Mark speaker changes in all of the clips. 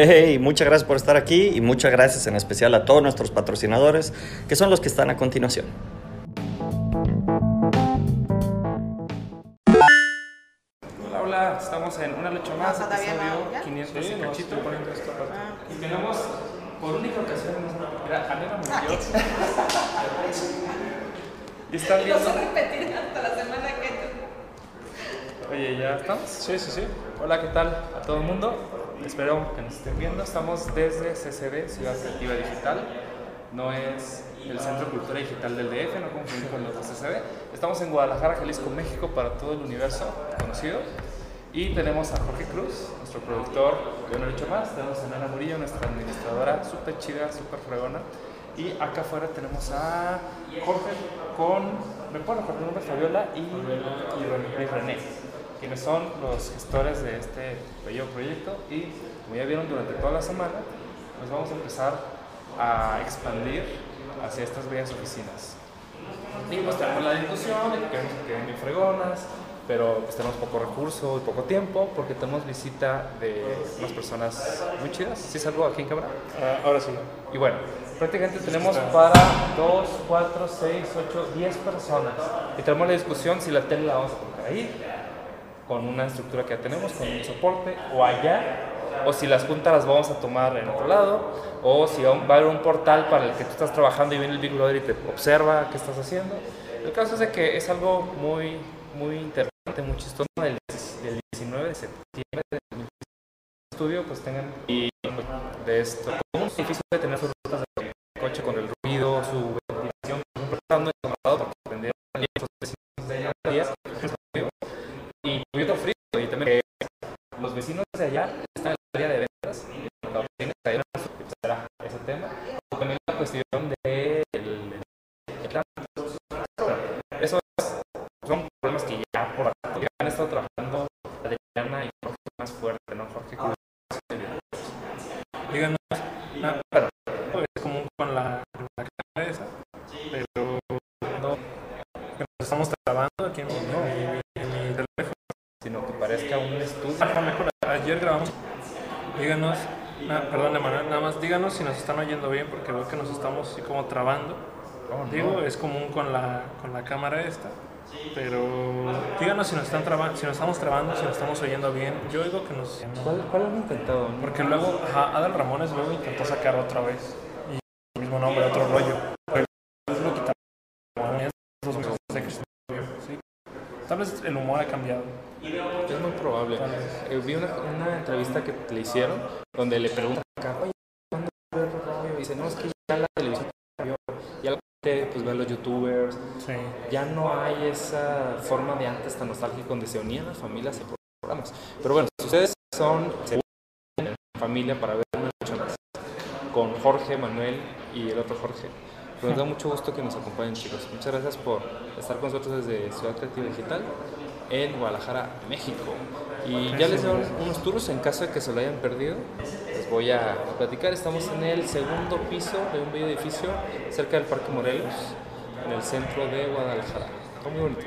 Speaker 1: Hey, muchas gracias por estar aquí y muchas gracias en especial a todos nuestros patrocinadores, que son los que están a continuación.
Speaker 2: Hola, hola, estamos en una lucha más,
Speaker 3: No, todavía no,
Speaker 2: episodio
Speaker 3: ¿ya?
Speaker 2: 500
Speaker 4: Sí,
Speaker 2: cachito.
Speaker 4: estoy poniendo esta parte.
Speaker 2: Y tenemos, por única ocasión, mira, Anela murió. y están
Speaker 3: Lo
Speaker 2: viendo...
Speaker 3: sé repetir hasta la semana que
Speaker 2: Oye, ¿ya estamos?
Speaker 4: Sí, sí, sí.
Speaker 2: Hola, ¿qué tal a todo el mundo? Espero que nos estén viendo. Estamos desde CCD, Ciudad Creativa Digital. No es el Centro de Cultura Digital del DF, no confundir con los de CCD. Estamos en Guadalajara, Jalisco, México, para todo el universo conocido. Y tenemos a Jorge Cruz, nuestro productor de Una Lucha Más. Tenemos a Nana Murillo, nuestra administradora, súper chida, súper fregona. Y acá afuera tenemos a Jorge con, me puedo recordar el nombre, Fabiola y, y René quienes son los gestores de este bello proyecto y como ya vieron durante toda la semana, nos vamos a empezar a expandir hacia estas bellas oficinas. Y pues tenemos la discusión de que queremos que queden bien fregonas, pero pues tenemos poco recurso y poco tiempo porque tenemos visita de unas personas muy chidas. ¿Sí salgo aquí en cámara?
Speaker 4: Ah, ahora sí.
Speaker 2: Y bueno, prácticamente tenemos para 2, 4, 6, 8, 10 personas. Y tenemos la discusión si la tele la vamos a colocar ahí, con una estructura que ya tenemos, con un soporte, o allá, o si las juntas las vamos a tomar en otro lado, o si va a haber un portal para el que tú estás trabajando y viene el Big Brother y te observa qué estás haciendo. El caso es de que es algo muy, muy interesante, muy chistoso del, del 19 de septiembre del 2015 estudio pues tengan y de esto edificio de tener sus rutas de coche con el ruido su ventilación estando encerrado porque prendieron los vecinos de allá días, y muy frío y también que los vecinos de allá están en la área de ventas y la oficina está ahí, pues será ese tema y también la cuestión de el, el- eso es, son problemas que ya por rato ya han estado trabajando Adriana y Jorge más fuerte, ¿no? Jorge Cruz.
Speaker 4: Díganos. Ah,
Speaker 2: Pero,
Speaker 4: es común con la, con la cámara esa, pero no. que Nos estamos grabando aquí en mi, en mi- en mi teléfono.
Speaker 2: sino que parezca un estudio.
Speaker 4: Ah, mejor, ayer grabamos. Díganos. ah, perdón, Emanuel, nada más díganos si nos están oyendo bien porque veo que nos estamos así como trabando.
Speaker 2: Oh, no.
Speaker 4: Digo, es común con la, con la cámara esta. Pero díganos si nos están trabando, si nos estamos trabando, si nos estamos oyendo bien. Yo digo que nos.
Speaker 2: ¿Cuál, ¿Cuál han intentado?
Speaker 4: Porque luego, ajá, Adal Ramones luego intentó sacar otra vez. Y el mismo nombre, otro rollo. Pero lo. Tal vez el humor ha cambiado.
Speaker 2: Es muy probable. Eh, vi una, una entrevista que le hicieron donde le preguntan oye, ¿cuándo va a Y dice, no, es que ya la televisión cambió. Ya la gente pues ve a los youtubers.
Speaker 4: Sí.
Speaker 2: Ya no hay esa forma de antes tan nostálgica donde se unían las familias y programas. Pero bueno, si ustedes son se en familia para ver una lucha más con Jorge, Manuel y el otro Jorge. Pues nos da mucho gusto que nos acompañen chicos. Muchas gracias por estar con nosotros desde Ciudad Creativa Digital en Guadalajara, México. Y ya les doy unos tours en caso de que se lo hayan perdido. Les voy a platicar. Estamos en el segundo piso de un bello edificio cerca del Parque Morelos, en el centro de Guadalajara. Está muy bonito.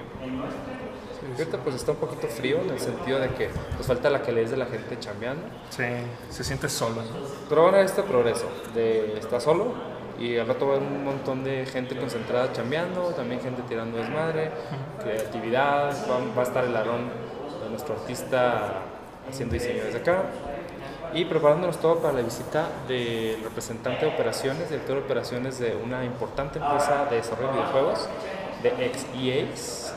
Speaker 2: Ahorita pues está un poquito frío en el sentido de que nos falta la calidez de la gente chambeando.
Speaker 4: Sí, se siente solo, ¿no?
Speaker 2: Pero ahora este progreso de está solo y al rato va un montón de gente concentrada chambeando, también gente tirando desmadre, creatividad, va, va a estar el Aarón, de nuestro artista, haciendo diseño desde acá y preparándonos todo para la visita del representante de operaciones, director de operaciones de una importante empresa de desarrollo de videojuegos, de ex EAs.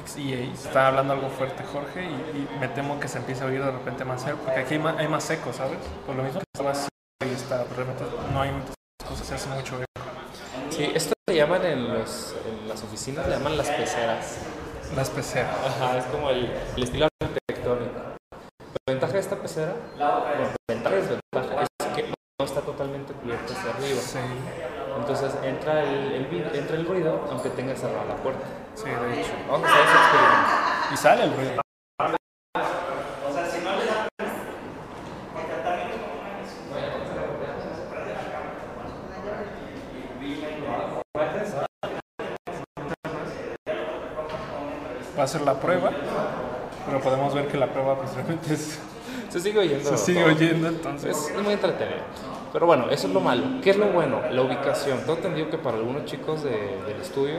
Speaker 4: Ex EA. Está hablando algo fuerte Jorge y, y me temo que se empiece a oír de repente más seco, porque aquí hay más, hay más seco, ¿sabes? Por lo mismo que está más seco y está, realmente no hay muchas cosas, se hace mucho eco.
Speaker 2: Sí, esto le llaman en, los, en las oficinas, le llaman las peceras.
Speaker 4: Las peceras.
Speaker 2: Ajá, es como el, el estilo ventaja de esta pecera, bueno, ventaja y desventaja, es que no está totalmente cubierta hacia arriba.
Speaker 4: Sí,
Speaker 2: Entonces entra el, el entra el ruido aunque tenga cerrada la puerta.
Speaker 4: sí, de hecho.
Speaker 2: Vamos a hacer ese experimento.
Speaker 4: Y sale el ruido. Va a ser la prueba, pero podemos ver que la prueba pues realmente es
Speaker 2: Se sigue oyendo.
Speaker 4: Se sigue
Speaker 2: todo.
Speaker 4: oyendo entonces.
Speaker 2: Es muy entretenido. Pero bueno, eso es lo malo. ¿Qué es lo bueno? La ubicación. Tengo entendido que para algunos chicos de- del estudio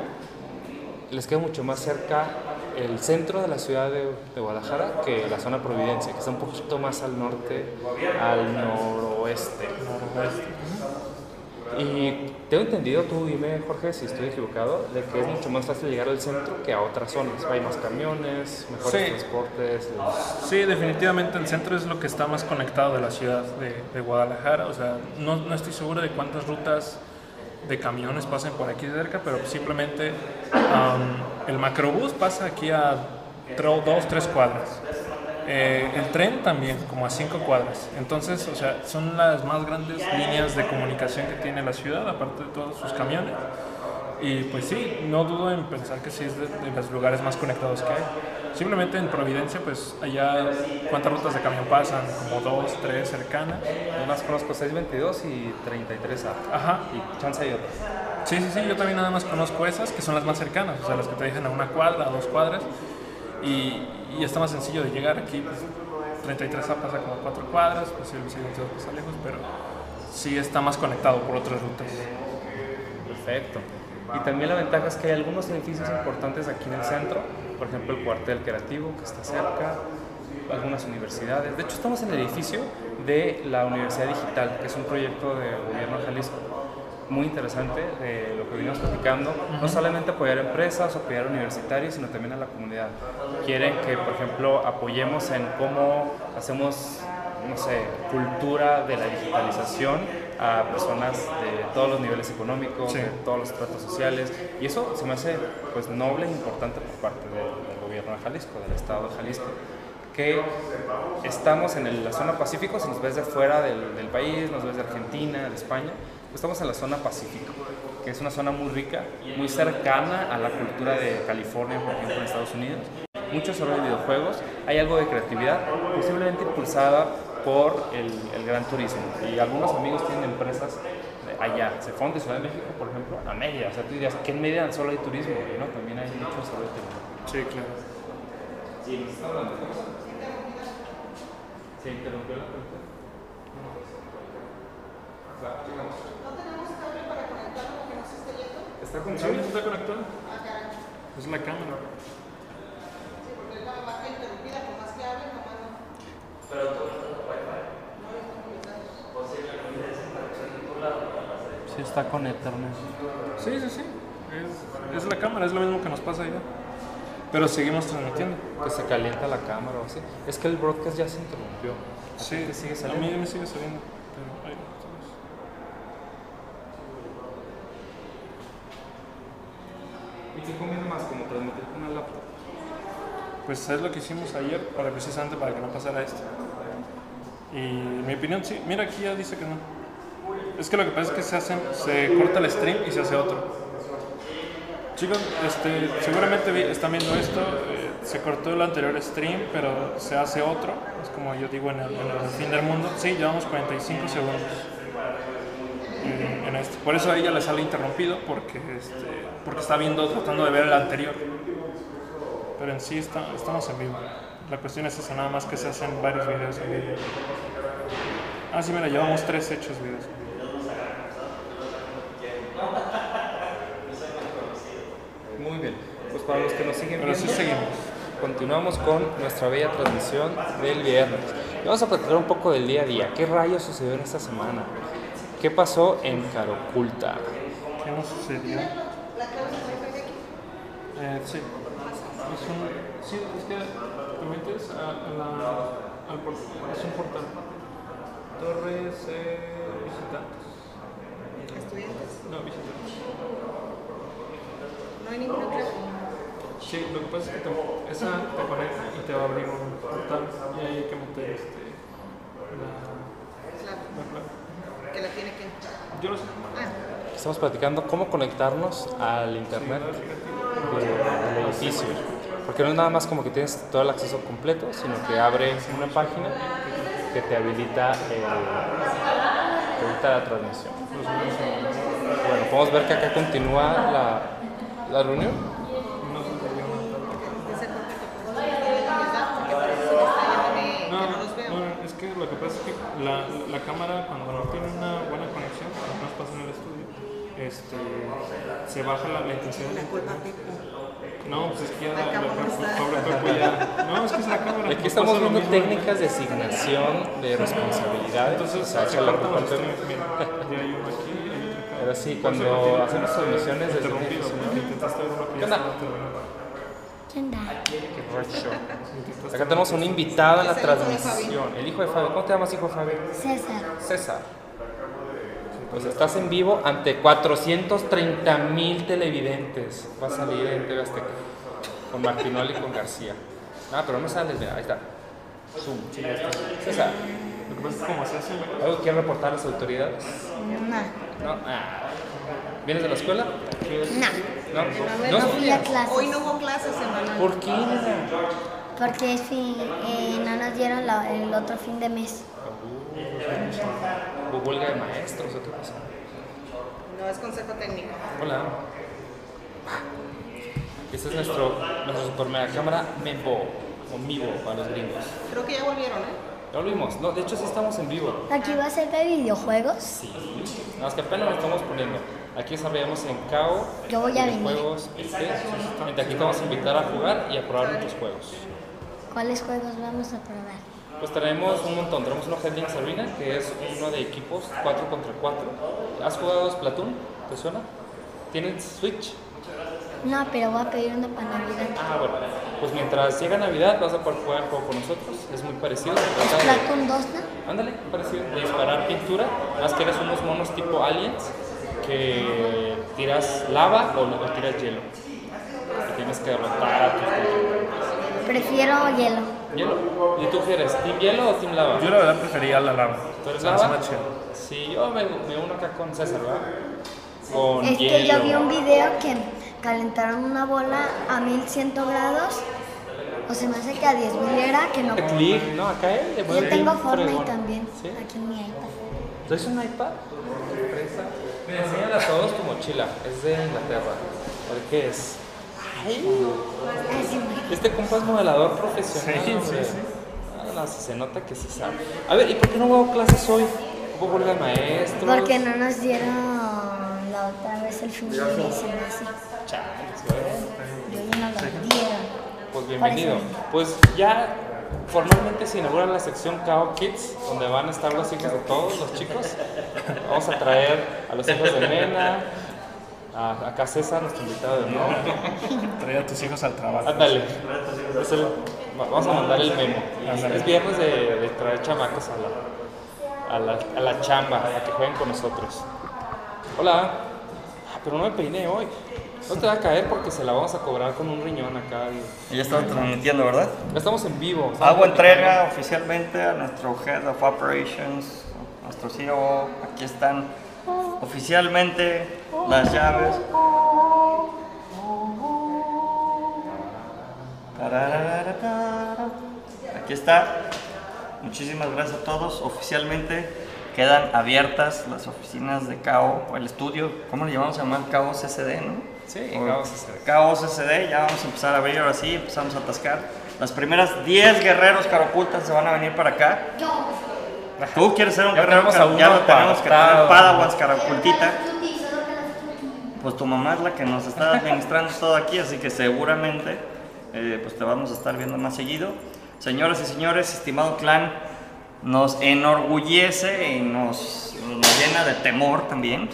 Speaker 2: les queda mucho más cerca el centro de la ciudad de, de Guadalajara que la zona Providencia, que está un poquito más al norte, al noroeste. Y tengo entendido, tú dime Jorge si estoy equivocado, de que es mucho más fácil llegar al centro que a otras zonas. Hay más camiones, mejores
Speaker 4: Sí.
Speaker 2: transportes.
Speaker 4: Sí, definitivamente el centro es lo que está más conectado de la ciudad de, de Guadalajara. O sea, no, no estoy seguro de cuántas rutas de camiones pasen por aquí cerca, pero simplemente el macrobús pasa aquí a dos, tres cuadras. Eh, el tren también, como a cinco cuadras. Entonces, o sea, son las más grandes líneas de comunicación que tiene la ciudad, aparte de todos sus camiones. Y pues sí, no dudo en pensar que sí es de, de los lugares más conectados que hay. Simplemente en Providencia, pues allá, ¿cuántas rutas de camión pasan? Como dos, tres cercanas.
Speaker 2: Yo más conozco 622 y 33A.
Speaker 4: Ajá.
Speaker 2: Y chance hay otras.
Speaker 4: Sí, sí, sí, yo también nada más conozco esas, que son las más cercanas, o sea, las que te dejan a una cuadra, a dos cuadras. Y, y está más sencillo de llegar aquí, pues 33A pasa como a cuatro cuadras, pues el 622 pasa lejos, pero sí está más conectado por otras rutas.
Speaker 2: Perfecto. Y también la ventaja es que hay algunos edificios importantes aquí en el centro, por ejemplo el cuartel creativo que está cerca, algunas universidades. De hecho estamos en el edificio de la Universidad Digital, que es un proyecto del gobierno de Jalisco muy interesante de lo que venimos platicando, no solamente apoyar empresas apoyar universitarios, sino también a la comunidad. Quieren que, por ejemplo, apoyemos en cómo hacemos, no sé, cultura de la digitalización a personas de todos los niveles económicos,
Speaker 4: Sí.
Speaker 2: de todos los tratos sociales, y eso se me hace pues noble e importante por parte del, del gobierno de Jalisco, del estado de Jalisco que estamos en el- la zona Pacífico, si nos ves de fuera del, del país, nos ves de Argentina, de España, estamos en la zona Pacífico, que es una zona muy rica, muy cercana a la cultura de California, por ejemplo, en Estados Unidos. Mucho sobre videojuegos, hay algo de creatividad, posiblemente impulsada por el, el gran turismo. Y algunos amigos tienen empresas allá, se fueron de Ciudad de México, por ejemplo, a Mérida. O sea, tú dirías, ¿qué en Mérida solo hay turismo? ¿no? También hay mucho sobre turismo.
Speaker 4: Sí, claro.
Speaker 2: Se interrumpió la pregunta. Está
Speaker 4: ¿Sí?
Speaker 2: conectado.
Speaker 4: ¿Está conectado? Es la cámara.
Speaker 2: Sí, está con Ethernet.
Speaker 4: Sí, sí, sí. Es, es la cámara, es lo mismo que nos pasa allá. Pero seguimos transmitiendo.
Speaker 2: Que se calienta la cámara o así. Es que el broadcast ya se interrumpió.
Speaker 4: Sí,
Speaker 2: sigue
Speaker 4: a
Speaker 2: saliendo?
Speaker 4: mí me sigue saliendo. Pero, ay, ¿sabes?
Speaker 2: ¿Y qué conviene más? Como transmitir con una laptop.
Speaker 4: Pues es lo que hicimos ayer para precisamente para que no pasara esto. Y mi opinión, sí. Mira, aquí ya dice que no. Es que lo que pasa es que se hacen, se corta el stream y se hace otro. Chicos, este, seguramente vi- están viendo esto. eh, se cortó el anterior stream, pero se hace otro. Es como yo digo en el, en el fin del mundo. Sí, llevamos 45 segundos en, este. Por eso a ella le sale interrumpido, porque, este, porque está viendo, tratando de ver el anterior. Pero en sí está- estamos en vivo. La cuestión es esa, nada más que se hacen varios videos en vivo. Ah, sí, mira, llevamos tres hechos videos.
Speaker 2: Muy bien. Pues para los que nos siguen
Speaker 4: Pero sí seguimos.
Speaker 2: continuamos con nuestra bella transmisión del viernes. Y vamos a platicar un poco del día a día. ¿Qué rayos sucedió en esta semana? ¿Qué pasó en Caroculta?
Speaker 4: ¿Qué nos sucedió? Eh, sí. Es un, sí, es que te metes a, a la, al portal. Es un portal. Torres eh, visitantes.
Speaker 3: Estudiantes.
Speaker 4: No, visitantes.
Speaker 3: No hay ninguna clase.
Speaker 4: Sí, lo que pasa es que te, esa te conecta y te va a abrir un portal y ahí hay que meter este, la, la clave.
Speaker 3: Que la tiene que.
Speaker 4: Yo lo sé.
Speaker 3: Ah,
Speaker 2: Estamos platicando cómo conectarnos al internet de- del edificio. Porque no es nada más como que tienes todo el acceso completo, sino que abre una página que te habilita, el- te habilita la transmisión. Bueno, podemos ver que acá continúa la, la reunión.
Speaker 4: No sé si había una tabla.
Speaker 3: dice Jorge que pues, no tiene la verdad, porque parece que está yendo de que
Speaker 4: No,
Speaker 3: no los veo.
Speaker 4: no, es que lo que pasa es que la, la cámara cuando no tiene una buena conexión, como nos pasa en el estudio, este, se baja la, la intensidad
Speaker 3: La culpa.
Speaker 4: No, pues es que ya
Speaker 3: La
Speaker 4: la, la, ya. No, es que es la cámara.
Speaker 2: Aquí
Speaker 4: nos
Speaker 2: estamos viendo técnicas de asignación de responsabilidades.
Speaker 4: Entonces
Speaker 2: o sea,
Speaker 4: se
Speaker 2: la culpa
Speaker 4: mira, hay uno aquí.
Speaker 2: Pero sí, cuando hacemos transmisiones desde Acá tenemos un invitado en la transmisión. El hijo de Fabio. ¿Cómo te llamas, hijo de Fabio?
Speaker 5: César.
Speaker 2: César. Pues estás en vivo ante 430 mil televidentes. Va a salir en TV Azteca. Con Martinoli y con García. Ah, pero no sales, mira, ahí está. Zoom. Sí, ya está. César,
Speaker 4: Lo que pasa es que como se hace,
Speaker 2: ¿algo que quieres reportar a las autoridades?
Speaker 5: No.
Speaker 2: No. Ah. ¿Vienes de la escuela?
Speaker 5: No.
Speaker 2: No.
Speaker 5: No fui a
Speaker 2: ¿No?
Speaker 5: clases.
Speaker 3: Hoy no hubo clases, hermano.
Speaker 2: ¿Por qué?
Speaker 5: Porque es fin, eh, no nos dieron la- el otro fin de mes.
Speaker 2: Hubo huelga de maestros, ¿o qué pasó?
Speaker 3: No es consejo técnico.
Speaker 2: Hola. Esta es nuestro, nuestra super mega cámara Mevo, o Mivo para los gringos.
Speaker 3: Creo que ya volvieron, ¿eh?
Speaker 2: Ya lo vimos, no, de hecho sí estamos en vivo.
Speaker 5: Aquí va a ser de videojuegos.
Speaker 2: Sí. Nada más que apenas lo estamos poniendo. Aquí desarrollamos en CAO,
Speaker 5: Yo voy a venir.
Speaker 2: juegos, aquí te vamos a invitar a jugar y a probar muchos juegos.
Speaker 5: ¿Cuáles juegos vamos a probar?
Speaker 2: Pues tenemos un montón. Tenemos uno Headlings Arena, que es uno de equipos 4 contra 4. ¿Has jugado Splatoon? ¿Te suena? ¿Tienes Switch?
Speaker 5: No, pero voy a pedir uno para Navidad.
Speaker 2: Ah, bueno. Pues mientras llega Navidad vas a poder jugar el juego con nosotros. Es muy parecido. se trata de-
Speaker 5: Splatoon 2, ¿no?
Speaker 2: Ándale, parecido. De disparar pintura. Más que eres unos monos tipo aliens que tiras lava o, o tiras hielo. Y tienes que derrotar a tus compañeros.
Speaker 5: Prefiero hielo.
Speaker 2: ¿Hielo? ¿Y tú qué eres? ¿Team hielo o team lava?
Speaker 4: yo la verdad prefería la lava.
Speaker 2: ¿Tú eres lava?
Speaker 4: más.
Speaker 2: Sí, yo me, me uno acá con César, ¿verdad? Con
Speaker 5: Es que yo vi un video que calentaron una bola a 1100 grados. O se me hace que a 10.000 era que no.
Speaker 2: Acá de
Speaker 5: Yo tengo Fortnite también.
Speaker 2: ¿Sí?
Speaker 5: Aquí en mi iPad.
Speaker 2: ¿Traes un iPad? Sorpresa. Mira, enséñale a todos tu mochila. Es de Inglaterra. Ver qué es. Este compa es modelador profesional.
Speaker 4: Sí, sí, sí.
Speaker 2: Ah, no, se nota que sí sabe. A ver, ¿y por qué no hubo clases hoy? ¿Hubo huelga de maestros?
Speaker 5: Porque no nos dieron otra vez el fin de mes, se me hace.
Speaker 2: Chales, güey.
Speaker 5: Yo ya no lo dieron.
Speaker 2: Pues bienvenido. Pues ya formalmente se inaugura la sección Kao Kids, donde van a estar los hijos de todos los chicos. Vamos a traer a los hijos de Nena, a, acá César, nuestro invitado de honor.
Speaker 4: Trae a tus hijos al trabajo.
Speaker 2: Ándale. Vamos a mandar el memo. Es viernes de, de traer chamacos a la, a, la, a la chamba, a que jueguen con nosotros. Hola. Pero no me peiné hoy. No te va a caer porque se la vamos a cobrar con un riñón acá. y-
Speaker 1: Y ya estaba transmitiendo, ¿verdad?
Speaker 2: Ya estamos en vivo.
Speaker 1: Hago entrega oficialmente a nuestro Head of Operations, nuestro CEO. Aquí están oficialmente las llaves. Aquí está. Muchísimas gracias a todos. Oficialmente quedan abiertas las oficinas de CAO, o el estudio, ¿cómo le llamamos a llamar? CAO CCD, ¿no?
Speaker 2: Sí,
Speaker 1: O-
Speaker 2: Caos CCD.
Speaker 1: Caos CCD, ya vamos a empezar a abrir ahora sí, empezamos a atascar. Las primeras 10 guerreros caracultas se van a venir para acá. Tú quieres ser un
Speaker 2: Ya
Speaker 1: guerrero,
Speaker 2: tenemos a
Speaker 1: car- ya
Speaker 2: uno
Speaker 1: lo tenemos que tener. Padawans caracultita. Pues tu mamá es la que nos está administrando todo aquí, así que seguramente eh, pues te vamos a estar viendo más seguido. Señoras y señores, estimado clan, nos enorgullece y nos, nos llena de temor también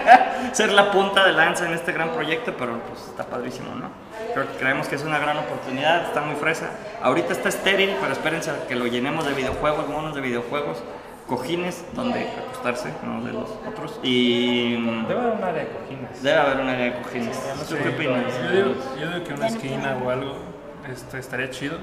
Speaker 1: ser la punta de lanza en este gran proyecto, pero pues está padrísimo, ¿no? Creo que creemos que es una gran oportunidad, está muy fresa. Ahorita está estéril, pero espérense a que lo llenemos de videojuegos, monos de videojuegos, cojines donde acostarse, uno de los otros. Y mm,
Speaker 2: Debe haber un área de cojines.
Speaker 1: debe haber un área de cojines. ¿Tú qué opinas?
Speaker 4: Yo digo, yo digo que una esquina o algo este, estaría chido.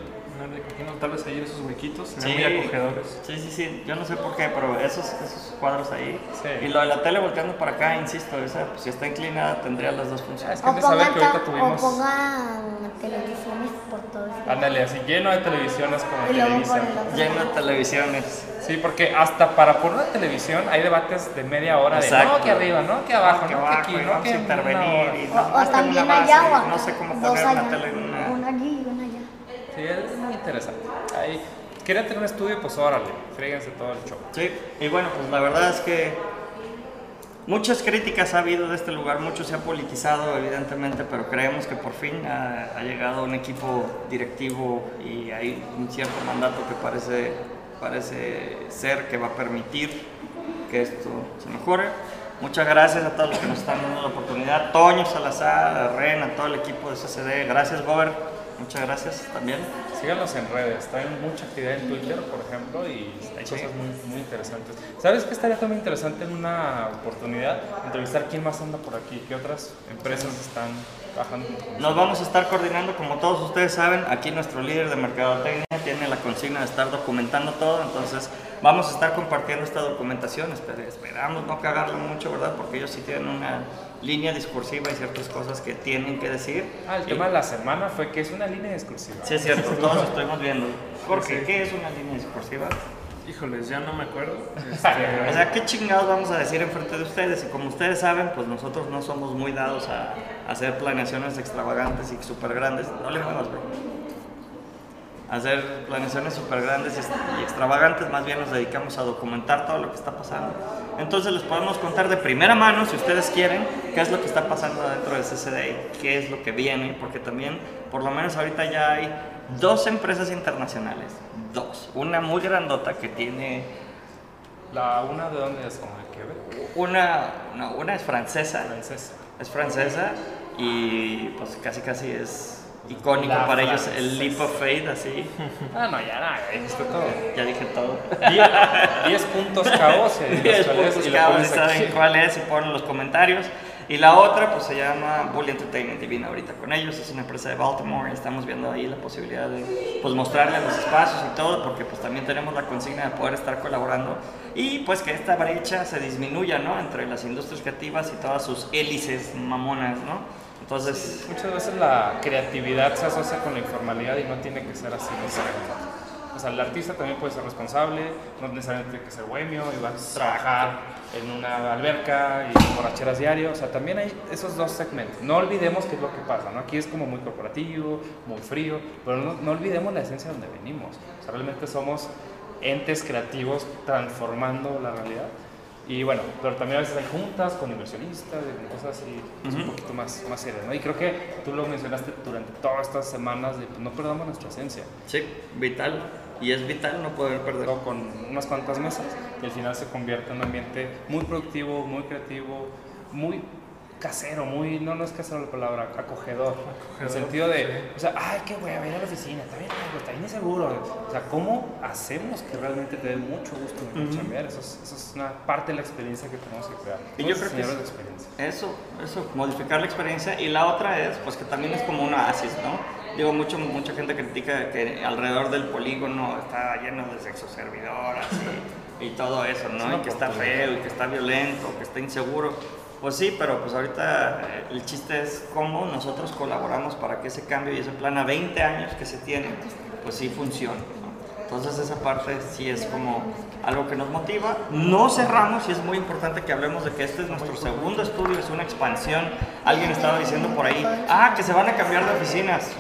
Speaker 4: De cojino, tal vez ahí en esos huequitos se ven muy acogedores.
Speaker 1: Sí, sí, sí. Yo no sé por qué, pero esos, esos cuadros ahí.
Speaker 2: Sí.
Speaker 1: Y lo de la tele volteando para acá, insisto, esa, pues, si está inclinada tendría las dos funciones.
Speaker 2: Es que
Speaker 5: O
Speaker 2: de saber que ahorita
Speaker 5: ta- o
Speaker 2: tuvimos.
Speaker 5: pongan televisiones por todos lados.
Speaker 2: Ándale, así lleno de televisiones como Televisa.
Speaker 1: Lleno de televisiones.
Speaker 2: Sí, porque hasta para por una televisión hay debates de media hora de
Speaker 1: Exacto.
Speaker 2: no que arriba, no que abajo, no que,
Speaker 1: abajo,
Speaker 2: aquí,
Speaker 1: y
Speaker 2: no
Speaker 1: vamos
Speaker 2: que
Speaker 1: intervenir. Y
Speaker 5: O,
Speaker 1: no,
Speaker 5: o
Speaker 1: tengo
Speaker 5: también allá o acá.
Speaker 1: No sé cómo poner una tele en una.
Speaker 5: Una allí y una allá.
Speaker 2: Sí, interesante. Ahí quería tener un estudio, pues órale, fríguense todo el show.
Speaker 1: Sí, y bueno, pues la verdad es que muchas críticas ha habido de este lugar, mucho se ha politizado evidentemente, pero creemos que por fin ha, ha llegado un equipo directivo y hay un cierto mandato que parece, parece ser que va a permitir que esto se mejore. Muchas gracias a todos los que nos están dando la oportunidad. Toño Salazar, a Ren, a todo el equipo de CCD. Gracias, Gober. Muchas gracias también.
Speaker 2: Síganos en redes, traen mucha actividad en Twitter, por ejemplo, y hay
Speaker 1: Sí.
Speaker 2: cosas muy, muy interesantes. ¿Sabes qué estaría también interesante en una oportunidad? Entrevistar quién más anda por aquí, qué otras empresas están trabajando.
Speaker 1: Nos vamos a estar coordinando, como todos ustedes saben, aquí nuestro líder de mercadotecnia tiene la consigna de estar documentando todo, entonces vamos a estar compartiendo esta documentación, Esper- esperamos no cagarla mucho, ¿verdad? Porque ellos sí tienen una línea discursiva y ciertas cosas que tienen que decir.
Speaker 2: Ah, el
Speaker 1: Y-
Speaker 2: tema de la semana fue que es una línea exclusiva.
Speaker 1: Sí, es cierto, todos estuvimos viendo. Jorge, ¿qué es una línea discursiva?
Speaker 4: Híjoles, ya no me acuerdo.
Speaker 1: O
Speaker 4: Este,
Speaker 1: sea, ¿qué chingados vamos a decir enfrente de ustedes? Y como ustedes saben, pues nosotros no somos muy dados a, a hacer planeaciones extravagantes y súper grandes. No le muevas, bro. Hacer planeaciones súper grandes y extravagantes, más bien nos dedicamos a documentar todo lo que está pasando. Entonces les podemos contar de primera mano, si ustedes quieren, qué es lo que está pasando dentro del CCD, qué es lo que viene, porque también, por lo menos ahorita ya hay dos empresas internacionales, dos. Una muy grandota que tiene
Speaker 2: La una de dónde es, como de Quebec,
Speaker 1: una, no, una es francesa,
Speaker 2: francesa.
Speaker 1: es francesa y pues casi casi es icónico
Speaker 2: La
Speaker 1: para ellos el leap of faith, así,
Speaker 2: Ah, no, ya nada, ya dijiste todo.
Speaker 1: ya dije todo.
Speaker 2: 10 puntos caos y
Speaker 1: Diez
Speaker 2: los cuales-
Speaker 1: puntos
Speaker 2: pones
Speaker 1: saben cuál es y ponen en los comentarios. Y la otra pues se llama Bully Entertainment y vine ahorita con ellos, es una empresa de Baltimore y estamos viendo ahí la posibilidad de pues mostrarles los espacios y todo porque pues también tenemos la consigna de poder estar colaborando y pues que esta brecha se disminuya, ¿no? Entre las industrias creativas y todas sus hélices mamonas, ¿no? Entonces,
Speaker 2: Muchas veces la creatividad se asocia con la informalidad y no tiene que ser así necesariamente. O sea, el artista también puede ser responsable, no necesariamente tiene que ser bohemio y va a trabajar en una alberca y borracheras diario. O sea, también hay esos dos segmentos. No olvidemos qué es lo que pasa, ¿no? Aquí es como muy corporativo, muy frío, pero no, no olvidemos la esencia de donde venimos. O sea, realmente somos entes creativos transformando la realidad. Y bueno, pero también a veces hay juntas con inversionistas y con cosas así pues, un poquito más, más serias, ¿no? Y creo que tú lo mencionaste durante todas estas semanas de pues, no perdamos nuestra esencia.
Speaker 1: sí, vital. Y es vital no poder perder.
Speaker 2: Luego con unas cuantas mesas y al final se convierte en un ambiente muy productivo, muy creativo, muy casero, muy, no, no es casero la palabra, acogedor. en el sentido de, o sea, ay, qué voy a ir a la oficina, está bien, algo, está bien seguro. O sea, ¿cómo hacemos que realmente te dé mucho gusto venir a chambear? Eso es, eso es una parte de la experiencia que tenemos que crear.
Speaker 1: Y yo creo que es-. Eso, eso, modificar la experiencia. Y la otra es, pues que también es como un oasis, ¿no? Digo, mucho, mucha gente critica que alrededor del polígono está lleno de sexo servidoras y, y todo eso, ¿no?
Speaker 2: una
Speaker 1: Y que está feo y que está violento, que está inseguro. Pues sí, pero pues ahorita eh, el chiste es cómo nosotros colaboramos para que ese cambio y ese plan a 20 años que se tiene, pues sí funcione. ¿no? Entonces esa parte sí es como algo que nos motiva. No cerramos y es muy importante que hablemos de que este es nuestro segundo estudio, es una expansión. Alguien estaba diciendo por ahí, ah, que se van a cambiar de oficinas.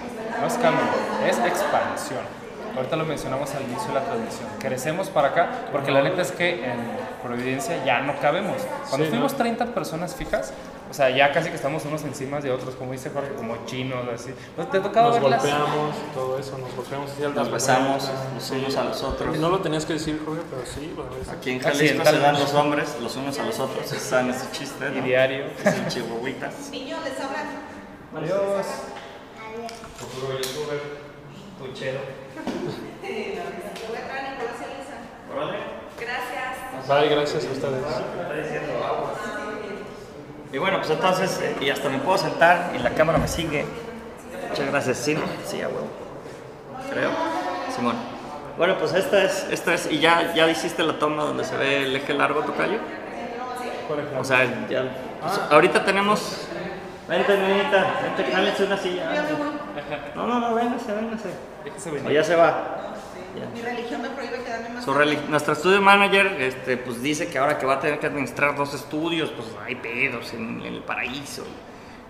Speaker 2: No es cambio, es expansión. Ahorita lo mencionamos al inicio de la transmisión. Crecemos para acá porque la neta es que en Providencia ya no cabemos. Cuando
Speaker 4: Sí,
Speaker 2: fuimos
Speaker 4: ¿no?
Speaker 2: 30 personas fijas, o sea, ya casi que estamos unos encima de otros, como dice Jorge, como chinos, así. ¿No te ha tocado
Speaker 4: Nos
Speaker 2: verlas?
Speaker 4: golpeamos, todo eso, nos golpeamos así al
Speaker 1: Nos besamos los
Speaker 4: sí.
Speaker 1: unos a los otros.
Speaker 4: No lo tenías que decir, Jorge, pero sí.
Speaker 1: Aquí en Jalisco se dan los hombres los unos a los otros. Saben ese chiste,
Speaker 2: Y
Speaker 1: ¿no?
Speaker 2: diario.
Speaker 1: Es el chihuahuita.
Speaker 3: Niño, les hablan.
Speaker 2: Adiós.
Speaker 1: Futuro youtuber, tuchero.
Speaker 3: Te voy a traer a Nicolás y a Elisa.
Speaker 1: Órale.
Speaker 3: Gracias.
Speaker 4: Bye, gracias a ustedes.
Speaker 1: Y bueno, pues entonces, eh, y hasta me puedo sentar y la cámara me sigue. Muchas gracias, sí. Sí, a huevo. Creo. Simón. Bueno, pues esta es, esta es, y ya, ya hiciste la toma donde se ve el eje largo, Tocayo.
Speaker 4: Por ejemplo.
Speaker 1: O sea, ya, pues, ahorita tenemos, vente, niñita, vente, cálense una silla. No, no, no, véngase, véngase.
Speaker 2: Déjese
Speaker 1: O ya se va.
Speaker 3: Mi religión me prohíbe quedarme más
Speaker 1: Su nuestro estudio manager este, pues dice que ahora que va a tener que administrar dos estudios, pues hay pedos en, en el paraíso.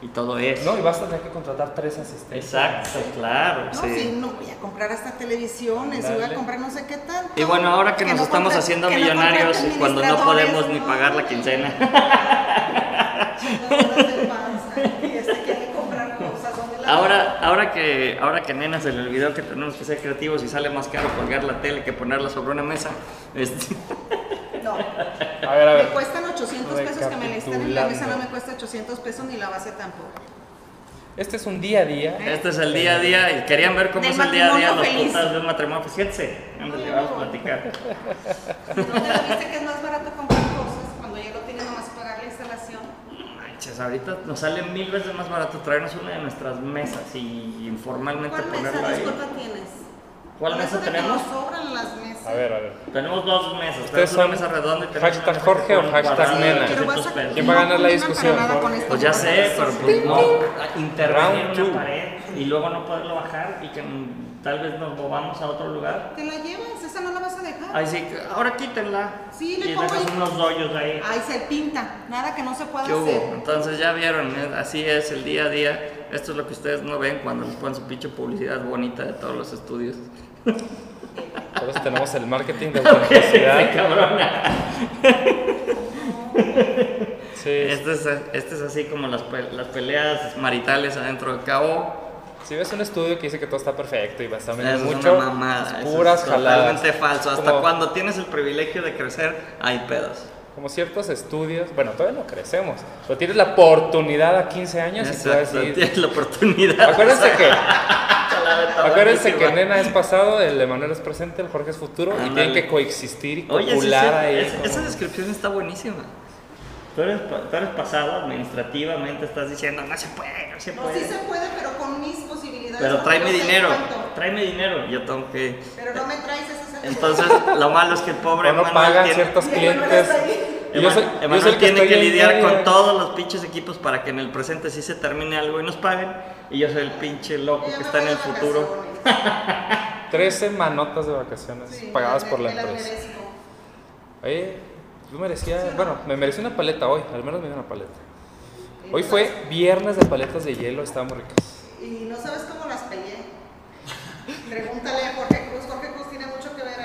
Speaker 1: y todo eso.
Speaker 2: No, y vas a tener que contratar tres asistentes.
Speaker 1: Exacto, claro,
Speaker 3: No,
Speaker 1: sí.
Speaker 3: sí, no voy a comprar hasta televisiones, voy a comprar no sé qué tanto.
Speaker 1: Y bueno, ahora que, nos
Speaker 3: no
Speaker 1: estamos
Speaker 3: contra-
Speaker 1: haciendo
Speaker 3: no
Speaker 1: millonarios cuando no podemos ni pagar la quincena.
Speaker 3: Chingaderas de panza, y este quiere comprar cosas, ¿dónde la
Speaker 1: Ahora, ahora que ahora que Nena se le olvidó que tenemos que ser creativos y sale más caro colgar la tele que ponerla sobre una mesa, este,
Speaker 3: No,
Speaker 2: A ver, a
Speaker 3: me cuestan 800 pesos que me la instalen en la mesa, no me cuesta 800 pesos ni la base tampoco.
Speaker 2: Este es un día a día.
Speaker 1: este es el día a día y querían ver cómo es el día a día los putas de un matrimonio. Pues fíjense, ándale, vamos a platicar.
Speaker 3: ¿Dónde lo viste que es más barato comprar cosas cuando ya lo tienen nomás pagar la instalación?
Speaker 1: Ahorita nos sale mil veces más barato traernos una de nuestras mesas y informalmente
Speaker 3: ¿Cuál mesa?
Speaker 1: ponerla ahí.
Speaker 3: Disculpa, tienes.
Speaker 1: ¿Cuál mesa tenemos?
Speaker 3: nos sobran las mesas.
Speaker 2: A ver, a ver.
Speaker 1: Tenemos dos mesas.
Speaker 2: ¿Ustedes
Speaker 1: Tenemos una mesa redonda y tenemos
Speaker 2: hashtag
Speaker 1: una mesa
Speaker 2: Jorge o hashtag nena?
Speaker 3: Pero
Speaker 1: 800
Speaker 3: vas a-
Speaker 1: pesos.
Speaker 2: ¿Quién va a ganar la discusión?
Speaker 1: Pues ya sé, pero pues no intervenir una pared y luego no poderlo bajar y que tal vez nos movamos a otro lugar.
Speaker 3: Te la llevas, esa no la vas a dejar.
Speaker 1: Ay, sí, ahora quítenla.
Speaker 3: Sí, le
Speaker 1: y
Speaker 3: pongo
Speaker 1: dejas
Speaker 3: ahí.
Speaker 1: unos hoyos ahí.
Speaker 3: Ay, se pinta, nada que no se pueda
Speaker 1: ¿Qué hubo?
Speaker 3: hacer.
Speaker 1: Entonces ya vieron, ¿eh? así es el día a día. Esto es lo que ustedes no ven cuando les ponen su pinche publicidad bonita de todos los estudios.
Speaker 2: Por eso tenemos el marketing de
Speaker 1: Sí,
Speaker 2: autenticidad.
Speaker 1: cabrona.
Speaker 2: Sí,
Speaker 1: Este es, este es así como las, las peleas maritales adentro de cabo.
Speaker 2: Si ves un estudio que dice que todo está perfecto y va a
Speaker 1: Eso es
Speaker 2: mucho,
Speaker 1: una mamada.
Speaker 2: es
Speaker 1: eso
Speaker 2: puras
Speaker 1: es
Speaker 2: jaladas.
Speaker 1: Totalmente falso. Hasta
Speaker 2: Como-
Speaker 1: cuando tienes el privilegio de crecer, hay pedos.
Speaker 2: Como ciertos estudios, bueno, todavía no crecemos, pero tienes la oportunidad a 15 años y tú vas a
Speaker 1: Exacto,
Speaker 2: decir,
Speaker 1: tienes la oportunidad.
Speaker 2: acuérdense que, acuérdense que. Nena es pasado, el Emanuel es presente, el Jorge es futuro y tienen que coexistir y
Speaker 1: Oye, sí,
Speaker 2: copular
Speaker 1: sí,
Speaker 2: ahí.
Speaker 1: es-
Speaker 2: como-
Speaker 1: esa descripción está buenísima. Tú eres, pa- tú eres pasado, administrativamente estás diciendo, no se puede, no se
Speaker 3: No,
Speaker 1: puede.
Speaker 3: sí se puede, pero con mis posibilidades.
Speaker 1: Pero tráeme dinero, tráeme dinero. Yo tengo que.
Speaker 3: Pero no me traes ese es el
Speaker 1: Entonces, lo malo es que el pobre
Speaker 2: no pagan
Speaker 1: tiene-
Speaker 2: ciertos clientes. soy-
Speaker 1: Emanuel
Speaker 2: el
Speaker 1: tiene que lidiar con todos los pinches equipos para que en el presente sí se termine algo y nos paguen. Y yo soy el pinche loco que está en el futuro.
Speaker 3: vacaciones.
Speaker 2: 13 manotas de vacaciones
Speaker 3: Sí,
Speaker 2: pagadas
Speaker 3: me-
Speaker 2: por la empresa. Oye, yo merecía, bueno, me merecí una paleta hoy, al menos me dio una paleta. Hoy fue viernes de paletas de hielo, estaban muy ricas.
Speaker 3: Y no sabes cómo las peleé. Pregúntale a Jorge Cruz. Jorge Cruz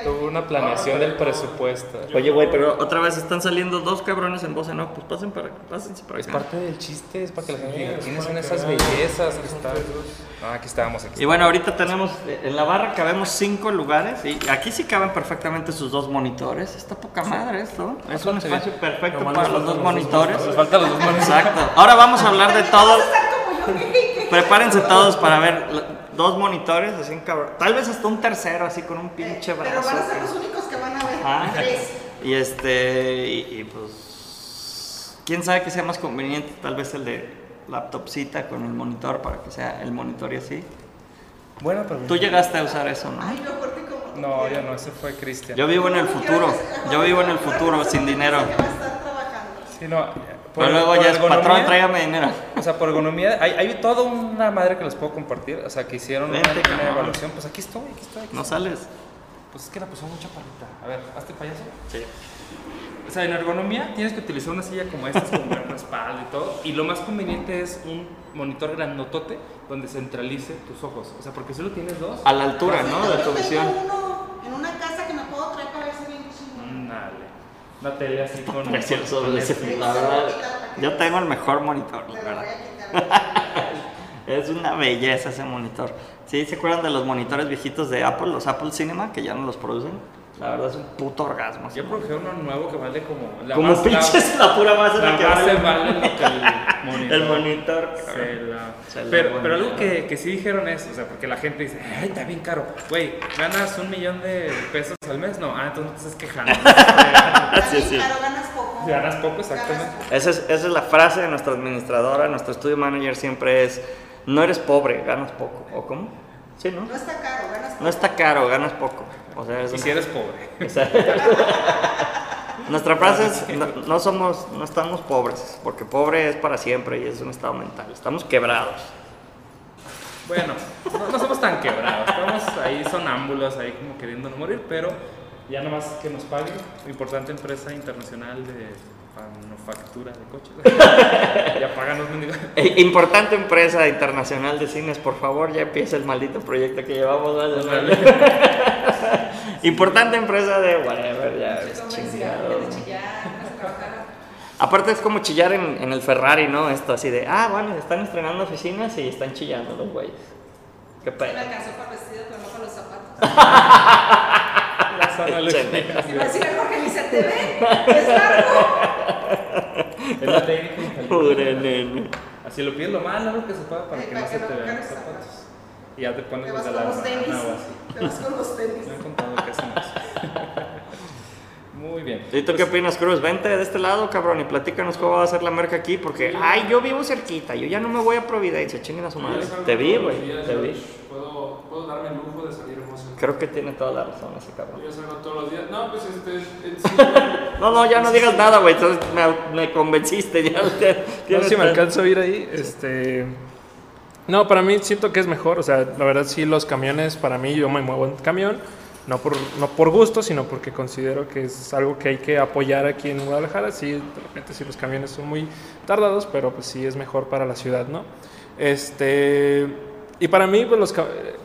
Speaker 2: Tuve una planeación del presupuesto.
Speaker 1: Oye, güey, pero otra vez están saliendo dos cabrones en voz en off. Pues pasen para, pásense para
Speaker 2: Es
Speaker 1: acá.
Speaker 2: parte del chiste, es para que la gente diga, ¿quiénes son esas bellezas que están? Ah, aquí estábamos, aquí
Speaker 1: Y bueno, ahorita tenemos, eh, en la barra cabemos cinco lugares y aquí sí caben perfectamente sus dos monitores. Está poca madre esto. Es un espacio perfecto para los dos monitores.
Speaker 2: Nos faltan los dos monitores.
Speaker 1: Exacto. Ahora vamos a hablar de todo. Prepárense todos para ver la- dos monitores, así en cabrón. Tal vez hasta un tercero, así con un pinche
Speaker 3: Pero
Speaker 1: brazo.
Speaker 3: van a ser los únicos que van a ver.
Speaker 1: Ah,
Speaker 3: Tres.
Speaker 1: y este, y, y pues, quién sabe que sea más conveniente, tal vez el de laptopcita con el monitor para que sea el monitor y así.
Speaker 2: Buena pregunta.
Speaker 1: Tú llegaste a usar eso, ¿no?
Speaker 3: Ay, yo Jorge como
Speaker 2: No, ya no, ese fue Cristian.
Speaker 1: Yo vivo en el futuro, yo vivo en el futuro sin dinero.
Speaker 2: Sí, no, por-
Speaker 1: Pero luego ya es patrón, tráigame dinero.
Speaker 2: O sea, por ergonomía, hay, hay toda una madre que les puedo compartir. O sea, que hicieron una,
Speaker 1: Vente,
Speaker 2: una evaluación. Pues aquí estoy, aquí estoy. Aquí
Speaker 1: No
Speaker 2: estoy.
Speaker 1: sales.
Speaker 2: Pues es que la pusieron mucha palita. A ver, hazte payaso.
Speaker 1: Sí.
Speaker 2: O sea, en ergonomía tienes que utilizar una silla como esta, con buen respaldo y todo. Y lo más conveniente es un monitor grandotote donde centralice tus ojos. O sea, porque solo tienes dos.
Speaker 1: A la altura, ¿no? De tu visión.
Speaker 3: uno en una casa que me puedo traer para verse bien chingón.
Speaker 2: Dale. Una tele así con.
Speaker 1: Precioso,
Speaker 2: con
Speaker 1: ese, la verdad. Yo tengo el mejor monitor, la verdad. Es una belleza ese monitor. ¿Sí? ¿Se acuerdan de los monitores viejitos de Apple, los Apple Cinema, que ya no los producen? La verdad es un puto orgasmo.
Speaker 2: Yo produje uno nuevo que vale como. La
Speaker 1: Como
Speaker 2: más-
Speaker 1: pinches la pura base
Speaker 2: La,
Speaker 1: de
Speaker 2: la
Speaker 1: que
Speaker 2: base
Speaker 1: vale.
Speaker 2: vale lo que el monitor.
Speaker 1: El monitor.
Speaker 2: Se la-
Speaker 1: Se la
Speaker 2: pero, pero algo que, que sí dijeron es, o sea, porque la gente dice, ay, está bien caro. Güey, ganas un millón de pesos al mes. No, ah, entonces no te estás quejando.
Speaker 1: Así es,
Speaker 3: Ganas
Speaker 1: sí.
Speaker 3: caro, ganas poco.
Speaker 2: ganas poco, exactamente.
Speaker 1: Esa es, esa es la frase de nuestra administradora, nuestro estudio manager siempre es, no eres pobre, ganas poco. ¿O cómo? Sí, ¿no?
Speaker 3: No está caro, ganas poco.
Speaker 1: No está caro, ganas poco. O sea, es
Speaker 2: Y
Speaker 1: una-
Speaker 2: si eres pobre.
Speaker 1: Nuestra frase es, no, no somos, no estamos pobres, porque pobre es para siempre y es un estado mental. Estamos quebrados.
Speaker 2: Bueno, no, no somos tan quebrados. Estamos ahí sonámbulos, ahí como queriendo no morir, pero ya nomás que nos paguen. Importante empresa internacional de manufactura de coches. ya pagan los mendigos.
Speaker 1: Eh, Importante empresa internacional de cines, por favor, ya empieza el maldito proyecto que llevamos. ¿vale? Importante empresa de whatever, ya es chingado. Aparte es como chillar en, en el Ferrari, ¿no? Esto así de, ah, bueno, están estrenando oficinas y están chillando los güeyes. Qué
Speaker 3: Me
Speaker 1: pedo.
Speaker 3: alcanzó para el vestido, pero no para los zapatos.
Speaker 2: La sana
Speaker 1: Excelente.
Speaker 3: Y me decía, Jorge, ni se te ve, es largo.
Speaker 2: Es la técnica.
Speaker 1: Pobre nene.
Speaker 2: Así lo pides lo más largo que se pueda para
Speaker 3: Sí,
Speaker 2: que
Speaker 3: para
Speaker 2: no
Speaker 3: que
Speaker 2: se te vean los zapatos. Y ya te pones
Speaker 3: Te
Speaker 2: los de
Speaker 3: con
Speaker 2: la
Speaker 3: los tenis. Te vas con los tenis.
Speaker 2: Me han contado que hacen. Muy bien.
Speaker 1: ¿Y tú qué opinas, Cruz? Vente de este lado, cabrón, y platícanos cómo va a ser la merca aquí, porque, ay, yo vivo cerquita, yo ya no me voy a Providencia, chinguen a su madre. Te vi, güey, te vi.
Speaker 4: Puedo, puedo darme el lujo de salir hermoso.
Speaker 1: Creo que tiene toda la razón ese cabrón.
Speaker 4: Yo salgo todos los días. No, pues este. el-
Speaker 1: No, no, ya no digas nada, güey, entonces me, me convenciste, ya. ya-
Speaker 4: No si me alcanzo a ir ahí. Este. No, para mí siento que es mejor. O sea, la verdad, sí, los camiones, para mí, yo me muevo en camión. No por, no por gusto, sino porque considero que es algo que hay que apoyar aquí en Guadalajara. Sí, de repente, sí, los camiones son muy tardados, pero pues sí es mejor para la ciudad, ¿no? Este. Y para mí, pues los,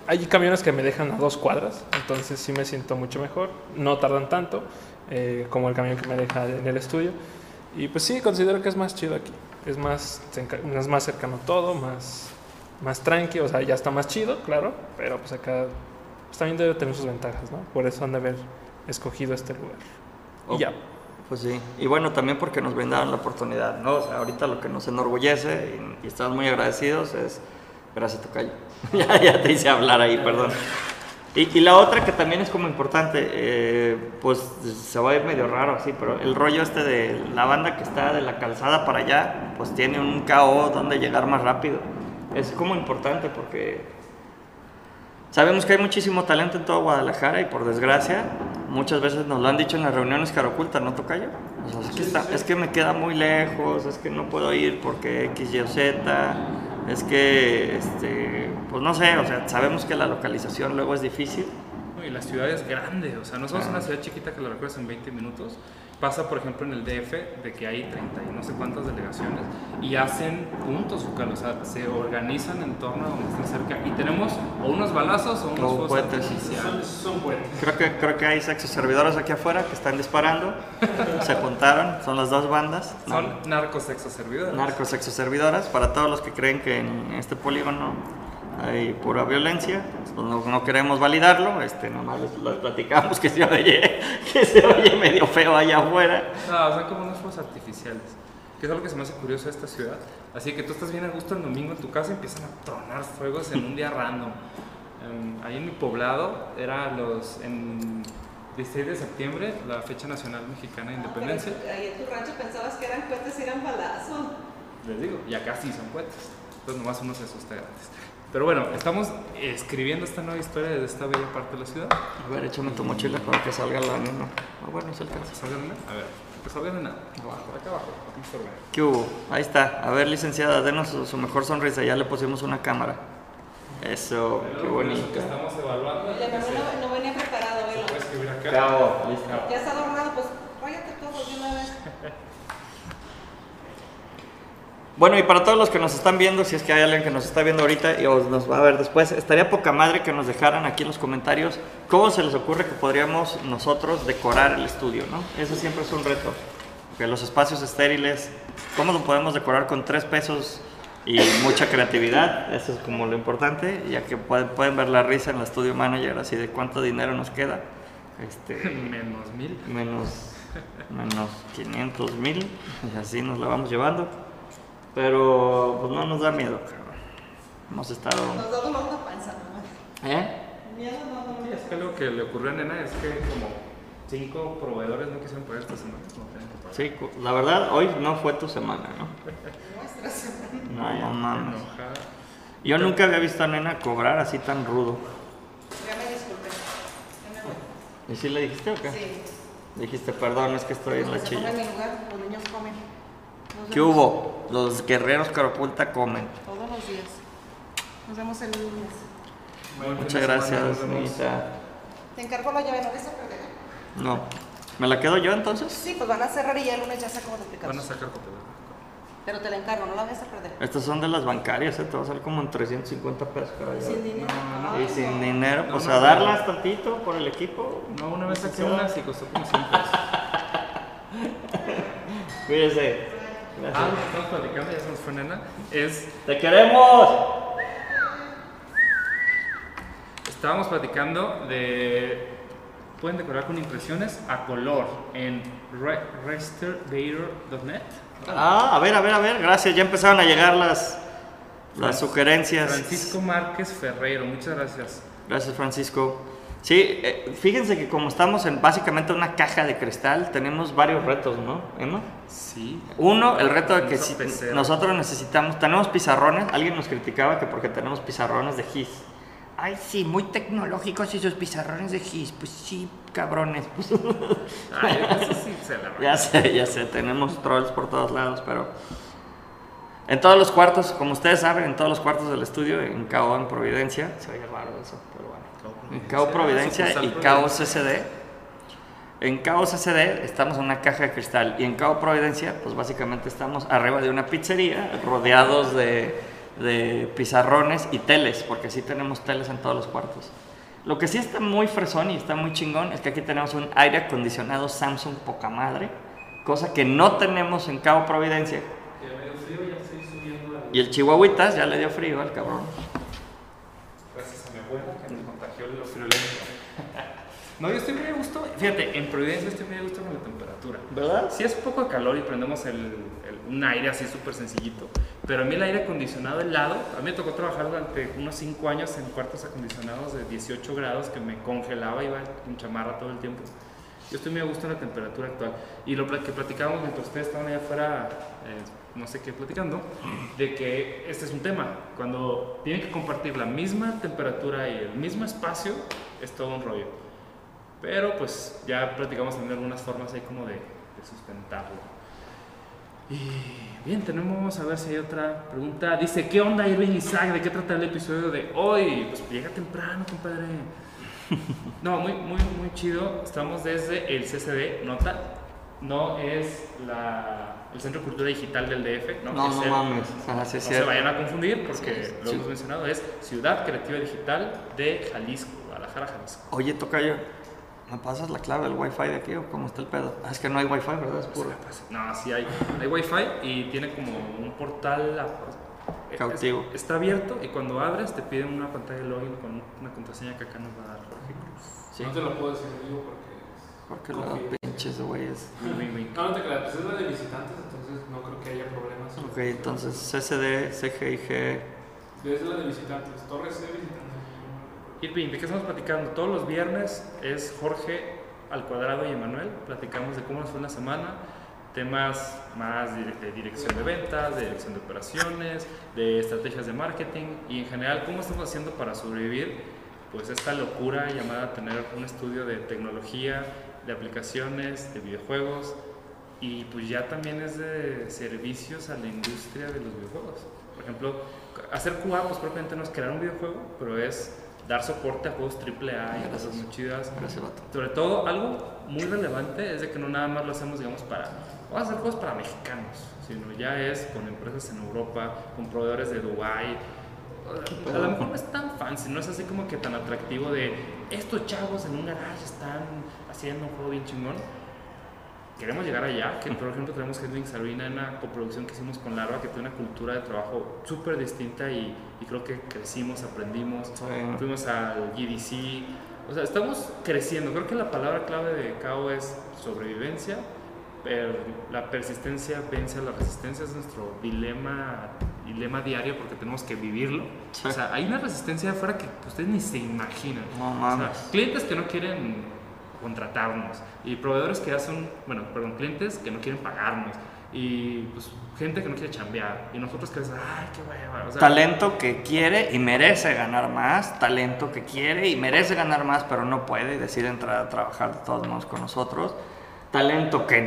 Speaker 4: hay camiones que me dejan a dos cuadras, entonces sí me siento mucho mejor. No tardan tanto eh, como el camión que me deja en el estudio. Y pues sí, considero que es más chido aquí. Es más, es más cercano todo, más, más tranqui, o sea, ya está más chido, claro, pero pues acá pues, también debe tener sus ventajas, ¿no? Por eso han de haber escogido este lugar.
Speaker 1: Oh.
Speaker 4: Y ya.
Speaker 1: Pues sí, y bueno, también porque nos brindaron la oportunidad, ¿no? O sea, ahorita lo que nos enorgullece y, y estamos muy agradecidos es, gracias Tocayo, ya, ya te hice hablar ahí, perdón. Y, y la otra que también es como importante, eh, pues se va a ir medio raro así, pero el rollo este de la banda que está de la calzada para allá, pues tiene un KO donde llegar más rápido. Es como importante porque Sabemos que hay muchísimo talento en todo Guadalajara y por desgracia muchas veces nos lo han dicho en las reuniones cara oculta, ¿no tocayo? O sea, es, que está- es que me queda muy lejos, es que no puedo ir porque X, Y o Z, es que, este, pues no sé, o sea, sabemos que la localización luego es difícil.
Speaker 2: Y la ciudad es grande, o sea, no somos
Speaker 1: Ah.
Speaker 2: una ciudad chiquita que la recorres en 20 minutos. Pasa, por ejemplo, en el DF, de que hay 30 y no sé cuántas delegaciones, y hacen puntos, o sea, se organizan en torno a donde están cerca. Y tenemos o unos balazos o unos
Speaker 1: O
Speaker 2: fuegos
Speaker 1: cohetes.
Speaker 2: artificiales.
Speaker 4: Son buenos.
Speaker 1: Creo que, creo que hay sexo servidores aquí afuera que están disparando, se juntaron, son las dos bandas.
Speaker 2: Son narcos sexo servidores.
Speaker 1: narcos sexoservidoras para todos los que creen que en este polígono hay pura violencia pues no, no queremos validarlo este nomás les, les platicamos que se oye que se oye medio feo allá afuera
Speaker 2: No, son como unos fuegos artificiales. Que es algo que se me hace curioso de esta ciudad. Así que tú estás bien a gusto el domingo en tu casa y empiezan a tronar fuegos en un día random. Em, ahí en mi poblado era los. En 16 de septiembre, la fecha nacional mexicana de independencia.
Speaker 3: Ahí en tu rancho pensabas que eran cohetes y eran balazos.
Speaker 2: Les digo, y acá sí son cohetes. Entonces nomás uno se asusta gratis. Pero bueno, estamos escribiendo esta nueva historia desde esta bella parte de la ciudad.
Speaker 1: a ver échame tu mochila para que salga la nena ah bueno se alcanza
Speaker 2: ¿Que salga nena? A ver, que salga nena. Abajo, acá abajo.
Speaker 1: ¿Qué hubo? ahí está a ver licenciada denos su, su mejor sonrisa ya le pusimos una cámara eso qué bonito
Speaker 2: estamos evaluando.
Speaker 3: Oye, pero no, no venía preparado,
Speaker 2: acá.
Speaker 1: Cabo, listo.
Speaker 3: Ya está adornado, pues váyate todos de una vez.
Speaker 1: Bueno, y para todos los que nos están viendo, si es que hay alguien que nos está viendo ahorita y os nos va a ver después, estaría poca madre que nos dejaran aquí en los comentarios cómo se les ocurre que podríamos nosotros decorar el estudio, ¿no? Eso siempre es un reto. Que los espacios estériles, ¿cómo lo podemos decorar con tres pesos y mucha creatividad? Eso es como lo importante, ya que pueden, pueden ver la risa en la Studio Manager, así de cuánto dinero nos queda. Este,
Speaker 2: Menos mil.
Speaker 1: menos, menos 500 mil, y así nos la vamos llevando. Pero pues no nos da miedo, cabrón. Hemos estado.
Speaker 3: Nos da dolor la panza nomás.
Speaker 1: ¿Eh?
Speaker 3: Miedo no, no,
Speaker 2: Sí, es que lo que le ocurrió a Nena es que como cinco proveedores no quisieron pagar esta semana. No tienen que pagar.
Speaker 1: Sí, la verdad, hoy no fue tu semana, ¿no?
Speaker 3: Nuestra semana.
Speaker 1: No, no mames.
Speaker 2: Enojada.
Speaker 1: Yo nunca había visto a Nena cobrar así tan rudo.
Speaker 3: Ya me disculpé. Ya me voy.
Speaker 1: ¿Y sí le dijiste o qué?
Speaker 3: Sí.
Speaker 1: Dijiste, perdón, es que estoy en la chilla.
Speaker 3: en mi lugar, los niños comen. Nos
Speaker 1: ¿Qué
Speaker 3: vemos
Speaker 1: hubo? Los guerreros Caropulta comen.
Speaker 3: Todos los días. Nos vemos el lunes.
Speaker 1: Muchas
Speaker 2: de
Speaker 1: gracias. Anita.
Speaker 3: Te encargo la llave, no ves a perder.
Speaker 1: No. ¿Me la quedo yo entonces?
Speaker 3: Sí, pues van a cerrar y ya el lunes ya saco duplicados.
Speaker 2: Van a sacar copias.
Speaker 3: Pero te la encargo, no la vayas a perder.
Speaker 1: Estas son de las bancarias, ¿eh? te va a salir como en 350 pesos. caray.
Speaker 3: Sin dinero.
Speaker 1: Y sin dinero, pues
Speaker 2: no,
Speaker 1: a
Speaker 2: no.
Speaker 1: darlas tantito por el equipo.
Speaker 2: No, una vez saqué unas y costó como 100 pesos.
Speaker 1: Cuídese.
Speaker 2: Ah,
Speaker 1: Gracias.
Speaker 2: que estamos platicando, ya se nos fue nena, es,
Speaker 1: ¡Te queremos!
Speaker 2: estábamos platicando de, pueden decorar con impresiones a color en re- restervator.net.
Speaker 1: Ah, a ver, a ver, a ver, gracias. Ya empezaron a llegar las, las sugerencias.
Speaker 2: Francisco Márquez Ferreiro, muchas gracias.
Speaker 1: Gracias, Francisco. Sí, eh, fíjense que como estamos en básicamente una caja de cristal, tenemos varios retos, ¿no, Emma?
Speaker 2: Sí.
Speaker 1: Uno, el reto de que si nosotros necesitamos, tenemos pizarrones, alguien nos criticaba que porque tenemos pizarrones de GIS. Ay, sí, muy tecnológicos y sus pizarrones de GIS. Pues sí, cabrones. Pues,
Speaker 2: Ay, eso sí se la
Speaker 1: ya sé, ya sé, tenemos trolls por todos lados, pero... En todos los cuartos, como ustedes saben, en todos los cuartos del estudio, en CAO en Providencia, se oye raro eso, pero En CAO Providencia y CAO CCD. En CAO CCD estamos en una caja de cristal y en CAO Providencia, pues básicamente estamos arriba de una pizzería, rodeados de, de pizarrones y teles, porque sí tenemos teles en todos los cuartos. Lo que sí está muy fresón y está muy chingón es que aquí tenemos un aire acondicionado Samsung poca madre, cosa que no tenemos en Cabo Providencia. Y el chihuahuitas ya le dio frío al cabrón.
Speaker 2: Gracias a mi abuela lo friolento. No, yo estoy muy a gusto. Fíjate, en Providencia estoy muy a gusto con la temperatura.
Speaker 1: ¿Verdad?
Speaker 2: Si es poco de calor y prendemos el, el- un aire así súper sencillito, pero a mí el aire acondicionado helado, a mí me tocó trabajar durante unos 5 años en cuartos acondicionados de 18 grados que me congelaba, iba en chamarra todo el tiempo. Yo estoy muy a gusto en la temperatura actual. Y lo que platicábamos mientras ustedes estaban allá afuera, eh, no sé qué, platicando, de que este es un tema. Cuando tienen que compartir la misma temperatura y el mismo espacio, es todo un rollo. Pero pues ya platicamos también algunas formas ahí como de, de sustentarlo. Y bien, tenemos a ver si hay otra pregunta. Dice, ¿qué onda Irving Isaac? ¿De qué trata el episodio de hoy? Pues llega temprano, compadre. No, muy, muy, muy chido. Estamos desde el CCD, nota. No es la, el Centro de Cultura Digital del DF, ¿no?
Speaker 1: No,
Speaker 2: Es
Speaker 1: no
Speaker 2: el-
Speaker 1: mames. Ajá, sí,
Speaker 2: no se vayan a confundir porque
Speaker 1: Sí,
Speaker 2: lo
Speaker 1: sí.
Speaker 2: hemos mencionado, es Ciudad Creativa Digital de Jalisco, Guadalajara, Jalisco.
Speaker 1: Oye, Tocayo, ¿me pasas la clave del wifi de aquí o cómo está el pedo? Ah, es que no hay wifi, ¿verdad? Es puro.
Speaker 2: No, sí hay, hay wifi y tiene como un portal a- es-
Speaker 1: Cautivo.
Speaker 2: está abierto y cuando abres te piden una pantalla de login con una contraseña que acá nos va a dar Jorge Cruz.
Speaker 1: Sí,
Speaker 4: No te lo puedo decir en vivo porque.
Speaker 1: Porque los pinches güeyes.
Speaker 4: No, no te creas, pues es la de visitantes, entonces no creo que haya problemas.
Speaker 1: Ok, entonces CCD, CGIG.
Speaker 4: Es la de visitantes, Torres de visitantes.
Speaker 2: Irving, ¿de qué estamos platicando? Todos los viernes es Jorge al cuadrado y Emanuel. Platicamos de cómo nos fue la semana, temas más de, de dirección de ventas, de dirección de operaciones, de estrategias de marketing y en general cómo estamos haciendo para sobrevivir pues esta locura llamada tener un estudio de tecnología, de aplicaciones, de videojuegos y pues ya también es de servicios a la industria de los videojuegos. Por ejemplo, hacer QA pues propiamente no es crear un videojuego, pero es dar soporte a juegos AAA y cosas muy chidas.
Speaker 1: Gracias, vato.
Speaker 2: Sobre todo, algo muy relevante es de que no nada más lo hacemos, digamos, para, vamos a hacer juegos para mexicanos, sino ya es con empresas en Europa, con proveedores de Dubai. A lo mejor no es tan fancy, no es así como que tan atractivo de estos chavos en un garage están haciendo un juego bien chingón. Queremos llegar allá, que por ejemplo tenemos Hendrix Arena en una coproducción que hicimos con Larva, que tiene una cultura de trabajo súper distinta y, y creo que crecimos, aprendimos,
Speaker 1: Sí.
Speaker 2: fuimos al GDC, o sea, estamos creciendo. Creo que la palabra clave de CAO es sobrevivencia, pero la persistencia vence a la resistencia, es nuestro dilema, dilema diario porque tenemos que vivirlo.
Speaker 1: Sí.
Speaker 2: O sea, hay una resistencia de afuera que ustedes ni se imaginan.
Speaker 1: No
Speaker 2: O sea, clientes que no quieren contratarnos y proveedores que son, bueno, perdón, clientes que no quieren pagarnos y pues gente que no quiere chambear y nosotros que decimos, ay, qué hueva. O sea,
Speaker 1: Talento que quiere y merece ganar más, talento que quiere y merece ganar más, pero no puede y decide entrar a trabajar de todos modos con nosotros. Talento que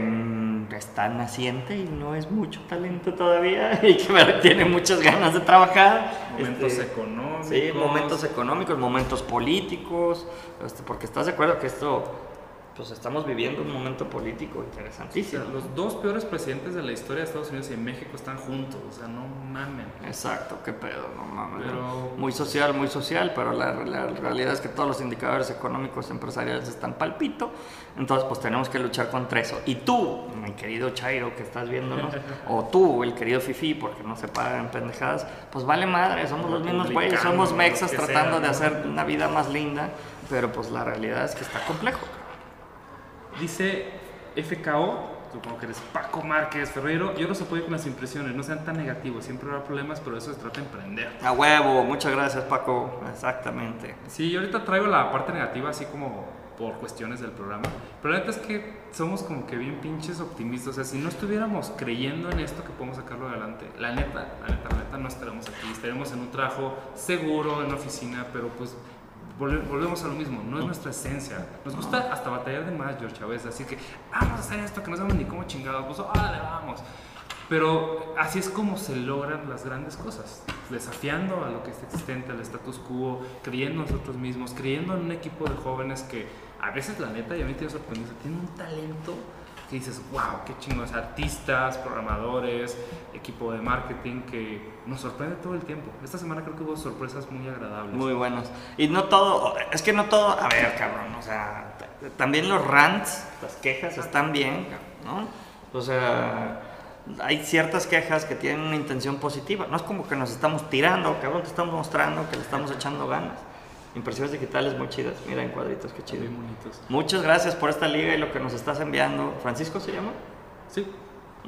Speaker 1: está naciente y no es mucho talento todavía y que tiene muchas ganas de trabajar.
Speaker 2: momentos
Speaker 1: Este,
Speaker 2: económicos.
Speaker 1: Sí, momentos económicos, momentos políticos, este, porque estás de acuerdo que esto, pues estamos viviendo un momento político
Speaker 2: O
Speaker 1: interesantísimo.
Speaker 2: sea, los dos peores presidentes de la historia de Estados Unidos y México están juntos, o sea, no mamen.
Speaker 1: Exacto, qué pedo, no mames.
Speaker 2: Pero-
Speaker 1: Muy social, muy social, pero la, la realidad es que todos los indicadores económicos empresariales están palpito, entonces pues tenemos que luchar contra eso. Y tú, mi querido Chairo que estás viéndonos, o tú, el querido Fifi, porque no se pagan pendejadas, pues vale madre, somos los mismos güeyes, somos mexas tratando
Speaker 2: sea,
Speaker 1: de hacer una vida más linda, pero pues la realidad es que está complejo.
Speaker 2: Dice FKO, supongo que eres Paco Márquez Ferrero, yo los apoyo con las impresiones, no sean tan negativos, siempre habrá problemas, pero eso se trata de emprender.
Speaker 1: A huevo, muchas gracias Paco, exactamente.
Speaker 2: Sí, yo ahorita traigo la parte negativa así como por cuestiones del programa, pero la neta es que somos como que bien pinches optimistas, o sea, si no estuviéramos creyendo en esto que podemos sacarlo adelante, la neta, la neta, la neta no estaremos aquí, estaremos en un trabajo seguro, en una oficina, pero pues volvemos a lo mismo, no es nuestra esencia, nos gusta hasta batallar de más, George, a veces, así que vamos a hacer esto que no sabemos ni cómo chingados, pues órale, vamos. Pero así es como se logran las grandes cosas, desafiando a lo que es existente, al status quo, creyendo en nosotros mismos, creyendo en un equipo de jóvenes que a veces la neta, y a mí te sorprendido, tienen un talento que dices, wow, qué chingos, artistas, programadores, equipo de marketing que nos sorprende todo el tiempo. Esta semana creo que hubo sorpresas muy agradables.
Speaker 1: Muy buenos. Y no todo, es que no todo, a ver, cabrón, o sea, también los rants, las quejas están bien, ¿no? O sea, hay ciertas quejas que tienen una intención positiva. No es como que nos estamos tirando, cabrón, te estamos mostrando que le estamos echando ganas. Impresiones digitales muy chidas. Mira en cuadritos, qué chido.
Speaker 2: Muy bonitos.
Speaker 1: Muchas gracias por esta liga y lo que nos estás enviando. ¿Francisco se llama?
Speaker 2: Sí,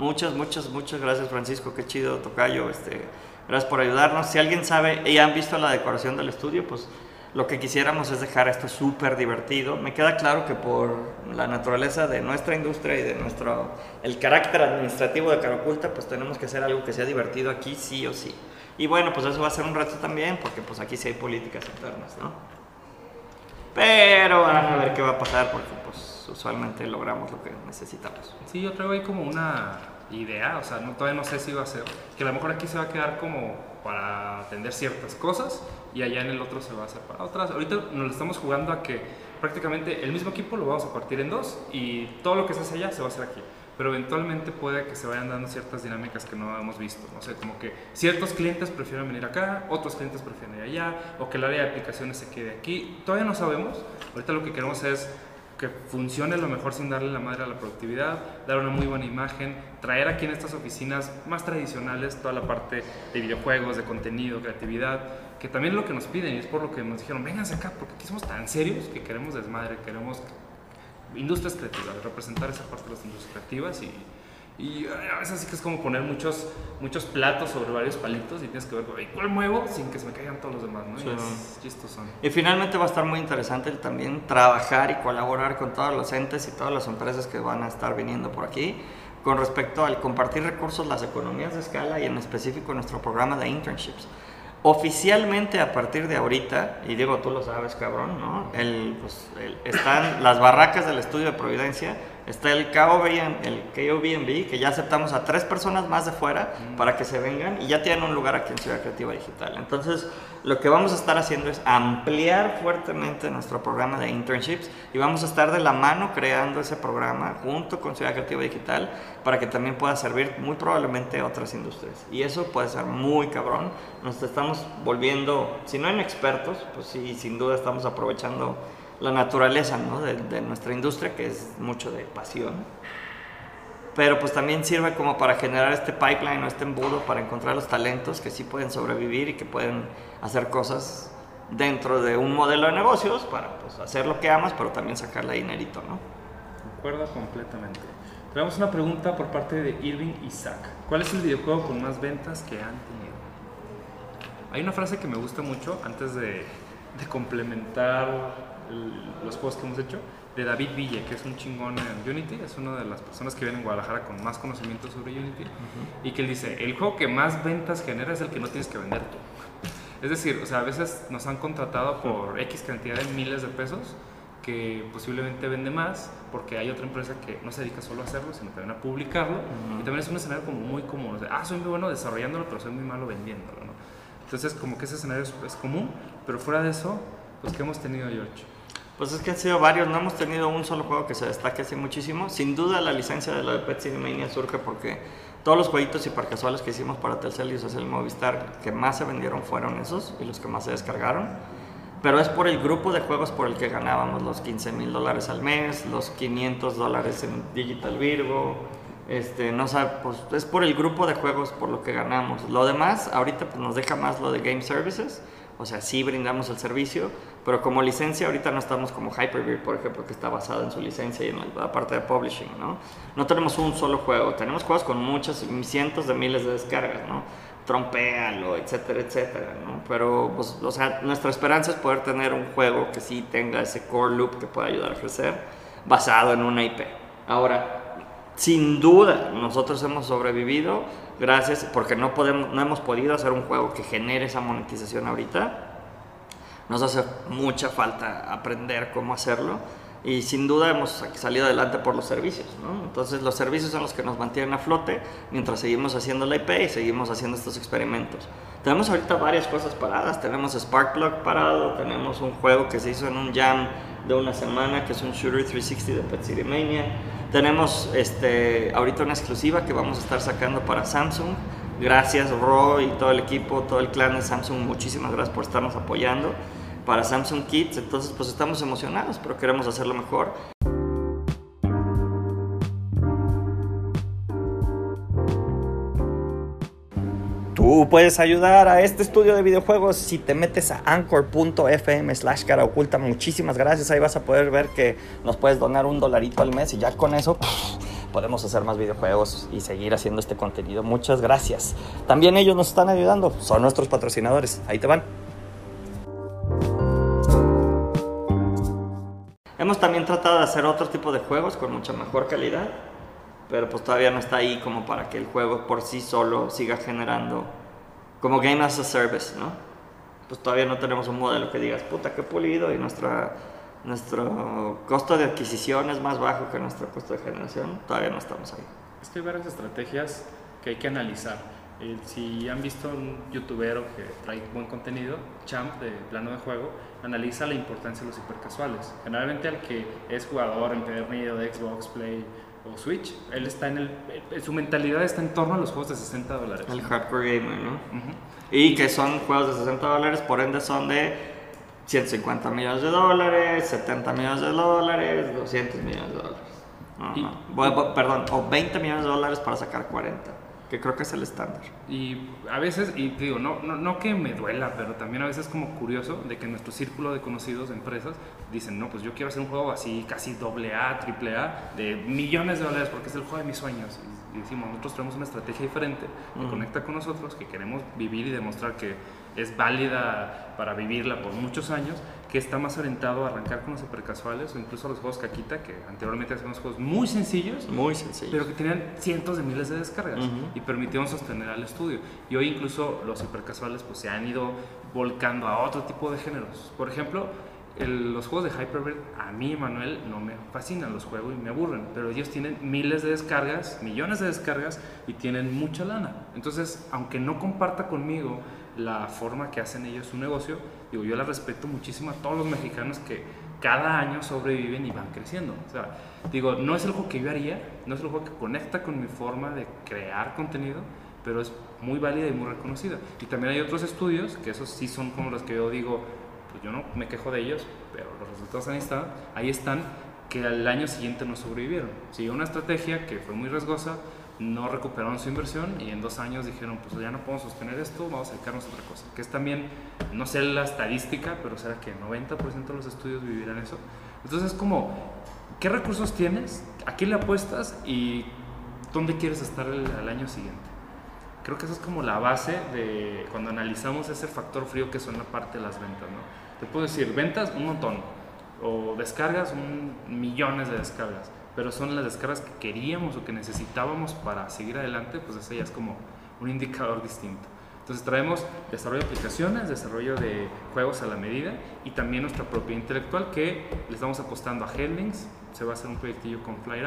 Speaker 1: Muchas, muchas, muchas gracias Francisco, qué chido Tocayo, este, gracias por ayudarnos. Si alguien sabe y han visto la decoración del estudio, pues lo que quisiéramos es dejar esto súper divertido. Me queda claro que por la naturaleza de nuestra industria y de nuestro, el carácter administrativo de Caraculta, pues tenemos que hacer algo que sea divertido aquí sí o sí. Y bueno, pues eso va a ser un reto también, porque pues aquí sí hay políticas internas, ¿no? Pero a ver qué va a pasar, porque pues usualmente logramos lo que necesitamos.
Speaker 2: Sí, yo traigo ahí como una idea, o sea, no, todavía no sé si va a ser, que a lo mejor aquí se va a quedar como para atender ciertas cosas y allá en el otro se va a hacer para otras. Ahorita nos lo estamos jugando a que prácticamente el mismo equipo lo vamos a partir en dos y todo lo que se hace allá se va a hacer aquí. Pero eventualmente puede que se vayan dando ciertas dinámicas que no hemos visto. No sé, como que ciertos clientes prefieren venir acá, otros clientes prefieren ir allá, o que el área de aplicaciones se quede aquí. Todavía no sabemos. Ahorita lo que queremos es que funcione lo mejor sin darle la madre a la productividad, dar una muy buena imagen, traer aquí en estas oficinas más tradicionales toda la parte de videojuegos, de contenido, creatividad, que también es lo que nos piden y es por lo que nos dijeron, vénganse acá, porque aquí somos tan serios que queremos desmadre, queremos industrias creativas, representar esa parte de las industrias creativas y, y a veces sí que es como poner muchos, muchos platos sobre varios palitos y tienes que ver "Oye, cuál muevo sin que se me caigan todos los demás, ¿no?
Speaker 1: Sí.
Speaker 2: Y es.
Speaker 1: Y finalmente va a estar muy interesante también trabajar y colaborar con todos los entes y todas las empresas que van a estar viniendo por aquí con respecto al compartir recursos, las economías de escala y en específico nuestro programa de internships. Oficialmente a partir de ahorita, y digo tú lo sabes cabrón, ¿no? El, pues, el- están las barracas del estudio de Providencia, está el KOB, el KOBNB, que ya aceptamos a tres personas más de fuera para que se vengan y ya tienen un lugar aquí en Ciudad Creativa Digital. Entonces, lo que vamos a estar haciendo es ampliar fuertemente nuestro programa de internships y vamos a estar de la mano creando ese programa junto con Ciudad Creativa Digital para que también pueda servir muy probablemente a otras industrias. Y eso puede ser muy cabrón. Nos estamos volviendo, si no en expertos, pues sí, sin duda estamos aprovechando la naturaleza ¿no? de, nuestra industria, que es mucho de pasión. Pero pues también sirve como para generar este pipeline o este embudo para encontrar los talentos que sí pueden sobrevivir y que pueden hacer cosas dentro de un modelo de negocios para pues, hacer lo que amas, pero también sacarle dinerito, ¿no?
Speaker 2: Concuerdo completamente. Tenemos una pregunta por parte de Irving Isaac. ¿Cuál es el videojuego con más ventas que han tenido? Hay una frase que me gusta mucho antes de complementar el- los juegos que hemos hecho, de David Ville, que es un chingón en Unity, es una de las personas que viene en Guadalajara con más conocimiento sobre Unity, y que él dice, el juego que más ventas genera es el que no tienes que vender tú. Es decir, o sea, a veces nos han contratado por X cantidad de miles de pesos que posiblemente vende más porque hay otra empresa que no se dedica solo a hacerlo, sino también a publicarlo. Y también es un escenario como muy común. O sea, ah, soy muy bueno desarrollándolo, pero soy muy malo vendiéndolo, ¿no? Entonces, como que ese escenario es, es común, pero fuera de eso, pues, ¿qué hemos tenido, George?
Speaker 1: Pues es que han sido varios, no hemos tenido un solo juego que se destaque así muchísimo. Sin duda la licencia de lo de Pet City Mania surge porque todos los jueguitos y casuales que hicimos para Telcel y el Movistar que más se vendieron fueron esos y los que más se descargaron. Pero es por el grupo de juegos por el que ganábamos los 15 mil dólares al mes, los 500 dólares en Digital Virgo. Este, no sabe, pues es por el grupo de juegos por lo que ganamos. Lo demás, ahorita pues, nos deja más lo de Game Services. O sea, sí brindamos el servicio, pero como licencia ahorita no estamos como Hyperbeard, por ejemplo, que está basado en su licencia y en la parte de publishing, ¿no? No tenemos un solo juego, tenemos juegos con muchos, cientos de miles de descargas, ¿no? Trompealo, etcétera, etcétera, ¿no? Pero, pues, o sea, nuestra esperanza es poder tener un juego que sí tenga ese core loop que pueda ayudar a crecer, basado en una IP. Ahora, sin duda, nosotros hemos sobrevivido gracias, porque no, podemos, no hemos podido hacer un juego que genere esa monetización ahorita. Nos hace mucha falta aprender cómo hacerlo y sin duda hemos salido adelante por los servicios. ¿no? Entonces los servicios son los que nos mantienen a flote mientras seguimos haciendo la IP y seguimos haciendo estos experimentos. Tenemos ahorita varias cosas paradas, tenemos Sparkplug parado, tenemos un juego que se hizo en un jam de una semana que es un Shooter 360 de Pet City Mania. Tenemos este, ahorita una exclusiva que vamos a estar sacando para Samsung. Gracias Roy y todo el equipo, todo el clan de Samsung, muchísimas gracias por estarnos apoyando para Samsung Kids. Entonces pues estamos emocionados, pero queremos hacerlo mejor. Tú puedes ayudar a este estudio de videojuegos si te metes a anchor.fm slash cara oculta. Muchísimas gracias. Ahí vas a poder ver que nos puedes donar un dolarito al mes y ya con eso podemos hacer más videojuegos y seguir haciendo este contenido. Muchas gracias. También ellos nos están ayudando. Son nuestros patrocinadores. Ahí te van. Hemos también tratado de hacer otro tipo de juegos con mucha mejor calidad pero pues todavía no está ahí como para que el juego por sí solo siga generando como Game as a Service, ¿no? Pues todavía no tenemos un modelo que digas, puta, qué pulido y nuestra, nuestro costo de adquisición es más bajo que nuestro costo de generación, todavía no estamos ahí.
Speaker 2: Es que hay varias estrategias que hay que analizar. Eh, si han visto un youtuber que trae buen contenido, Champ de plano de juego, analiza la importancia de los hipercasuales. Generalmente al que es jugador empedernido de Xbox, Play, o Switch, él está en el, su mentalidad está en torno a los juegos de 60 dólares.
Speaker 1: El hardcore gamer, ¿no? Y que son juegos de 60 dólares, por ende son de 150 millones de dólares, 70 millones de dólares, 200 millones de dólares. perdón, o 20 millones de dólares para sacar 40 que creo que es el estándar.
Speaker 2: Y a veces, y digo, no, no, no, que me duela, pero también a veces es como curioso de que nuestro círculo de conocidos de empresas dicen, no, pues yo quiero hacer un juego así, casi doble A, triple A, de millones de dólares, porque es el juego de mis sueños. Y, decimos, nosotros tenemos una estrategia diferente que conecta con nosotros, que queremos vivir y demostrar que es válida para vivirla por muchos años que está más orientado a arrancar con los supercasuales o incluso a los juegos Caquita, que anteriormente hacíamos juegos muy sencillos,
Speaker 1: muy sencillos,
Speaker 2: pero que tenían cientos de miles de descargas y permitieron sostener al estudio. Y hoy incluso los supercasuales pues se han ido volcando a otro tipo de géneros. Por ejemplo, los juegos de Hyperbird a mí, Manuel, no me fascinan, los juegos y me aburren, pero ellos tienen miles de descargas, millones de descargas y tienen mucha lana. Entonces, aunque no comparta conmigo la forma que hacen ellos su negocio, digo, yo la respeto muchísimo a todos los mexicanos que cada año sobreviven y van creciendo. O sea, digo, no es algo que yo haría, no es algo que conecta con mi forma de crear contenido, pero es muy válida y muy reconocida. Y también hay otros estudios, que esos sí son como los que yo digo, pues yo no me quejo de ellos, pero los resultados ahí están, ahí están que al año siguiente no sobrevivieron. Siguió una estrategia que fue muy riesgosa, no recuperaron su inversión y en dos años dijeron, pues ya no podemos sostener esto, vamos a dedicarnos a otra cosa. Que es también, no sé la estadística, pero será que 90% de los estudios vivirán eso. Entonces es como, ¿qué recursos tienes? ¿A qué le apuestas? ¿Y dónde quieres estar el año siguiente? Creo que eso es como la base de cuando analizamos ese factor frío que son la parte de las ventas, ¿no? Te puedo decir, ventas un montón, o descargas un, millones de descargas pero son las descargas que queríamos o que necesitábamos para seguir adelante, pues ese ya es como un indicador distinto. Entonces traemos desarrollo de aplicaciones, desarrollo de juegos a la medida y también nuestra propiedad intelectual que le estamos apostando a Hellings, se va a hacer un proyectillo con Flight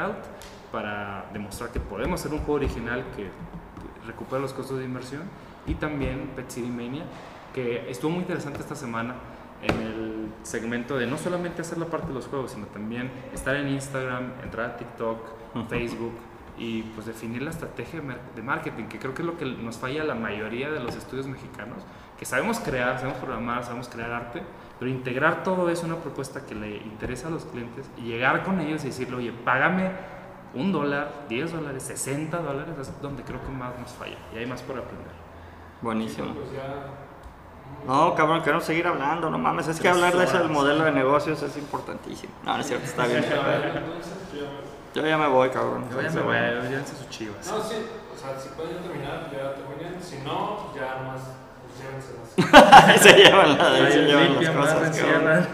Speaker 2: para demostrar que podemos hacer un juego original que recupera los costos de inversión y también Pet City Mania que estuvo muy interesante esta semana en el segmento de no solamente hacer la parte de los juegos, sino también estar en Instagram, entrar a TikTok, Facebook y pues definir la estrategia de mar- de marketing, que creo que es lo que nos falla a la mayoría de los estudios mexicanos, que sabemos crear, sabemos programar, sabemos crear arte, pero integrar todo eso en una propuesta que le interesa a los clientes y llegar con ellos y decirle, oye, págame un dólar, 10 dólares, 60 dólares, es donde creo que más nos falla y hay más por aprender.
Speaker 1: Buenísimo.
Speaker 4: Pues ya.
Speaker 1: No, cabrón, queremos seguir hablando, no mames. Es que hablar de ese
Speaker 2: horas.
Speaker 1: modelo de negocios es importantísimo. No, no es cierto, está bien. Yo ya me voy, cabrón.
Speaker 2: Yo ya me voy, llévense sus chivas.
Speaker 4: No, sí, o sea, si pueden terminar, ya terminen. Si no, ya más, pues
Speaker 1: se llevan, la, se
Speaker 2: Ahí
Speaker 1: llevan las cosas.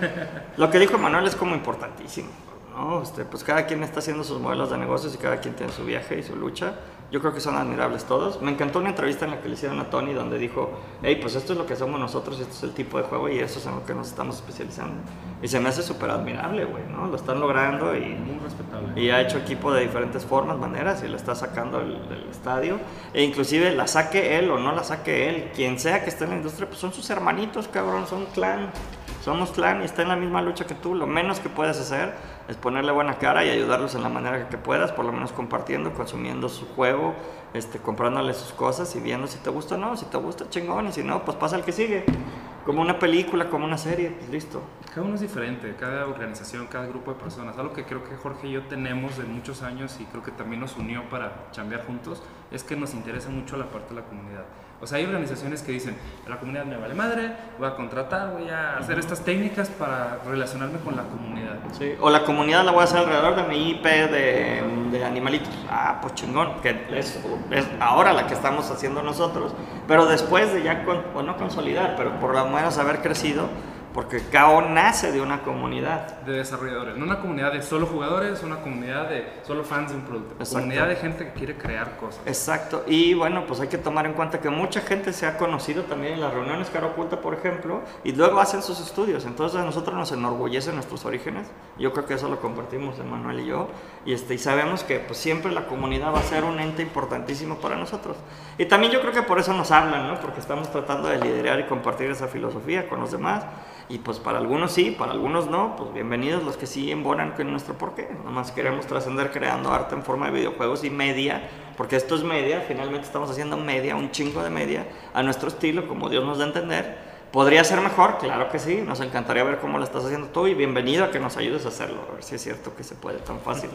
Speaker 1: Lo que dijo Manuel es como importantísimo. ¿no? Este, pues cada quien está haciendo sus modelos de negocios y cada quien tiene su viaje y su lucha. Yo creo que son admirables todos. Me encantó una entrevista en la que le hicieron a Tony donde dijo, hey, pues esto es lo que somos nosotros, esto es el tipo de juego y eso es en lo que nos estamos especializando. Y se me hace súper admirable, güey, ¿no? Lo están logrando y
Speaker 2: Muy respetable.
Speaker 1: y ha hecho equipo de diferentes formas, maneras y lo está sacando del, del estadio e inclusive la saque él o no la saque él, quien sea que esté en la industria, pues son sus hermanitos, cabrón, son clan, somos clan y está en la misma lucha que tú, lo menos que puedes hacer es ponerle buena cara y ayudarlos en la manera que puedas, por lo menos compartiendo, consumiendo su juego, este, comprándole sus cosas y viendo si te gusta o no, si te gusta chingón y si no, pues pasa al que sigue, como una película, como una serie, pues listo.
Speaker 2: Cada uno es diferente, cada organización, cada grupo de personas. Algo que creo que Jorge y yo tenemos de muchos años y creo que también nos unió para chambear juntos es que nos interesa mucho la parte de la comunidad. O sea, hay organizaciones que dicen, la comunidad me vale madre, voy a contratar, voy a hacer estas técnicas para relacionarme con la comunidad.
Speaker 1: Sí, O la comunidad la voy a hacer alrededor de mi IP de, de animalitos. Ah, pues chingón, que es, es ahora la que estamos haciendo nosotros. Pero después de ya, con, o no consolidar, pero por lo menos haber crecido, porque KO nace de una comunidad.
Speaker 2: De desarrolladores, no una comunidad de solo jugadores, una comunidad de solo fans de un producto.
Speaker 1: Exacto.
Speaker 2: Comunidad de gente que quiere crear cosas.
Speaker 1: Exacto, y bueno, pues hay que tomar en cuenta que mucha gente se ha conocido también en las reuniones Cara Oculta, por ejemplo, y luego hacen sus estudios. Entonces a nosotros nos enorgullece nuestros orígenes. Yo creo que eso lo compartimos Emanuel y yo. Y, este, y sabemos que pues, siempre la comunidad va a ser un ente importantísimo para nosotros. Y también yo creo que por eso nos hablan, ¿no? Porque estamos tratando de liderar y compartir esa filosofía con los demás. Y pues para algunos sí, para algunos no, pues bienvenidos los que sí embonan con nuestro porqué. Nomás queremos trascender creando arte en forma de videojuegos y media, porque esto es media, finalmente estamos haciendo media, un chingo de media, a nuestro estilo, como Dios nos da a entender. ¿Podría ser mejor? Claro que sí, nos encantaría ver cómo lo estás haciendo tú y bienvenido a que nos ayudes a hacerlo, a ver si es cierto que se puede tan fácil.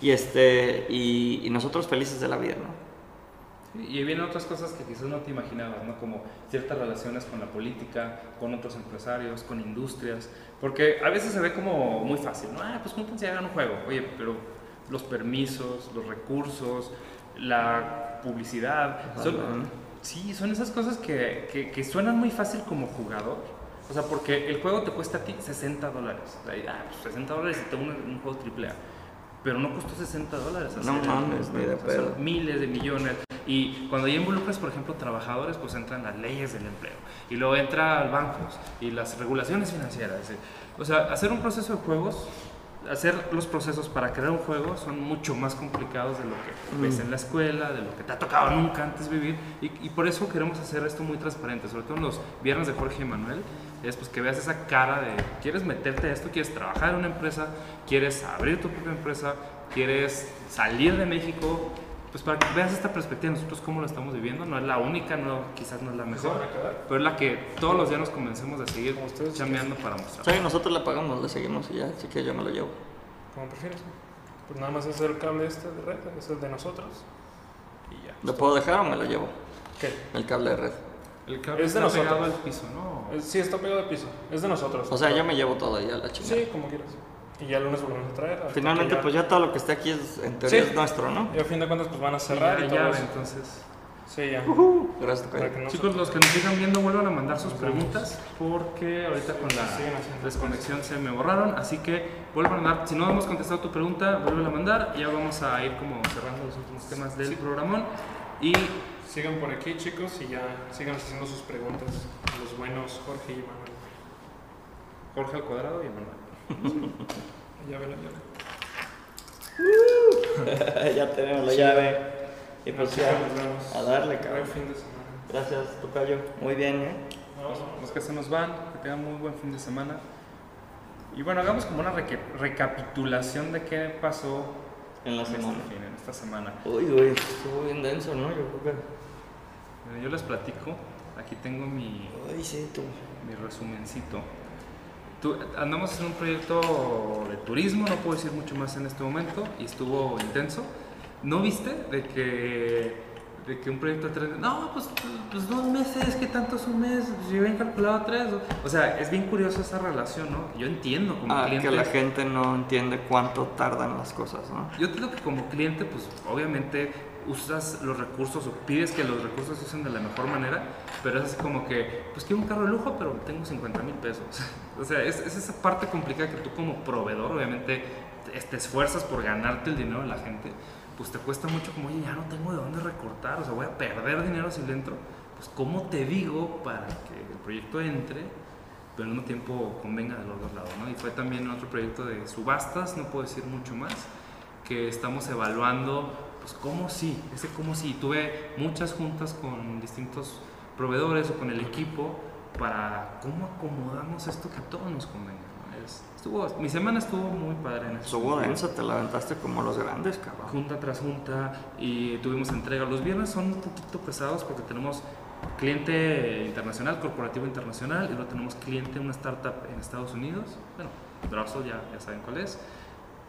Speaker 1: Y, este, y, y nosotros felices de la vida, ¿no?
Speaker 2: Y vienen otras cosas que quizás no te imaginabas, ¿no? Como ciertas relaciones con la política, con otros empresarios, con industrias. Porque a veces se ve como muy fácil, ¿no? Ah, pues júntense y hagan un juego. Oye, pero los permisos, los recursos, la publicidad, son, sí, son esas cosas que, que, que suenan muy fácil como jugador. O sea, porque el juego te cuesta a ti 60 dólares. Ahí, Ah, pues 60 dólares y te un, un juego triple A. Pero no costó 60 dólares.
Speaker 1: No mames, ni de pedo.
Speaker 2: son miles de millones. Y cuando ya involucras, por ejemplo, trabajadores, pues entran las leyes del empleo. Y luego entra bancos y las regulaciones financieras. O sea, hacer un proceso de juegos, hacer los procesos para crear un juego son mucho más complicados de lo que ves en la escuela, de lo que te ha tocado nunca antes vivir. Y, y por eso queremos hacer esto muy transparente, sobre todo en los viernes de Jorge y Manuel. Es pues que veas esa cara de, quieres meterte a esto, quieres trabajar en una empresa, quieres abrir tu propia empresa, quieres salir de México, pues para que veas esta perspectiva, nosotros cómo lo estamos viviendo, no es la única, no, quizás no es la mejor, pero es la que todos los días nos convencemos de seguir
Speaker 4: ustedes
Speaker 2: chambeando para mostrar.
Speaker 1: Sí, nosotros le pagamos, le seguimos y ya, así que yo me lo llevo.
Speaker 4: Como prefieres. Pues nada más es el cable este de red, es el de nosotros. Y ya.
Speaker 1: ¿Lo puedo dejar o me lo llevo?
Speaker 4: ¿Qué?
Speaker 1: El cable de red.
Speaker 2: El cable
Speaker 4: Es de
Speaker 2: está pegado
Speaker 4: nosotros.
Speaker 2: al piso, ¿no?
Speaker 4: Es- sí, está pegado al piso. Es de nosotros.
Speaker 1: O sea, yo me llevo todo ya la chingada.
Speaker 4: Sí, como quieras. Y ya el lunes volvemos a traer. hasta
Speaker 1: Finalmente,
Speaker 4: que
Speaker 1: pues ya todo lo que esté aquí es, en teoría
Speaker 4: Sí.
Speaker 1: es nuestro, ¿no?
Speaker 4: Y a fin de cuentas, pues van a
Speaker 2: Y
Speaker 4: cerrar
Speaker 2: ya
Speaker 4: y, todo eso.
Speaker 2: entonces.
Speaker 4: Sí, ya.
Speaker 1: Gracias,
Speaker 4: Para que
Speaker 1: Tocayo.
Speaker 4: no se-
Speaker 2: Chicos, los que nos sigan viendo vuelvan a mandar sus preguntas porque ahorita con la
Speaker 4: Siguen haciendo
Speaker 2: desconexión se me borraron, así que vuelvan a mandar. Si no hemos contestado tu pregunta, vuelve a mandar. Ya vamos a ir como cerrando los últimos temas del programón. Y
Speaker 4: Sigan por aquí, chicos, y ya sigan haciendo sus preguntas. Los buenos Jorge y Manuel.
Speaker 2: Jorge al cuadrado y Manuel.
Speaker 4: Ya ven, ya ven.
Speaker 1: ya tenemos la llave. Y pues ya,
Speaker 4: nos vemos.
Speaker 1: a darle,
Speaker 4: Buen
Speaker 1: cabrón.
Speaker 4: fin de semana.
Speaker 1: Gracias, Tocayo. Muy bien, ¿eh?
Speaker 2: los, los que se nos van, que tengan muy buen fin de semana. Y bueno, hagamos como una reque- recapitulación de qué pasó
Speaker 1: En la
Speaker 2: en,
Speaker 1: semana.
Speaker 2: este fin, en esta semana.
Speaker 1: Uy, güey, estuvo bien denso, ¿no? Yo creo que.
Speaker 2: Yo les platico, aquí tengo mi,
Speaker 1: Uy, sí, tú.
Speaker 2: mi resumencito. Tú- andamos en un proyecto de turismo, no puedo decir mucho más en este momento, y estuvo intenso. ¿No viste de que, de que un proyecto de tres No, pues, pues dos meses, ¿qué tanto es un mes? Pues yo habían calculado tres. O sea, es bien curioso esa relación, ¿no? Yo entiendo como
Speaker 1: Ah,
Speaker 2: cliente.
Speaker 1: que la gente no entiende cuánto tardan las cosas, ¿no?
Speaker 2: Yo creo que como cliente, pues obviamente usas los recursos o pides que los recursos se usen de la mejor manera, pero es así como que, pues quiero un carro de lujo, pero tengo 50 mil pesos. o sea, es, es esa parte complicada que tú como proveedor, obviamente, te, te esfuerzas por ganarte el dinero de la gente, pues te cuesta mucho como, oye, ya no tengo de dónde recortar, o sea, voy a perder dinero si le entro. Pues, ¿cómo te digo para que el proyecto entre? pero al mismo tiempo convenga de los dos lados, ¿no? Y fue también otro proyecto de subastas, no puedo decir mucho más, que estamos evaluando, pues cómo sí, ese cómo sí. Tuve muchas juntas con distintos proveedores o con el equipo para cómo acomodamos esto que a todos nos convenga. Estuvo, mi semana estuvo muy padre en eso.
Speaker 1: Estuvo densa, te la aventaste como los grandes, cabrón.
Speaker 2: Junta tras junta y tuvimos entrega. Los viernes son un poquito pesados porque tenemos cliente internacional, corporativo internacional, y luego tenemos cliente, una startup en Estados Unidos. Bueno, Dropsol ya, ya saben cuál es.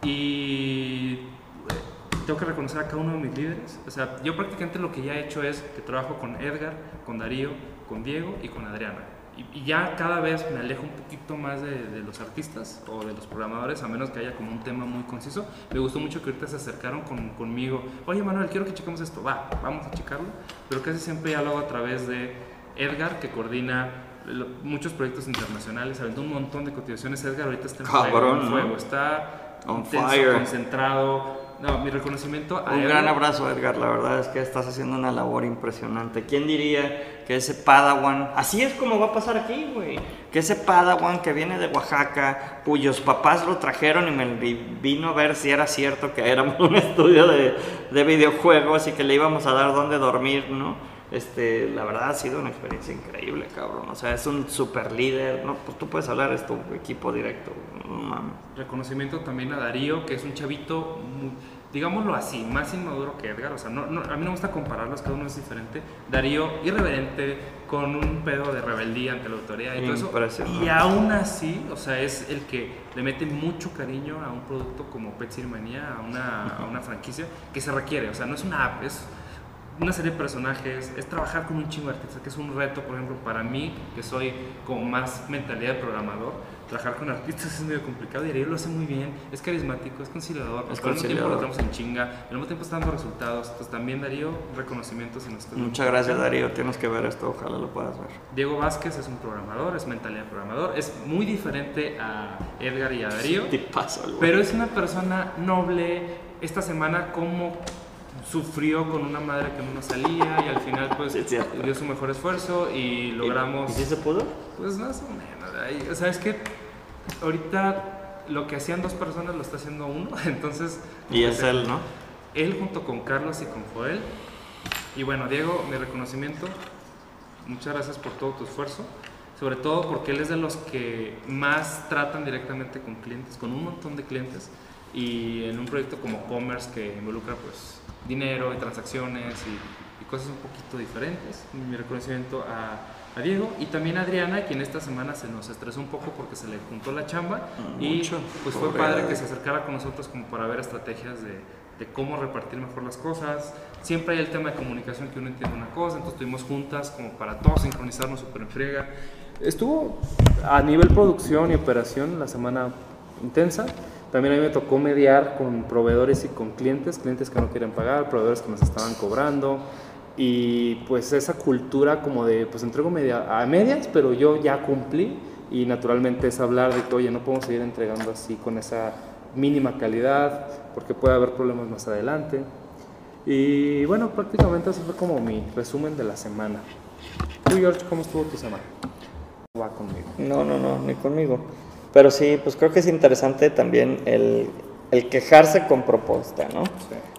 Speaker 2: Y eh, tengo que reconocer a cada uno de mis líderes. O sea, yo prácticamente lo que ya he hecho es que trabajo con Edgar, con Darío, con Diego y con Adriana. Y, y ya cada vez me alejo un poquito más de, de los artistas o de los programadores, a menos que haya como un tema muy conciso. Me gustó mucho que ahorita se acercaron con, conmigo. Oye, Manuel, quiero que chequemos esto. Va, vamos a checarlo. Pero casi siempre ya lo hago a través de Edgar, que coordina lo- muchos proyectos internacionales, aventó un montón de cotizaciones. Edgar ahorita está en fuego,
Speaker 1: Cabrón,
Speaker 2: fuego, está
Speaker 1: On
Speaker 2: intenso,
Speaker 1: fire.
Speaker 2: concentrado. No, mi reconocimiento a
Speaker 1: Un
Speaker 2: él.
Speaker 1: gran abrazo, Edgar. La verdad es que estás haciendo una labor impresionante. ¿Quién diría que ese Padawan, así es como va a pasar aquí, güey? Que ese Padawan que viene de Oaxaca, cuyos papás lo trajeron y me vi- vino a ver si era cierto que éramos un estudio de, de videojuegos y que le íbamos a dar dónde dormir, ¿no? Este, la verdad ha sido una experiencia increíble, cabrón. O sea, es un super líder. No, pues tú puedes hablar, es tu equipo directo. No mames.
Speaker 2: Reconocimiento también a Darío, que es un chavito, muy- digámoslo así, más inmaduro que Edgar. O sea, no, no- a mí no me gusta compararlos, cada uno es diferente. Darío, irreverente, con un pedo de rebeldía ante la autoridad y todo eso. Y aún así, o sea, es el que le mete mucho cariño a un producto como Pet Manía, a una, a una franquicia que se requiere. O sea, no es una app, es una serie de personajes, es trabajar con un chingo de artistas, que es un reto, por ejemplo, para mí, que soy como más mentalidad de programador, trabajar con artistas es medio complicado y Darío lo hace muy bien, es carismático, es conciliador,
Speaker 1: Es
Speaker 2: al mismo tiempo lo tenemos en chinga, al mismo tiempo está dando resultados, entonces también Darío, reconocimientos en nuestro
Speaker 1: Muchas gracias, Darío. Tienes que ver esto. Ojalá lo puedas ver.
Speaker 2: Diego Vázquez es un programador, es mentalidad de programador, es muy diferente a Edgar y a Darío.
Speaker 1: Tipazo, el güey.
Speaker 2: Pero es una persona noble. Esta semana, como sufrió con una madre que no nos salía y al final, pues, dio su mejor esfuerzo y logramos.
Speaker 1: ¿Y si se pudo?
Speaker 2: Pues más o menos. O sea, es que ahorita lo que hacían dos personas lo está haciendo uno. Entonces.
Speaker 1: Y
Speaker 2: pues,
Speaker 1: es él, ¿no?
Speaker 2: Él junto con Carlos y con Joel. Y bueno, Diego, mi reconocimiento. Muchas gracias por todo tu esfuerzo. Sobre todo porque él es de los que más tratan directamente con clientes, con un montón de clientes. Y en un proyecto como Commerce que involucra pues dinero y transacciones y, y cosas un poquito diferentes. Mi reconocimiento a, a Diego y también a Adriana, quien esta semana se nos estresó un poco porque se le juntó la chamba. Y
Speaker 1: Mucho.
Speaker 2: pues fue
Speaker 1: Pobre
Speaker 2: padre
Speaker 1: Adri.
Speaker 2: que se acercara con nosotros como para ver estrategias de, de cómo repartir mejor las cosas. Siempre hay el tema de comunicación que uno entiende una cosa, entonces estuvimos juntas como para todos sincronizarnos súper en friega. Estuvo a nivel producción y operación la semana intensa. También a mí me tocó mediar con proveedores y con clientes, clientes que no quieren pagar, proveedores que nos estaban cobrando. Y pues esa cultura como de, pues entrego a medias, pero yo ya cumplí. Y naturalmente es hablar de que, oye, no podemos seguir entregando así con esa mínima calidad, porque puede haber problemas más adelante. Y bueno, prácticamente eso fue como mi resumen de la semana. Tú, George, ¿cómo estuvo tu semana? Va conmigo.
Speaker 1: No, no, no, ni conmigo. Pero sí, pues creo que es interesante también el, el quejarse con propuesta, ¿no?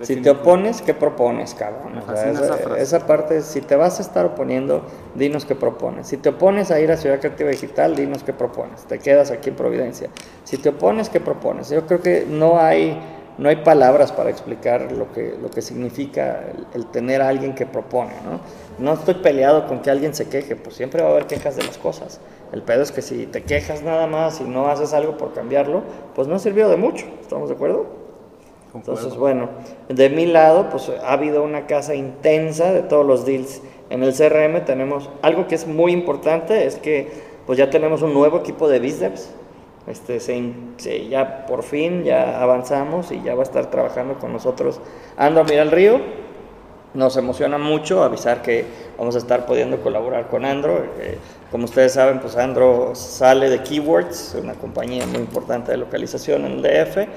Speaker 1: si te opones, ¿qué propones, cabrón? O sea, esa parte, si te vas a estar oponiendo, dinos qué propones. Si te opones a ir a Ciudad Creativa Digital, dinos qué propones. Te quedas aquí en Providencia. Si te opones, ¿qué propones? Yo creo que no hay, no hay palabras para explicar lo que, lo que significa el, el tener a alguien que propone, ¿no? No estoy peleado con que alguien se queje, pues siempre va a haber quejas de las cosas. El pedo es que si te quejas nada más y no haces algo por cambiarlo, pues no servido de mucho. ¿Estamos de acuerdo? Entonces, bueno, de mi lado, pues ha habido una casa intensa de todos los deals. En el CRM tenemos algo que es muy importante, es que pues ya tenemos un nuevo equipo de BizDevs. Este, se se- ya por fin ya avanzamos y ya va a estar trabajando con nosotros Ando Mira el Río. Nos emociona mucho avisar que vamos a estar pudiendo colaborar con Andro. Eh, como ustedes saben, pues Andro sale de Keywords, una compañía muy importante de localización en el DF.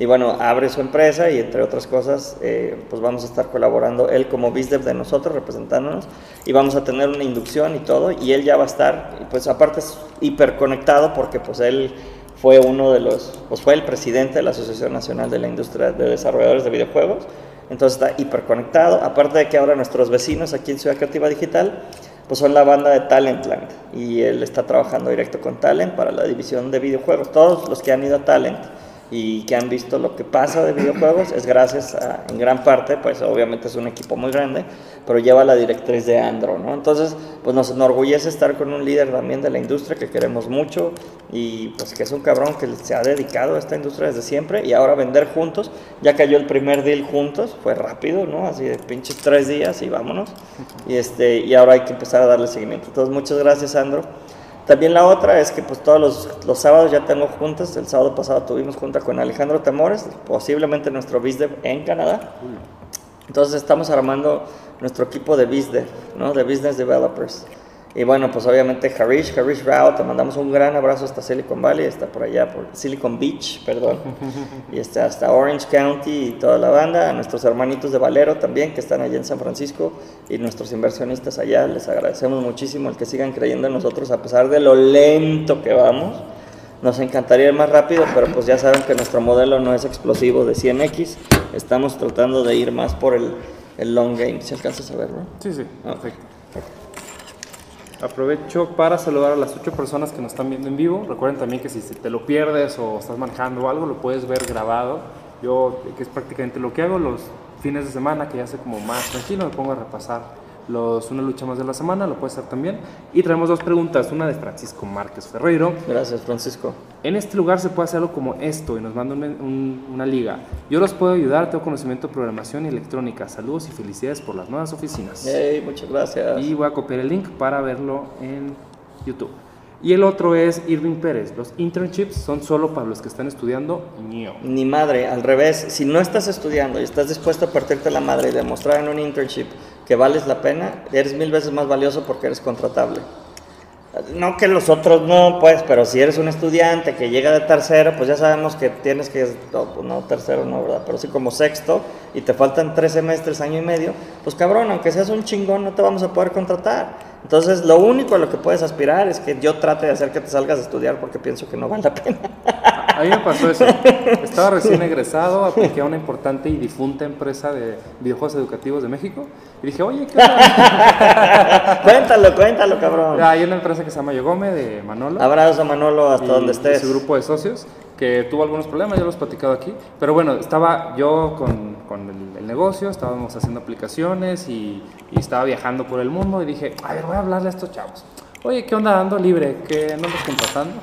Speaker 1: Y bueno, abre su empresa y entre otras cosas, eh, pues vamos a estar colaborando él como BizDev de nosotros, representándonos. Y vamos a tener una inducción y todo. Y él ya va a estar, pues aparte es hiperconectado porque pues él fue uno de los, pues fue el presidente de la Asociación Nacional de la Industria de Desarrolladores de Videojuegos. Entonces está hiperconectado. Aparte de que ahora nuestros vecinos aquí en Ciudad Creativa Digital, pues son la banda de Talentland. Y él está trabajando directo con Talent para la división de videojuegos. Todos los que han ido a Talent y que han visto lo que pasa de videojuegos es gracias a, en gran parte, pues obviamente es un equipo muy grande, pero lleva la directriz de Andro, ¿no? Entonces, pues nos enorgullece estar con un líder también de la industria que queremos mucho y pues que es un cabrón que se ha dedicado a esta industria desde siempre y ahora vender juntos, ya cayó el primer deal juntos, fue rápido, ¿no? Así de pinches tres días y vámonos. Y, este, y ahora hay que empezar a darle seguimiento. Entonces, muchas gracias, Andro. También la otra es que pues todos los, los sábados ya tengo juntas. El sábado pasado tuvimos junta con Alejandro Temores, posiblemente nuestro BizDev en Canadá. Entonces estamos armando nuestro equipo de BizDev, ¿no? De Business Developers. Y bueno, pues obviamente Harish, Harish Rao, te mandamos un gran abrazo hasta Silicon Valley, está por allá, por Silicon Beach, perdón. y está hasta Orange County y toda la banda, a nuestros hermanitos de Valero también, que están allá en San Francisco, y nuestros inversionistas allá, les agradecemos muchísimo el que sigan creyendo en nosotros a pesar de lo lento que vamos. Nos encantaría ir más rápido, pero pues ya saben que nuestro modelo no es explosivo de 100x, estamos tratando de ir más por el, el long game, si alcanzas a verlo.
Speaker 2: Sí, sí,
Speaker 1: Ah.
Speaker 2: perfecto. Aprovecho para saludar a las ocho personas que nos están viendo en vivo. Recuerden también que si te lo pierdes o estás manejando o algo, lo puedes ver grabado. Yo, que es prácticamente lo que hago los fines de semana, que ya sé como más tranquilo, me pongo a repasar los una lucha más de la semana, lo puedes hacer también. Y traemos dos preguntas, una de Francisco Márquez Ferreiro.
Speaker 1: Gracias, Francisco.
Speaker 2: En este lugar se puede hacer algo como esto y nos manda un- un- una liga. Yo los puedo ayudar, tengo conocimiento de programación y electrónica. Saludos y felicidades por las nuevas oficinas.
Speaker 1: Yay, muchas gracias.
Speaker 2: Y voy a copiar el link para verlo en YouTube. Y el otro es Irving Pérez. Los internships son solo para los que están estudiando.
Speaker 1: Ni madre, al revés, si no estás estudiando y estás dispuesto a partirte la madre y demostrar en un internship que vales la pena, eres mil veces más valioso porque eres contratable. No que los otros no, pues, pero si eres un estudiante que llega de tercero, pues ya sabemos que tienes que, no, no tercero no, ¿verdad? Pero sí como sexto y te faltan tres semestres, año y medio, pues cabrón, aunque seas un chingón, no te vamos a poder contratar. Entonces, lo único a lo que puedes aspirar es que yo trate de hacer que te salgas a estudiar porque pienso que no vale la pena.
Speaker 2: A mí me pasó eso. Estaba recién egresado, apliqué a una importante y difunta empresa de videojuegos educativos de México. Y dije, oye, ¿qué onda?
Speaker 1: cuéntalo, cuéntalo, cabrón.
Speaker 2: Hay una empresa que se llama Yogome de Manolo.
Speaker 1: Abrazo a Manolo hasta
Speaker 2: y-
Speaker 1: donde estés.
Speaker 2: su grupo de socios que tuvo algunos problemas, ya los he platicado aquí. Pero bueno, estaba yo con, con el, el negocio, estábamos haciendo aplicaciones y, y estaba viajando por el mundo y dije, a ver, voy a hablarle a estos chavos. Oye, ¿qué onda? ¿Ando libre? ¿Qué no andas contratando?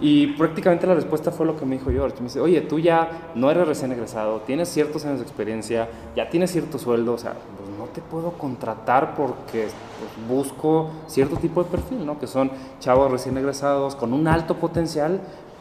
Speaker 2: Y prácticamente la respuesta fue lo que me dijo George. Me dice, oye, tú ya no eres recién egresado, tienes ciertos años de experiencia, ya tienes cierto sueldo, o sea, pues no te puedo contratar porque pues, busco cierto tipo de perfil, ¿no? Que son chavos recién egresados con un alto potencial,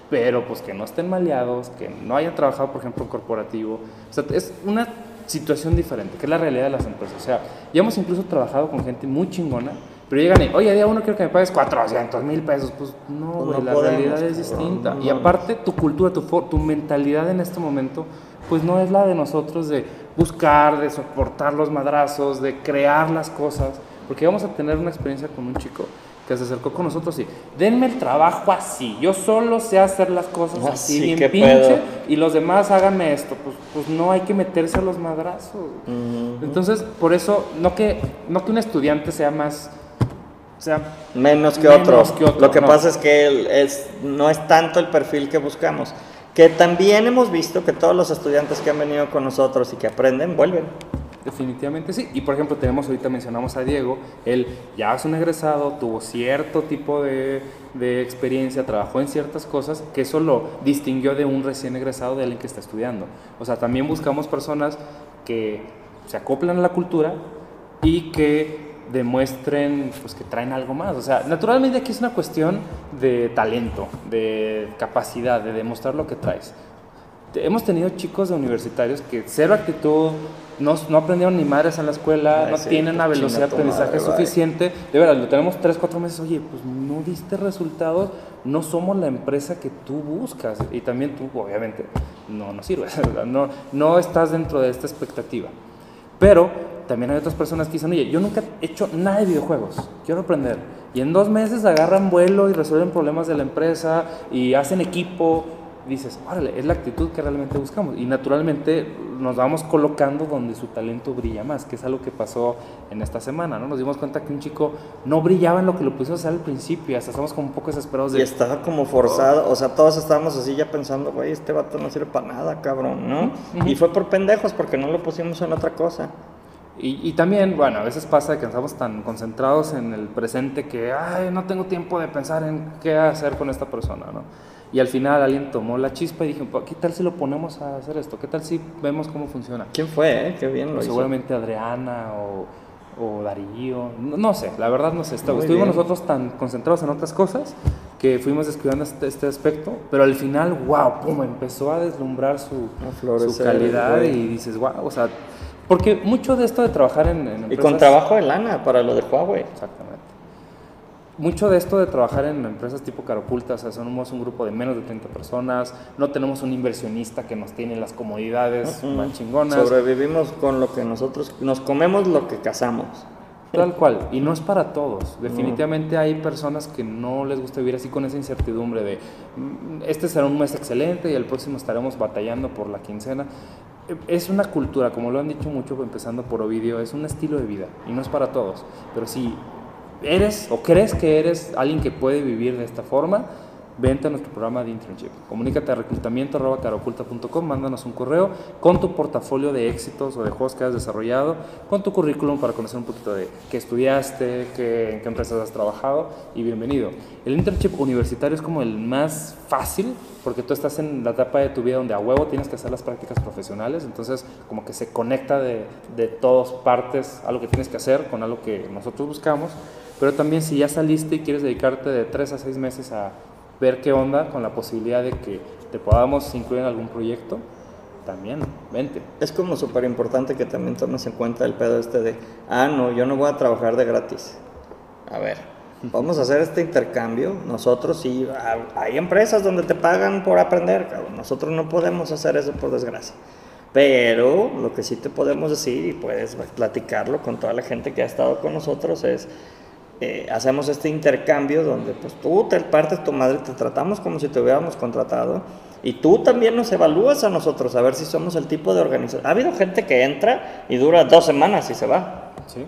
Speaker 2: pero pues que no estén maleados, que no hayan trabajado, por ejemplo, en corporativo. O sea, es una situación diferente, que es la realidad de las empresas. O sea, ya hemos incluso trabajado con gente muy chingona, pero llegan y, oye, día uno quiero que me pagues 400 mil pesos. Pues no, güey,
Speaker 1: no
Speaker 2: la
Speaker 1: podemos,
Speaker 2: realidad es distinta.
Speaker 1: no
Speaker 2: y aparte, tu cultura, tu, for- tu mentalidad en este momento, pues no es la de nosotros de buscar, de soportar los madrazos, de crear las cosas. Porque vamos a tener una experiencia con un chico que se acercó con nosotros y denme el trabajo así, yo solo sé hacer las cosas
Speaker 1: Ah,
Speaker 2: así,
Speaker 1: sí,
Speaker 2: bien pinche,
Speaker 1: pedo.
Speaker 2: y los demás háganme esto, pues, pues no hay que meterse a los madrazos. Entonces, por eso, no que, no que un estudiante sea más, sea
Speaker 1: Menos que,
Speaker 2: Menos
Speaker 1: otro.
Speaker 2: que otro,
Speaker 1: Lo que
Speaker 2: no.
Speaker 1: pasa es que es, no es tanto el perfil que buscamos. Que también hemos visto que todos los estudiantes que han venido con nosotros y que aprenden, vuelven.
Speaker 2: Definitivamente sí. Y por ejemplo, tenemos ahorita mencionamos a Diego, él ya es un egresado, tuvo cierto tipo de, de experiencia, trabajó en ciertas cosas, que eso lo distinguió de un recién egresado de alguien que está estudiando. O sea, también buscamos personas que se acoplan a la cultura y que demuestren pues que traen algo más. O sea, naturalmente aquí es una cuestión de talento, de capacidad, de demostrar lo que traes. Hemos tenido chicos de universitarios que cero actitud, no, no aprendieron ni madres en la escuela,
Speaker 1: Ay,
Speaker 2: no
Speaker 1: sí,
Speaker 2: tienen
Speaker 1: pues,
Speaker 2: velocidad de aprendizaje
Speaker 1: madre, bye.
Speaker 2: suficiente. De verdad, lo tenemos 3, 4 meses, oye, pues no diste resultados, no somos la empresa que tú buscas. Y también tú, obviamente, no nos sirves, no, no estás dentro de esta expectativa. Pero también hay otras personas que dicen, oye, yo nunca he hecho nada de videojuegos, quiero aprender. Y en dos meses agarran vuelo y resuelven problemas de la empresa y hacen equipo. Dices, órale, es la actitud que realmente buscamos. Y naturalmente nos vamos colocando donde su talento brilla más, que es algo que pasó en esta semana, ¿no? Nos dimos cuenta que un chico no brillaba en lo que lo pusimos hacer al principio y hasta estamos como un poco desesperados de...
Speaker 1: Y estaba como forzado, o sea, todos estábamos así ya pensando, güey, este vato no sirve para nada, cabrón, ¿no? Y fue por pendejos porque no lo pusimos en otra cosa.
Speaker 2: Y, y también, bueno, a veces pasa que estamos tan concentrados en el presente que, ay, no tengo tiempo de pensar en qué hacer con esta persona, ¿no? Y al final alguien tomó la chispa y dijo, "Pues, ¿qué tal si lo ponemos a hacer esto? ¿Qué tal si vemos cómo funciona?
Speaker 1: ¿Quién fue, eh? Qué bien lo
Speaker 2: Pues
Speaker 1: hizo.
Speaker 2: seguramente Adriana o, o Darío, no, no sé, la verdad no sé. Está- Estuvimos
Speaker 1: bien.
Speaker 2: nosotros tan concentrados en otras cosas que fuimos descuidando este, este aspecto, pero al final, wow, pum, empezó a deslumbrar su, su calidad y dices, wow, o sea, porque mucho de esto de trabajar en, en
Speaker 1: Y
Speaker 2: empresas...
Speaker 1: con trabajo de lana para lo de Huawei.
Speaker 2: Exactamente. Mucho de esto de trabajar en empresas tipo Carapulta, o sea, somos un grupo de menos de 30 personas, no tenemos un inversionista que nos tiene las comodidades más chingonas.
Speaker 1: Sobrevivimos con lo que nosotros, nos comemos lo que cazamos.
Speaker 2: Tal cual, y no es para todos. Definitivamente hay personas que no les gusta vivir así con esa incertidumbre de "Mm, este será un mes excelente y el próximo estaremos batallando por la quincena. Es una cultura, como lo han dicho mucho, empezando por Ovidio, es un estilo de vida y no es para todos. Pero si eres o crees que eres alguien que puede vivir de esta forma, vente a nuestro programa de internship. Comunícate a reclutamiento.caroculta.com, mándanos un correo con tu portafolio de éxitos o de juegos que has desarrollado, con tu currículum para conocer un poquito de qué estudiaste, qué, en qué empresas has trabajado y bienvenido. El internship universitario es como el más fácil porque tú estás en la etapa de tu vida donde a huevo tienes que hacer las prácticas profesionales, entonces como que se conecta de, de todas partes a lo que tienes que hacer con algo que nosotros buscamos, pero también si ya saliste y quieres dedicarte de 3 a 6 meses a ver qué onda con la posibilidad de que te podamos incluir en algún proyecto, también, vente.
Speaker 1: Es como súper importante que también tomes en cuenta el pedo este de, ah, no, yo no voy a trabajar de gratis. A ver, vamos a hacer este intercambio. Nosotros sí, hay empresas donde te pagan por aprender, cabrón. Nosotros no podemos hacer eso por desgracia. Pero lo que sí te podemos decir y puedes platicarlo con toda la gente que ha estado con nosotros es, eh, hacemos este intercambio donde pues tú te partes tu madre, te tratamos como si te hubiéramos contratado y tú también nos evalúas a nosotros a ver si somos el tipo de organización. Ha habido gente que entra y dura dos semanas y se va.
Speaker 2: ¿sí?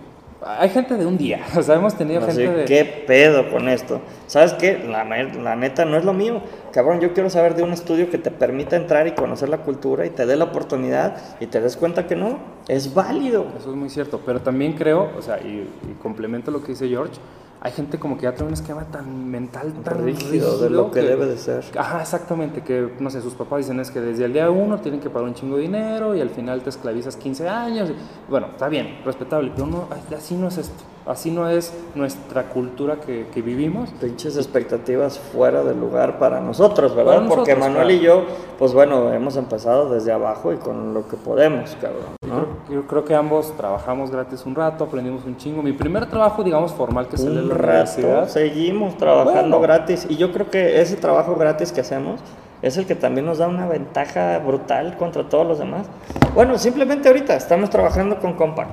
Speaker 2: Hay gente de un día, o sea, hemos tenido
Speaker 1: Así,
Speaker 2: gente de...
Speaker 1: ¿qué pedo con esto? ¿Sabes qué? La, ne- la neta no es lo mío. Cabrón, yo quiero saber de un estudio que te permita entrar y conocer la cultura y te dé la oportunidad y te des cuenta que no, es válido.
Speaker 2: Eso es muy cierto, pero también creo, o sea, y, y complemento lo que dice George, hay gente como que ya trae un esquema tan mental, tan
Speaker 1: Rígido de lo que debe de ser.
Speaker 2: Ajá, exactamente, que no sé, sus papás dicen es que desde el día uno tienen que pagar un chingo de dinero y al final te esclavizas 15 años. Bueno, está bien, respetable, pero no, así no es esto, así no es nuestra cultura que, que vivimos.
Speaker 1: Pinches expectativas fuera de lugar para nosotros, ¿verdad?
Speaker 2: Para
Speaker 1: Porque
Speaker 2: nosotros,
Speaker 1: Manuel
Speaker 2: claro.
Speaker 1: y yo, pues bueno, hemos empezado desde abajo y con lo que podemos, cabrón. ¿no?
Speaker 2: Yo creo que ambos trabajamos gratis un rato, aprendimos un chingo. Mi primer trabajo, digamos, formal que de
Speaker 1: Un
Speaker 2: la
Speaker 1: rato seguimos trabajando
Speaker 2: Bueno.
Speaker 1: gratis y yo creo que ese trabajo gratis que hacemos es el que también nos da una ventaja brutal contra todos los demás. Bueno, simplemente ahorita estamos trabajando con Compaq.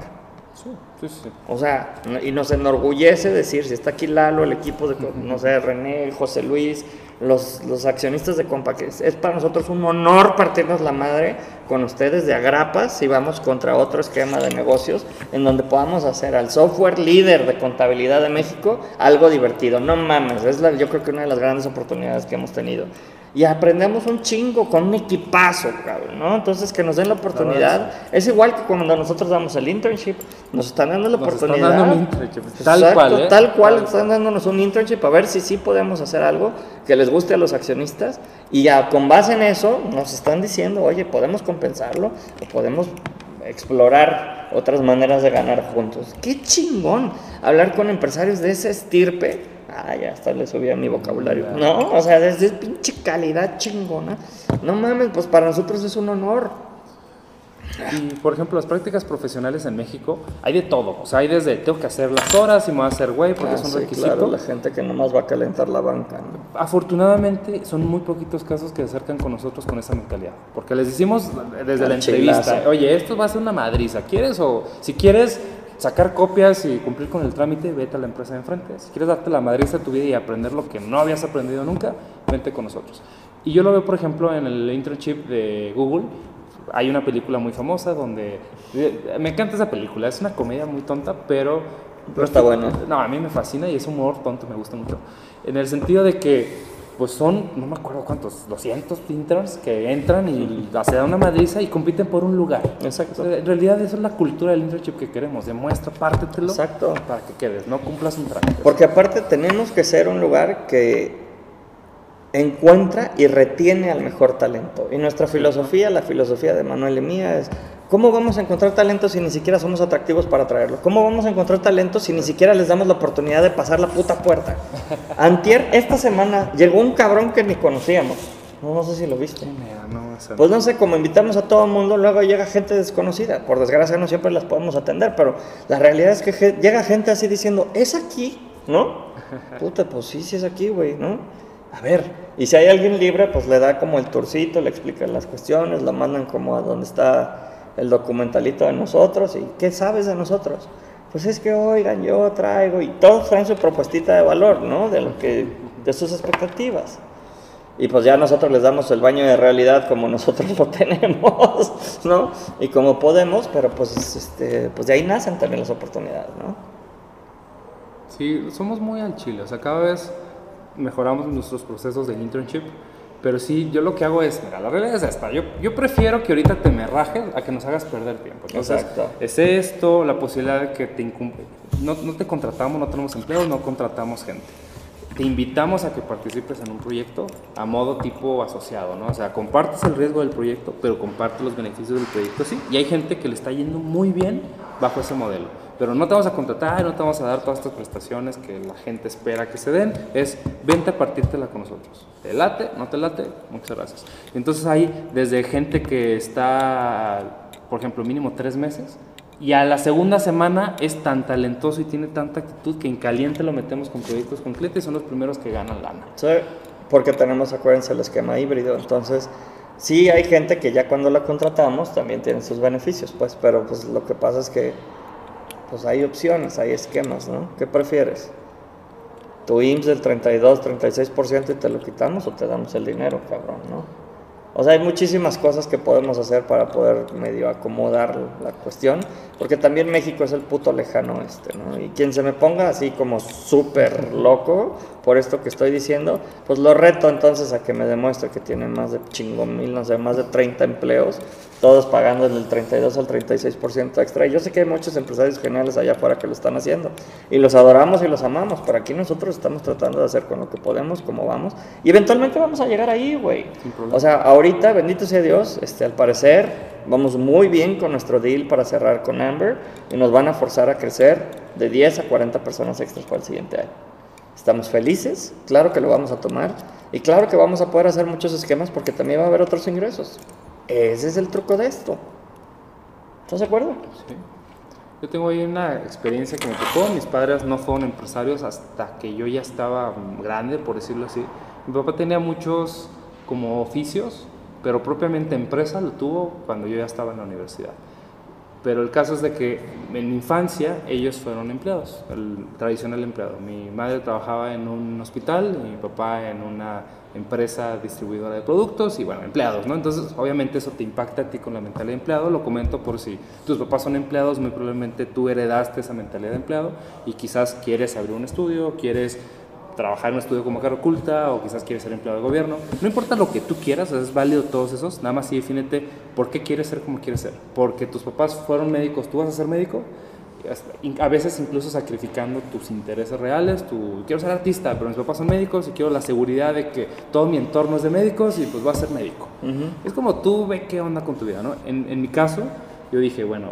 Speaker 2: Sí, sí, sí.
Speaker 1: O sea, y nos enorgullece decir, si está aquí Lalo, el equipo de, no sé, René, José Luis, los, los accionistas de Compa, que es, es para nosotros un honor partirnos la madre con ustedes de agrapas si vamos contra otro esquema de negocios en donde podamos hacer al software líder de contabilidad de México algo divertido. No mames, es la, yo creo que una de las grandes oportunidades que hemos tenido. Y aprendemos un chingo con un equipazo, cabrón, ¿no? Entonces, que nos den la oportunidad. Es igual que cuando nosotros damos el internship, nos están dando la
Speaker 2: Nos están
Speaker 1: oportunidad.
Speaker 2: dando un internship, tal
Speaker 1: Exacto,
Speaker 2: cual, ¿eh?
Speaker 1: Tal cual,
Speaker 2: Tal
Speaker 1: están dándonos un internship a ver si sí podemos hacer algo que les guste a los accionistas. Y ya con base en eso, nos están diciendo, oye, podemos compensarlo o podemos explorar otras maneras de ganar juntos. Qué chingón hablar con empresarios de ese estirpe. Ah, ya hasta le subí a mi vocabulario. No, o sea, desde pinche calidad chingona. No mames, pues para nosotros es un honor.
Speaker 2: Y por ejemplo, las prácticas profesionales en México, hay de todo. O sea, hay desde tengo que hacer las horas y me voy a hacer güey porque
Speaker 1: Ah,
Speaker 2: es un
Speaker 1: sí,
Speaker 2: requisito.
Speaker 1: claro, la gente que nomás va a calentar la banca. ¿no?
Speaker 2: Afortunadamente, son muy poquitos casos que se acercan con nosotros con esa mentalidad. Porque les decimos desde
Speaker 1: Al
Speaker 2: la entrevista, oye, esto va a ser una madriza. ¿Quieres o si quieres sacar copias y cumplir con el trámite, vete a la empresa de enfrente. Si quieres darte la madriza de tu vida y aprender lo que no habías aprendido nunca, vente con nosotros. Y yo lo veo, por ejemplo, en el internship de Google. Hay una película muy famosa donde... eh, Me encanta esa película, es una comedia muy tonta, pero...
Speaker 1: Pero está buena.
Speaker 2: No, a mí me fascina y es humor tonto, me gusta mucho. En el sentido de que, pues son, no me acuerdo cuántos, 200 interns que entran y se dan una madriza y compiten por un lugar.
Speaker 1: Exacto.
Speaker 2: O sea, En realidad, eso es la cultura del internship que queremos. Demuestra, pártetelo
Speaker 1: Exacto.
Speaker 2: para que quedes, no cumplas un trámite.
Speaker 1: Porque aparte tenemos que ser un lugar que encuentra y retiene al mejor talento. Y nuestra filosofía, la filosofía de Manuel y mía es, ¿cómo vamos a encontrar talento si ni siquiera somos atractivos para atraerlo? ¿Cómo vamos a encontrar talento si ni siquiera les damos la oportunidad de pasar la puta puerta? Antier, esta semana, llegó un cabrón que ni conocíamos. No, no sé si lo viste. Pues no sé, como invitamos a todo el mundo, luego llega gente desconocida. Por desgracia no siempre las podemos atender, pero la realidad es que llega gente así diciendo, ¿es aquí? ¿No? Puta, pues sí, sí es aquí, güey, ¿no? A ver, y si hay alguien libre, pues le da como el tourcito, le explican las cuestiones, lo mandan como a donde está el documentalito de nosotros y ¿qué sabes de nosotros? Pues es que, oigan, yo traigo, y todos traen su propuestita de valor, ¿no? De lo que, de sus expectativas. Y pues ya nosotros les damos el baño de realidad como nosotros lo tenemos, ¿no? Y como podemos, pero pues, este, pues de ahí nacen también las oportunidades, ¿no?
Speaker 2: Sí, somos muy al chile, o sea, cada vez mejoramos nuestros procesos del internship, pero sí, yo lo que hago es, mira, la realidad es esta, yo, yo prefiero que ahorita te me rajes a que nos hagas perder tiempo. Entonces,
Speaker 1: Exacto.
Speaker 2: es esto, la posibilidad de que te incum- no, no te contratamos, no tenemos empleo, no contratamos gente. Te invitamos a que participes en un proyecto a modo tipo asociado, ¿no? O sea, compartes el riesgo del proyecto, pero compartes los beneficios del proyecto, sí. Y hay gente que le está yendo muy bien bajo ese modelo. Pero no te vamos a contratar, no te vamos a dar todas estas prestaciones que la gente espera que se den. Es vente a partírtela con nosotros. ¿Te late? ¿No te late? Muchas gracias. Entonces hay desde gente que está, por ejemplo, mínimo tres meses, y a la segunda semana es tan talentoso y tiene tanta actitud que en caliente lo metemos con proyectos con clientes y son los primeros que ganan lana.
Speaker 1: Sí, porque tenemos, acuérdense, el esquema híbrido. Entonces, sí hay gente que ya cuando la contratamos también tiene sus beneficios, pues, pero pues lo que pasa es que pues hay opciones, hay esquemas, ¿no? ¿Qué prefieres? ¿Tu IMSS del 32, 36% y te lo quitamos o te damos el dinero, cabrón, no? O sea, hay muchísimas cosas que podemos hacer para poder medio acomodar la cuestión, porque también México es el puto lejano este, ¿no? Y quien se me ponga así como súper loco por esto que estoy diciendo, pues lo reto entonces a que me demuestre que tiene más de chingo mil, no sé, más de 30 empleos, todos pagando del 32 al 36% extra. Y yo sé que hay muchos empresarios geniales allá afuera que lo están haciendo, y los adoramos y los amamos, pero aquí nosotros estamos tratando de hacer con lo que podemos, como vamos, y eventualmente vamos a llegar ahí, güey. O sea, ahorita, bendito sea Dios, este, al parecer vamos muy bien con nuestro deal para cerrar con Amber y nos van a forzar a crecer de 10 a 40 personas extras para el siguiente año. Estamos felices, claro que lo vamos a tomar y claro que vamos a poder hacer muchos esquemas porque también va a haber otros ingresos. Ese es el truco de esto. ¿Estás de acuerdo?
Speaker 2: Sí. Yo tengo ahí una experiencia que me tocó. Mis padres no fueron empresarios hasta que yo ya estaba grande, por decirlo así. Mi papá tenía muchos como oficios, pero propiamente empresa lo tuvo cuando yo ya estaba en la universidad. Pero el caso es de que en mi infancia ellos fueron empleados, el tradicional empleado. Mi madre trabajaba en un hospital y mi papá en una empresa distribuidora de productos y bueno, empleados, ¿no? Entonces, obviamente eso te impacta a ti con la mentalidad de empleado, lo comento por si tus papás son empleados, muy probablemente tú heredaste esa mentalidad de empleado y quizás quieres abrir un estudio, quieres trabajar en un estudio como cara oculta o quizás quieres ser empleado de gobierno. No importa lo que tú quieras, es válido todos esos, nada más sí defínete por qué quieres ser como quieres ser. Porque tus papás fueron médicos, tú vas a ser médico, a veces incluso sacrificando tus intereses reales, tú quiero ser artista, pero mis papás son médicos y quiero la seguridad de que todo mi entorno es de médicos y pues voy a ser médico. Es como tú ve qué onda con tu vida, ¿no? En, en mi caso, yo dije, bueno,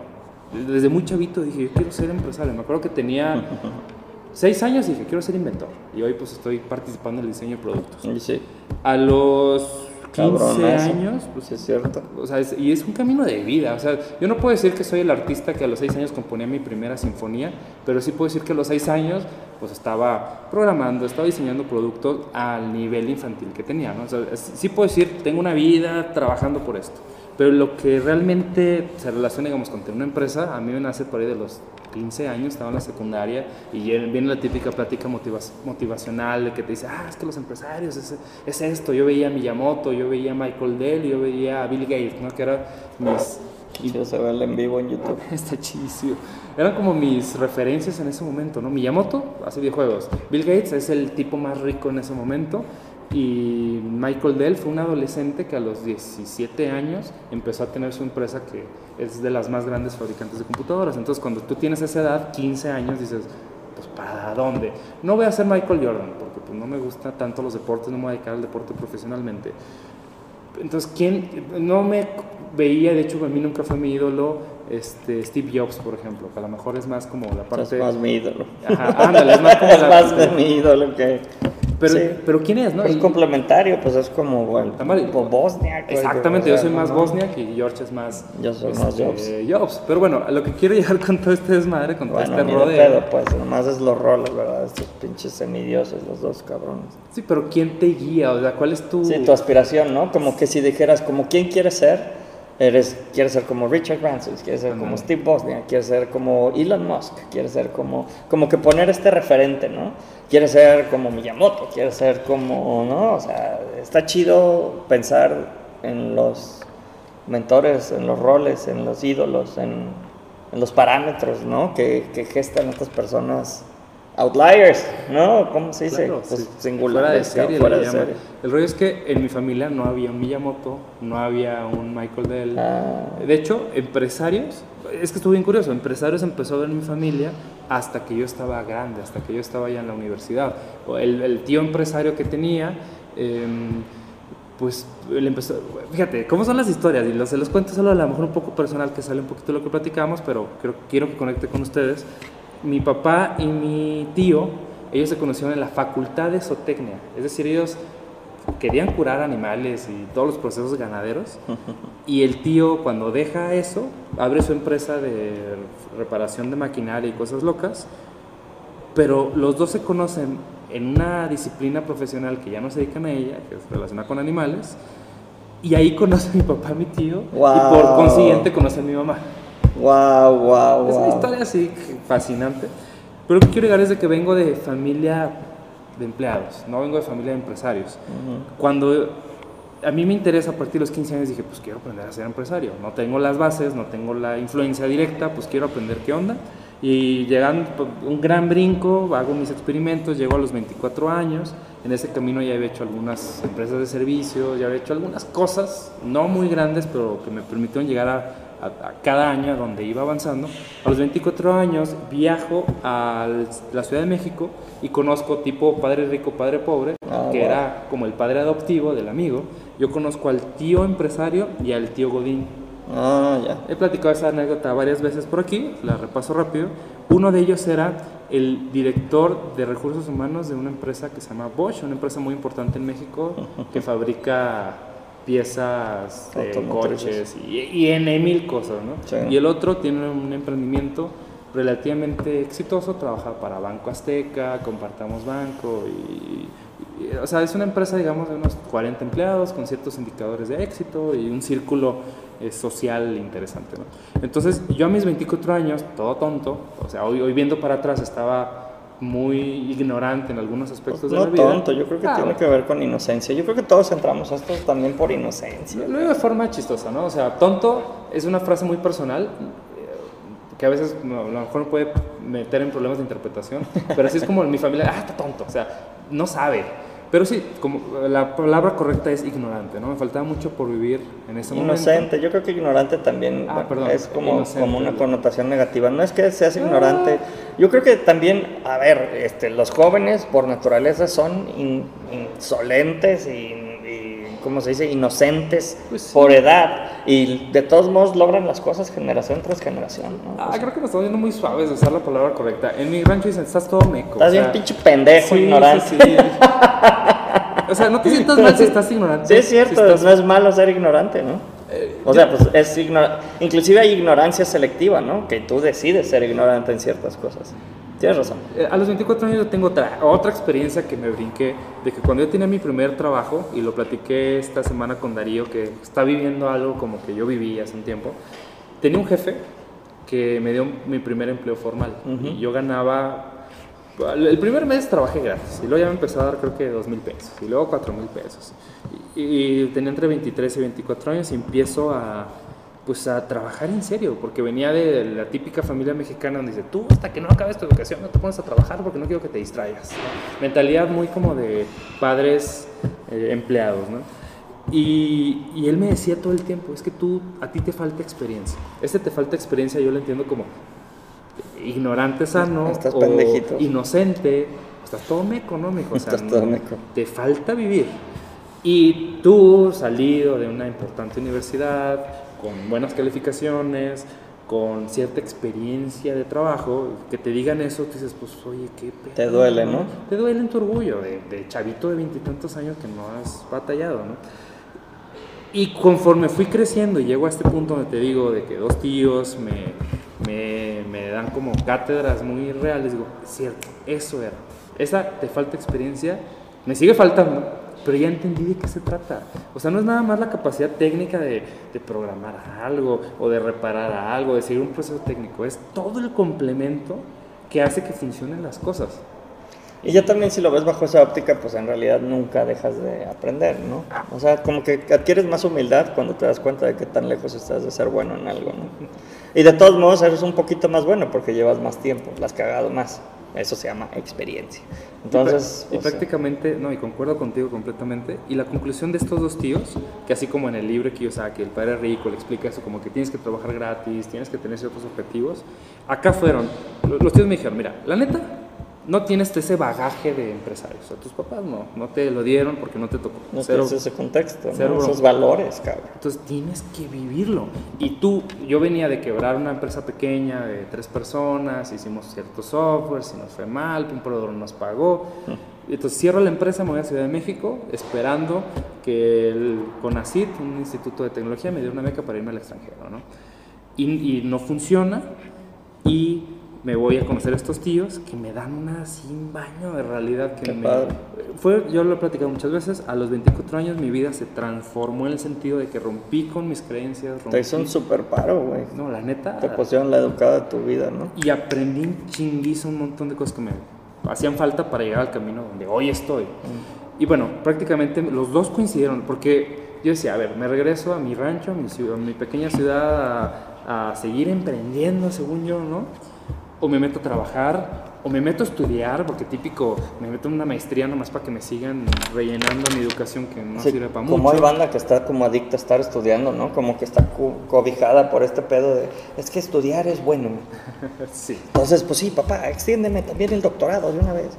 Speaker 2: desde muy chavito dije, yo quiero ser empresario. Me acuerdo que tenía seis años y dije, quiero ser inventor. Y hoy pues estoy participando en el diseño de productos.
Speaker 1: Sí.
Speaker 2: A los 15 años,
Speaker 1: pues es cierto.
Speaker 2: O sea, y es un camino de vida. O sea, yo no puedo decir que soy el artista que a los 6 años componía mi primera sinfonía, pero sí puedo decir que a los 6 años pues estaba programando, estaba diseñando productos al nivel infantil que tenía, ¿no? O sea, sí puedo decir, tengo una vida trabajando por esto. Pero lo que realmente se relaciona, digamos, con tener una empresa, a mí me nace por ahí de los 15 años, estaba en la secundaria y viene la típica plática motivacional de que te dice, ah, es que los empresarios es, es, esto. Yo veía a Miyamoto, yo veía a Michael Dell, yo veía a Bill Gates, ¿no? Que eran mis...
Speaker 1: Y se en vivo en YouTube.
Speaker 2: Está chidísimo. Eran como mis referencias en ese momento, ¿no? Miyamoto hace videojuegos. Bill Gates es el tipo más rico en ese momento. Y Michael Dell fue un adolescente que a los 17 años empezó a tener su empresa que es de las más grandes fabricantes de computadoras. Entonces, cuando tú tienes esa edad, 15 años, dices, pues ¿para dónde? No voy a ser Michael Jordan, porque pues, no me gusta tanto los deportes, no me voy a dedicar al deporte profesionalmente. Entonces, ¿quién? No me veía, de hecho, a mí nunca fue mi ídolo este, Steve Jobs, por ejemplo, que a lo mejor es más como la parte...
Speaker 1: Es más mi ídolo.
Speaker 2: Ajá, ándale, es más como
Speaker 1: es más de mi ídolo que...
Speaker 2: Pero, pero ¿quién es, no?
Speaker 1: Es complementario, pues es como, bueno,
Speaker 2: tipo
Speaker 1: Bosniak.
Speaker 2: Exactamente, yo soy más Bosniak y George es más...
Speaker 1: Yo soy más
Speaker 2: este, Jobs. Pero bueno, a lo que quiero llegar con todo este desmadre, con todo
Speaker 1: bueno,
Speaker 2: este rodeo...
Speaker 1: Pedo, pues, nomás es los roles, ¿verdad? Estos pinches semidioses, los dos cabrones.
Speaker 2: Sí, pero ¿quién te guía? O sea, ¿cuál es tu...?
Speaker 1: Sí, tu aspiración, ¿no? Como que si dijeras, como, ¿quién quieres ser? Eres, quieres ser como Richard Branson, quieres ser como Steve Bosniak, quieres ser como Elon Musk, quieres ser como, como que poner este referente, ¿no? Quieres ser como Miyamoto, quieres ser como, ¿no? O sea, está chido pensar en los mentores, en los roles, en los ídolos, en, en los parámetros, ¿no? Que, que gestan estas personas outliers, ¿no? ¿Cómo se dice?
Speaker 2: pues singular. Fuera de serie. Fuera de serie. El rollo es que en mi familia no había un Miyamoto, no había un Michael Dell.
Speaker 1: Ah.
Speaker 2: De hecho, empresarios, es que estuvo bien curioso, empresarios empezó a ver en mi familia hasta que yo estaba grande, hasta que yo estaba ya en la universidad. El, el tío empresario que tenía... Eh, pues él empezó, fíjate, ¿cómo son las historias? Y se los cuento solo a lo mejor un poco personal, que sale un poquito de lo que platicamos, pero creo, quiero que conecte con ustedes mi papá y mi tío, ellos se conocieron en la facultad de zootecnia, es decir, ellos querían curar animales y todos los procesos ganaderos. Y el tío cuando deja eso, abre su empresa de reparación de maquinaria y cosas locas, pero los dos se conocen en una disciplina profesional que ya no se dedican a ella, que es relacionada con animales, y ahí conoce a mi papá a mi tío, y por consiguiente conoce a mi mamá.
Speaker 1: Wow, wow,
Speaker 2: Es una historia así fascinante. Pero lo que quiero llegar es de que vengo de familia de empleados, no vengo de familia de empresarios. Cuando a mí me interesa a partir de los 15 años dije, pues quiero aprender a ser empresario. No tengo las bases, no tengo la influencia directa, pues quiero aprender qué onda. Y llegando pues, un gran brinco, hago mis experimentos, llego a los 24 años. En ese camino ya he hecho algunas empresas de servicio, ya he hecho algunas cosas, no muy grandes, pero que me permitieron llegar a a, cada año donde iba avanzando. A los 24 años viajo a la Ciudad de México y conozco tipo padre rico, padre pobre, ah, que era como el padre adoptivo del amigo. Yo conozco al tío empresario y al tío Godín.
Speaker 1: Ah, ya.
Speaker 2: He platicado esa anécdota varias veces por aquí, la repaso rápido. Uno de ellos era el director de recursos humanos de una empresa que se llama Bosch, una empresa muy importante en México que fabrica piezas de coches y, en mil cosas, ¿no? Y el otro tiene un emprendimiento relativamente exitoso, trabaja para Banco Azteca, compartamos banco y, Y, O sea, es una empresa, digamos, de unos 40 empleados con ciertos indicadores de éxito y un círculo eh, social interesante, ¿no? Entonces, yo a mis 24 años, todo tonto, o sea, hoy, hoy viendo para atrás estaba muy ignorante en algunos aspectos de
Speaker 1: No
Speaker 2: la vida.
Speaker 1: tonto, yo creo que
Speaker 2: Ah,
Speaker 1: tiene que ver con inocencia. Yo creo que todos entramos a esto también por inocencia.
Speaker 2: Lo digo de forma chistosa, ¿no? O sea, tonto es una frase muy personal eh, que a veces no, a lo mejor puede meter en problemas de interpretación, pero así es como en mi familia, ah, está tonto, o sea, no sabe. Pero sí, como la palabra correcta es ignorante, ¿no? Me faltaba mucho por vivir en ese momento.
Speaker 1: Inocente, yo creo que ignorante también
Speaker 2: Ah, perdón,
Speaker 1: es como,
Speaker 2: inocente.
Speaker 1: como una connotación negativa. No es que seas ignorante, yo creo que también, a ver, este, los jóvenes por naturaleza son in- insolentes y, ¿cómo se dice? Inocentes
Speaker 2: Pues sí.
Speaker 1: por edad y de todos modos logran las cosas generación tras generación. ¿no?
Speaker 2: Ah,
Speaker 1: O sea,
Speaker 2: creo que nos estamos yendo muy suaves de usar la palabra correcta. En mi rancho dicen, estás todo meco.
Speaker 1: estás
Speaker 2: o sea,
Speaker 1: bien pinche pendejo,
Speaker 2: sí,
Speaker 1: ignorante.
Speaker 2: sí, o sea, no te sientas mal si estás ignorante.
Speaker 1: Sí, es cierto,
Speaker 2: si estás-
Speaker 1: no es malo ser ignorante, ¿no?
Speaker 2: Eh,
Speaker 1: O sea, pues es ignora- inclusive hay ignorancia selectiva, ¿no? Que tú decides ser ignorante en ciertas cosas. Tienes razón.
Speaker 2: Eh, A los 24 años yo tengo otra, otra experiencia que me brinqué, de que cuando yo tenía mi primer trabajo, y lo platiqué esta semana con Darío, que está viviendo algo como que yo viví hace un tiempo, tenía un jefe que me dio mi primer empleo formal. Y yo ganaba, el primer mes trabajé gratis, y luego ya me empezó a dar creo que 2 mil pesos, y luego 4 mil pesos. Y, y tenía entre 23 y 24 años y empiezo a pues a trabajar en serio, porque venía de la típica familia mexicana donde dice, tú hasta que no acabes tu educación no te pones a trabajar porque no quiero que te distraigas. ¿no? Mentalidad muy como de padres eh, empleados, ¿no? Y, y él me decía todo el tiempo, es que tú, a ti te falta experiencia. Este te falta experiencia, yo lo entiendo como ignorante sano,
Speaker 1: Estás
Speaker 2: o
Speaker 1: pendejito.
Speaker 2: inocente, estás todo meco, ¿no, mijo? O sea,
Speaker 1: Estás todo meco.
Speaker 2: Te falta vivir. Y tú, salido de una importante universidad, con buenas calificaciones, con cierta experiencia de trabajo, que te digan eso, tú dices, pues, oye, qué pedo,
Speaker 1: Te duele, ¿no?
Speaker 2: Te duele en tu orgullo de, de chavito de veintitantos años que no has batallado, ¿no? Y conforme fui creciendo y llego a este punto donde te digo de que dos tíos me, me, me dan como cátedras muy reales, digo, cierto, eso era. Esa te falta experiencia, me sigue faltando, pero ya entendí de qué se trata. O sea, no es nada más la capacidad técnica de, programar algo o de reparar algo, de seguir un proceso técnico, es todo el complemento que hace que funcionen las cosas.
Speaker 1: Y ya también si lo ves bajo esa óptica, pues en realidad nunca dejas de aprender, ¿no? O sea, como que adquieres más humildad cuando te das cuenta de que tan lejos estás de ser bueno en algo, ¿no? Y de todos modos eres un poquito más bueno porque llevas más tiempo, la has cagado más. Eso se llama experiencia. Entonces,
Speaker 2: y,
Speaker 1: o sea,
Speaker 2: prácticamente, no, y concuerdo contigo completamente. Y la conclusión de estos dos tíos, que así como en el libro que yo saqué, el padre rico le explica eso, como que tienes que trabajar gratis, tienes que tener ciertos objetivos, acá fueron, lo- los tíos me dijeron, mira, la neta, no tienes ese bagaje de empresarios. O sea, tus papás no, no te lo dieron porque no te tocó.
Speaker 1: no
Speaker 2: Cero-
Speaker 1: tienes ese contexto, ¿no?
Speaker 2: cero
Speaker 1: esos
Speaker 2: bronca.
Speaker 1: valores, cabrón.
Speaker 2: entonces tienes que vivirlo. Y tú, yo venía de quebrar una empresa pequeña de tres personas, hicimos ciertos softwares y nos fue mal, un proveedor no nos pagó. Entonces cierro la empresa, me voy a Ciudad de México, esperando que el CONACIT, un instituto de tecnología, me diera una beca para irme al extranjero. ¿no? Y, y no funciona y me voy a conocer a estos tíos que me dan una sin baño de realidad que
Speaker 1: Qué
Speaker 2: me,
Speaker 1: padre.
Speaker 2: fue, yo lo he platicado muchas veces, a los 24 años mi vida se transformó en el sentido de que rompí con mis creencias, rompí,
Speaker 1: Te hizo un super paro, güey.
Speaker 2: no, la neta,
Speaker 1: Te pusieron la educada de tu vida, ¿no?
Speaker 2: y aprendí un chinguizo un montón de cosas que me hacían falta para llegar al camino donde hoy estoy. Y bueno, prácticamente los dos coincidieron, porque yo decía, a ver, me regreso a mi rancho, a mi, ciudad, a mi pequeña ciudad, a, a seguir emprendiendo, según yo, ¿no? O me meto a trabajar, o me meto a estudiar, porque típico, me meto en una maestría nomás para que me sigan rellenando mi educación que no
Speaker 1: Sí,
Speaker 2: sirve para mucho.
Speaker 1: como hay banda que está como adicta a estar estudiando, ¿no? Como que está co- cobijada por este pedo de, es que estudiar es bueno.
Speaker 2: Sí.
Speaker 1: Entonces, pues sí, papá, extiéndeme también el doctorado de una vez.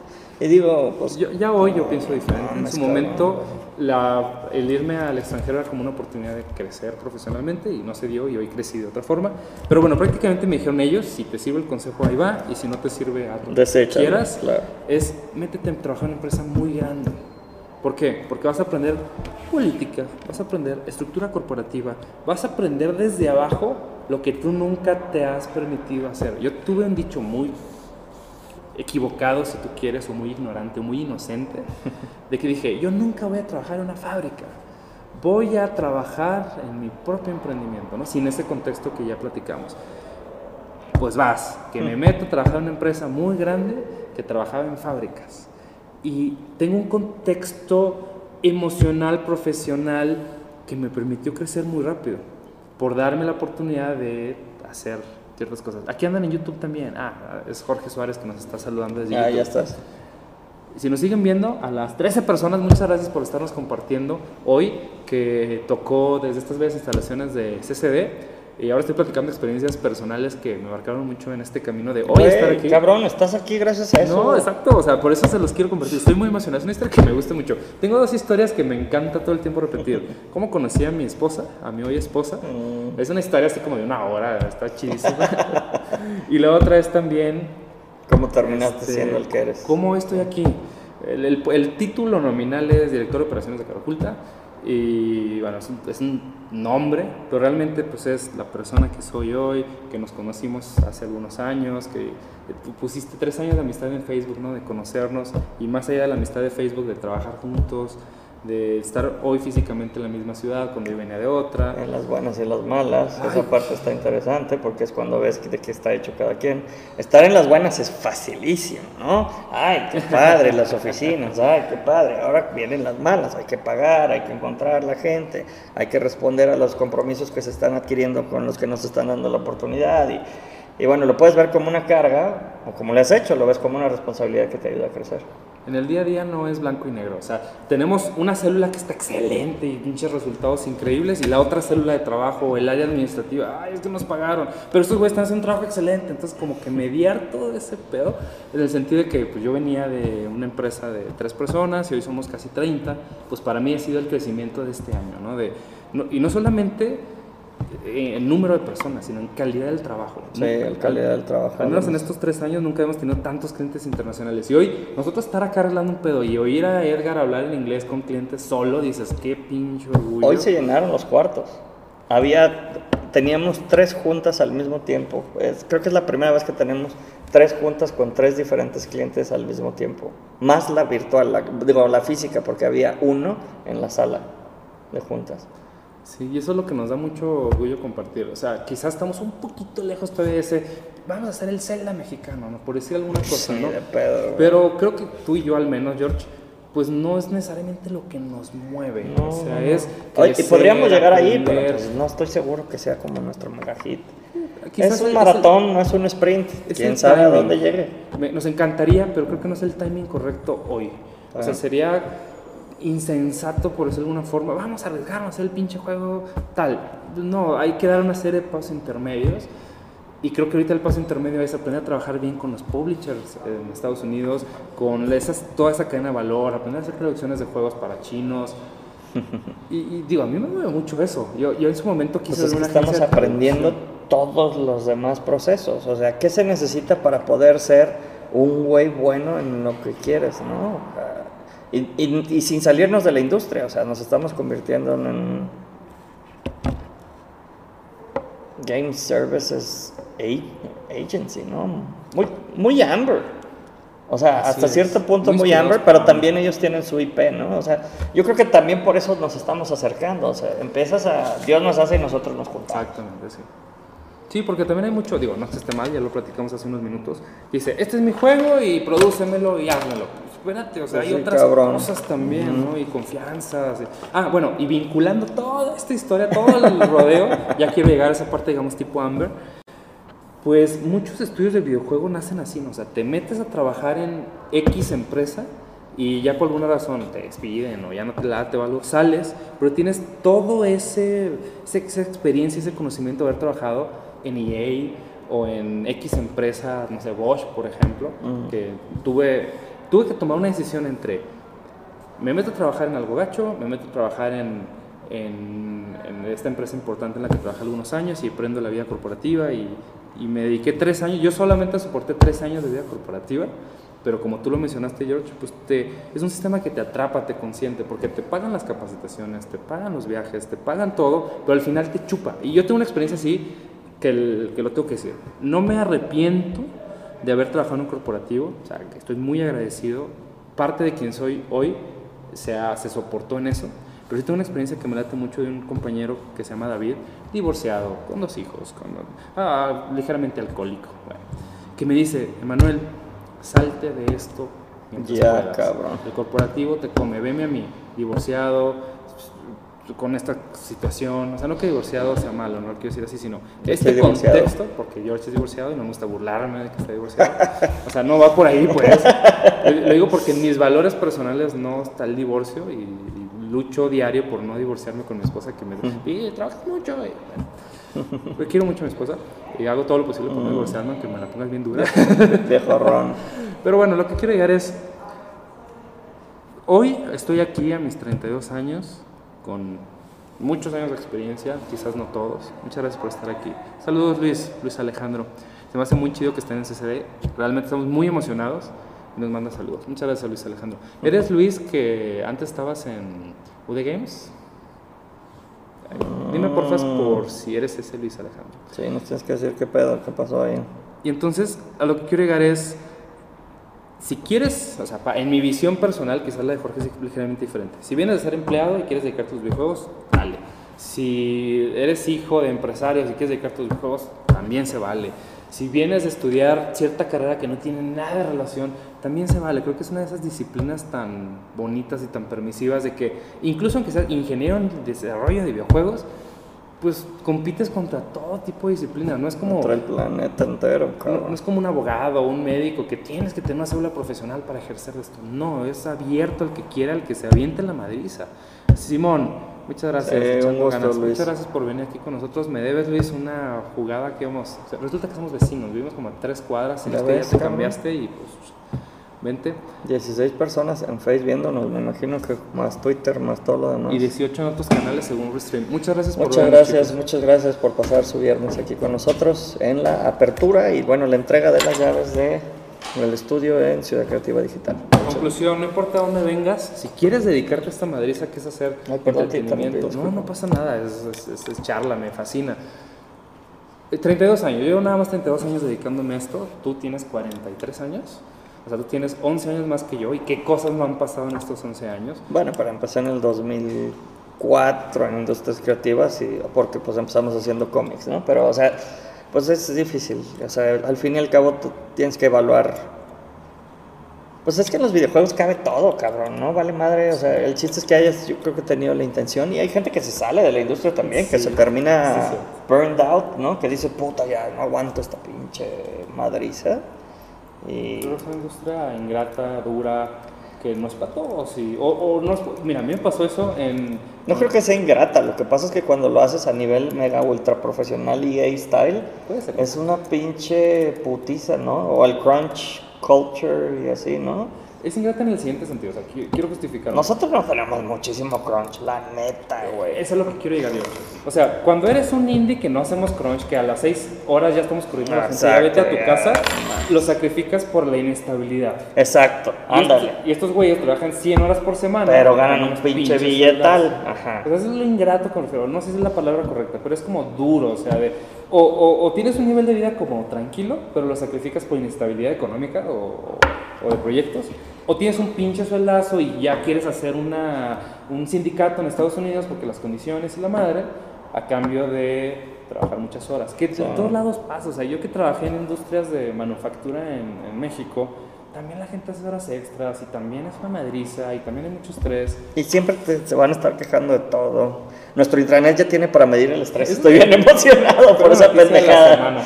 Speaker 1: Y digo, pues
Speaker 2: Yo- ya hoy yo pienso diferente.
Speaker 1: No,
Speaker 2: en su momento, la- el irme al extranjero era como una oportunidad de crecer profesionalmente y no se dio y hoy crecí de otra forma. Pero bueno, prácticamente me dijeron ellos, si te sirve el consejo ahí va y si no te sirve a
Speaker 1: Deséchalo,
Speaker 2: quieras,
Speaker 1: claro.
Speaker 2: es métete a trabajar en una empresa muy grande. ¿Por qué? Porque vas a aprender política, vas a aprender estructura corporativa, vas a aprender desde abajo lo que tú nunca te has permitido hacer. Yo tuve un dicho muy equivocado, si tú quieres, o muy ignorante, o muy inocente, de que dije, yo nunca voy a trabajar en una fábrica, voy a trabajar en mi propio emprendimiento, ¿no? Sin ese contexto que ya platicamos. Pues vas, que me meto a trabajar en una empresa muy grande que trabajaba en fábricas. Y tengo un contexto emocional, profesional, que me permitió crecer muy rápido, por darme la oportunidad de hacer ciertas cosas. Aquí andan en YouTube también. Ah, es Jorge Suárez que nos está saludando desde
Speaker 1: Ah,
Speaker 2: YouTube.
Speaker 1: ya estás.
Speaker 2: Si nos siguen viendo, a las 13 personas, muchas gracias por estarnos compartiendo hoy, que tocó desde estas bellas instalaciones de CCD. Y ahora estoy platicando experiencias personales que me marcaron mucho en este camino de hoy estar aquí.
Speaker 1: Cabrón, estás aquí gracias a eso.
Speaker 2: No, exacto, o sea, por eso se los quiero compartir. Estoy muy emocionado, es una historia que me gusta mucho. Tengo dos historias que me encanta todo el tiempo repetir. ¿Cómo conocí a mi esposa, a mi hoy esposa?
Speaker 1: Mm.
Speaker 2: Es una historia así como de una hora, está chidísima. y la otra es también
Speaker 1: ¿Cómo terminaste
Speaker 2: este,
Speaker 1: siendo el que eres?
Speaker 2: ¿Cómo estoy aquí? El, el- el título nominal es director de operaciones de Caraculta y bueno, es un, nombre, pero realmente pues es la persona que soy hoy, que nos conocimos hace algunos años, que pusiste tres años de amistad en Facebook, ¿no? De conocernos y más allá de la amistad de Facebook, de trabajar juntos, de estar hoy físicamente en la misma ciudad cuando yo venía de otra.
Speaker 1: En las buenas y en las malas, esa parte está interesante porque es cuando ves de qué está hecho cada quien. Estar en las buenas es facilísimo, ¿no? Ay, qué padre, las oficinas, ay, qué padre. Ahora vienen las malas, hay que pagar, hay que encontrar la gente, hay que responder a los compromisos que se están adquiriendo con los que nos están dando la oportunidad. Y, y bueno, lo puedes ver como una carga o como le has hecho, lo ves como una responsabilidad que te ayuda a crecer.
Speaker 2: En el día a día no es blanco y negro. O sea, tenemos una célula que está excelente y pinches resultados increíbles y la otra célula de trabajo o el área administrativa, ay, es que nos pagaron. Pero estos güeyes están haciendo un trabajo excelente. Entonces, como que mediar todo ese pedo en el sentido de que pues, yo venía de una empresa de tres personas y hoy somos casi 30, pues para mí ha sido el crecimiento de este año, ¿no? De, no- y no solamente en número de personas, sino en calidad del trabajo.
Speaker 1: Sí, la calidad del trabajo.
Speaker 2: Al menos en estos tres años nunca hemos tenido tantos clientes internacionales. Y hoy, nosotros estar acá arreglando un pedo y oír a Edgar hablar en inglés con clientes solo, dices, qué pinche orgullo.
Speaker 1: Hoy se llenaron los cuartos. Había, teníamos tres juntas al mismo tiempo. Es- creo que es la primera vez que tenemos tres juntas con tres diferentes clientes al mismo tiempo. Más la virtual, la, digo, la física, porque había uno en la sala de juntas.
Speaker 2: Sí, y eso es lo que nos da mucho orgullo compartir. O sea, quizás estamos un poquito lejos todavía de ese, vamos a hacer el Zelda mexicano, ¿no? Por decir alguna cosa,
Speaker 1: Sí,
Speaker 2: ¿no?
Speaker 1: de pedo.
Speaker 2: Pero creo que tú y yo al menos, George, pues no es necesariamente lo que nos mueve. o sea, es...
Speaker 1: Oye, y podríamos llegar ahí, pero pues no estoy seguro que sea como nuestro mega hit.
Speaker 2: Quizás
Speaker 1: es un maratón, no es un sprint.
Speaker 2: es
Speaker 1: Quién sabe a
Speaker 2: timing.
Speaker 1: dónde llegue.
Speaker 2: Me- nos encantaría, pero creo que no es el timing correcto hoy. O sea,
Speaker 1: Ah.
Speaker 2: sería insensato, por decirlo de alguna forma, vamos a arriesgarnos a hacer el pinche juego tal. No, hay que dar una serie de pasos intermedios. Y creo que ahorita el paso intermedio es aprender a trabajar bien con los publishers en Estados Unidos, con esas, toda esa cadena de valor, aprender a hacer producciones de juegos para chinos. Y, y digo, a mí me mueve mucho eso. Yo, yo en su momento quise
Speaker 1: Pues es que estamos
Speaker 2: de
Speaker 1: aprendiendo todos los demás procesos. O sea, ¿qué se necesita para poder ser un güey bueno en lo que quieres, no? Y, y- y sin salirnos de la industria, o sea, nos estamos convirtiendo en un Game Services Agency, ¿no? Muy, muy Amber. O sea,
Speaker 2: Así
Speaker 1: hasta
Speaker 2: es.
Speaker 1: cierto punto
Speaker 2: Muy
Speaker 1: Amber, pero también ellos tienen su IP, ¿no? O sea, yo creo que también por eso nos estamos acercando. O sea, empiezas a. Dios nos hace y nosotros nos juntamos.
Speaker 2: Exactamente, sí. Sí, porque también hay mucho, digo, no es que esté mal, ya lo platicamos hace unos minutos. Dice, este es mi juego y prodúcemelo y háblalo. Espérate, o sea,
Speaker 1: Pues
Speaker 2: hay
Speaker 1: sí,
Speaker 2: otras
Speaker 1: cabrón.
Speaker 2: cosas también, ¿no? Y confianzas. y- Ah, bueno, y vinculando toda esta historia, todo el rodeo, ya quiero llegar a esa parte, digamos, tipo Amber. Pues muchos estudios de videojuego nacen así, ¿no? O sea, te metes a trabajar en X empresa y ya por alguna razón te despiden o ya no te late o algo, sales, pero tienes todo ese, ese- esa experiencia, ese conocimiento de haber trabajado en EA o en X empresa, no sé, Bosch, por ejemplo, que tuve, tuve que tomar una decisión entre me meto a trabajar en algo gacho, me meto a trabajar en, en- en esta empresa importante en la que trabajé algunos años y aprendo la vida corporativa y, y me dediqué tres años, yo solamente soporté tres años de vida corporativa, pero como tú lo mencionaste George, pues te, es un sistema que te atrapa, te consiente, porque te pagan las capacitaciones, te pagan los viajes, te pagan todo, pero al final te chupa. Y yo tengo una experiencia así que, el- que lo tengo que decir, no me arrepiento de haber trabajado en un corporativo, o sea, que estoy muy agradecido. Parte de quien soy hoy se, ha- se soportó en eso. Pero sí tengo una experiencia que me late mucho de un compañero que se llama David, divorciado, con dos hijos, con, ah, ligeramente alcohólico, bueno, que me dice, Emanuel, salte de esto
Speaker 1: Ya,
Speaker 2: puedas.
Speaker 1: cabrón.
Speaker 2: El corporativo te come, veme a mí, divorciado, con esta situación, o sea, no que divorciado sea malo, no lo quiero decir así, sino este contexto, porque George es divorciado y no me gusta burlarme de que está divorciado. O sea, no va por ahí, pues. Lo digo porque en mis valores personales no está el divorcio y, y lucho diario por no divorciarme con mi esposa que me y trabajas mucho. y bueno. Yo quiero mucho a mi esposa y hago todo lo posible por no divorciarme, aunque me la pongas bien dura.
Speaker 1: Viejo ron.
Speaker 2: Pero bueno, lo que quiero llegar es, hoy estoy aquí a mis 32 años, con muchos años de experiencia, quizás no todos. Muchas gracias por estar aquí. Saludos Luis, Luis Alejandro. Se me hace muy chido que estén en CCD. Realmente estamos muy emocionados y nos manda saludos. Muchas gracias Luis Alejandro. ¿Eres Luis que antes estabas en UD Games? Dime por favor por si eres ese Luis Alejandro.
Speaker 1: Sí, nos tienes que decir qué pedo, qué pasó ahí.
Speaker 2: Y entonces a lo que quiero llegar es, si quieres, o sea, en mi visión personal, quizás la de Jorge es ligeramente diferente. Si vienes de ser empleado y quieres dedicarte a tus videojuegos, dale. Si eres hijo de empresarios y quieres dedicarte a tus videojuegos, también se vale. Si vienes de estudiar cierta carrera que no tiene nada de relación, también se vale. Creo que es una de esas disciplinas tan bonitas y tan permisivas de que, incluso aunque seas ingeniero en desarrollo de videojuegos, pues compites contra todo tipo de disciplinas. No es como...
Speaker 1: Contra el planeta entero,
Speaker 2: No,
Speaker 1: cabrón.
Speaker 2: no es como un abogado o un médico que tienes que tener una cédula profesional para ejercer esto. No, es abierto al que quiera, al que se aviente la madriza. Simón, muchas gracias.
Speaker 1: Sí, un gusto,
Speaker 2: ganas.
Speaker 1: Luis.
Speaker 2: Muchas gracias por venir aquí con nosotros. Me debes, Luis, una jugada que o sea, resulta que somos vecinos, vivimos como a tres cuadras. En
Speaker 1: ¿Ya
Speaker 2: te cambiaste y pues. Vente.
Speaker 1: 16 personas en Face viéndonos, me imagino que más Twitter, más todo lo demás.
Speaker 2: Y 18 en otros canales según Restream. Muchas gracias por
Speaker 1: Muchas gracias,
Speaker 2: chicos.
Speaker 1: muchas gracias por pasar su viernes aquí con nosotros en la apertura y bueno, la entrega de las llaves de, del estudio en Ciudad Creativa Digital.
Speaker 2: Conclusión, no importa dónde vengas, si quieres dedicarte a esta madriza que es hacer
Speaker 1: te
Speaker 2: entretenimiento, no, no pasa nada, es, es- es- es charla, me fascina. Eh, 32 años, yo llevo nada más 32 años dedicándome a esto, tú tienes 43 años, o sea, tú tienes 11 años más que yo, y qué cosas no han pasado en estos 11 años.
Speaker 1: Bueno, pero empecé en el 2004 en Industrias Creativas y porque pues empezamos haciendo cómics, ¿no? Pero o sea, pues es difícil, o sea, al fin y al cabo tú tienes que evaluar Pues es que en los videojuegos cabe todo, cabrón, ¿no? Vale madre, o sea, el chiste es que hayas, yo creo que tenido la intención y hay gente que se sale de la industria también, que se termina
Speaker 2: sí, sí.
Speaker 1: burned out, ¿no? Que dice, puta, ya no aguanto esta pinche madriza. Y
Speaker 2: Pero es una industria ingrata, dura, que no es para todos. Y, o, o no es- mira, a mí me pasó eso en...
Speaker 1: no creo que sea ingrata, lo que pasa es que cuando lo haces a nivel mega ultra profesional EA style,
Speaker 2: Puede ser.
Speaker 1: es una pinche putiza, ¿no? O el crunch culture y así, ¿no?
Speaker 2: Es ingrata en el siguiente sentido, o sea, qui- quiero justificarlo.
Speaker 1: Nosotros no tenemos muchísimo crunch, la neta, güey.
Speaker 2: Eso es lo que quiero llegar yo. O sea, cuando eres un indie que no hacemos crunch, que a las 6 horas ya estamos corriendo la gente, ya vete a tu casa, lo sacrificas por la inestabilidad.
Speaker 1: Exacto, ándale.
Speaker 2: y estos güeyes trabajan 100 horas por semana.
Speaker 1: Pero ganan un pinche billetal. Ajá.
Speaker 2: Pues eso es lo ingrato con el No sé si es la palabra correcta, pero es como duro, o sea, de, o, o- o tienes un nivel de vida como tranquilo, pero lo sacrificas por inestabilidad económica o, o de proyectos, o tienes un pinche sueldazo y ya quieres hacer una, un sindicato en Estados Unidos porque las condiciones y la madre, a cambio de trabajar muchas horas. Que de todos lados pasa, o sea, yo que trabajé en industrias de manufactura en, en México, también la gente hace horas extras y también es una madriza y también hay mucho estrés.
Speaker 1: Y siempre te- se van a estar quejando de todo. Nuestro intranet ya tiene para medir el estrés.
Speaker 2: Es-
Speaker 1: Estoy bien emocionado por esa pendejada.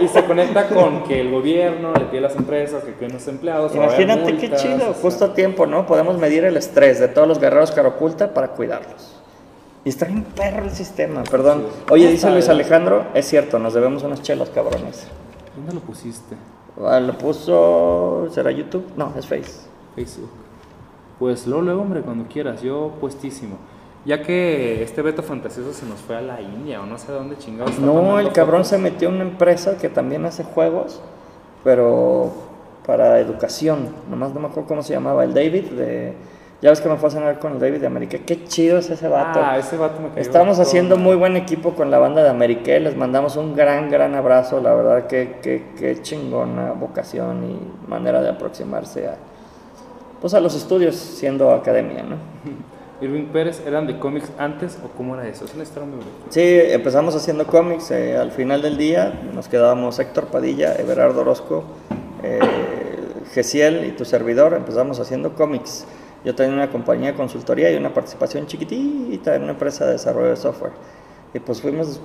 Speaker 2: Y se conecta con que el gobierno le pide a las empresas que cuiden a los empleados.
Speaker 1: Imagínate qué
Speaker 2: multas,
Speaker 1: chido,
Speaker 2: o sea,
Speaker 1: justo a tiempo, ¿no? Podemos medir el estrés de todos los guerreros cara oculta para cuidarlos. Y está bien perro el sistema, perdón.
Speaker 2: Sí.
Speaker 1: Oye, dice Luis. Alejandro, es cierto, nos debemos unas chelas, cabrones.
Speaker 2: ¿Dónde lo pusiste?
Speaker 1: Ah, Lo puso, ¿será YouTube? No, es Face.
Speaker 2: Facebook. Pues luego, luego, hombre, cuando quieras, yo puestísimo. Ya que este Beto Fantasioso se nos fue a la India o no sé a dónde chingados.
Speaker 1: No, el cabrón
Speaker 2: fotos.
Speaker 1: se metió en una empresa que también hace juegos, pero para educación. Nomás no me acuerdo cómo se llamaba. El David de Ya ves que me fue a cenar con el David de América. Qué chido es ese vato.
Speaker 2: Ah, ese vato me cayó.
Speaker 1: Estamos haciendo muy buen equipo con la banda de América. Les mandamos un gran, gran abrazo. La verdad que, que, que chingona vocación y manera de aproximarse a, pues a los estudios siendo academia, ¿no?
Speaker 2: Irving Pérez, ¿eran de cómics antes o cómo era eso? Es una historia muy bonita.
Speaker 1: Sí, empezamos haciendo cómics. eh, al final del día nos quedábamos Héctor Padilla, Everardo Orozco, eh, Gesiel y tu servidor. Empezamos haciendo cómics. Yo tenía una compañía de consultoría y una participación chiquitita en una empresa de desarrollo de software. Y pues fuimos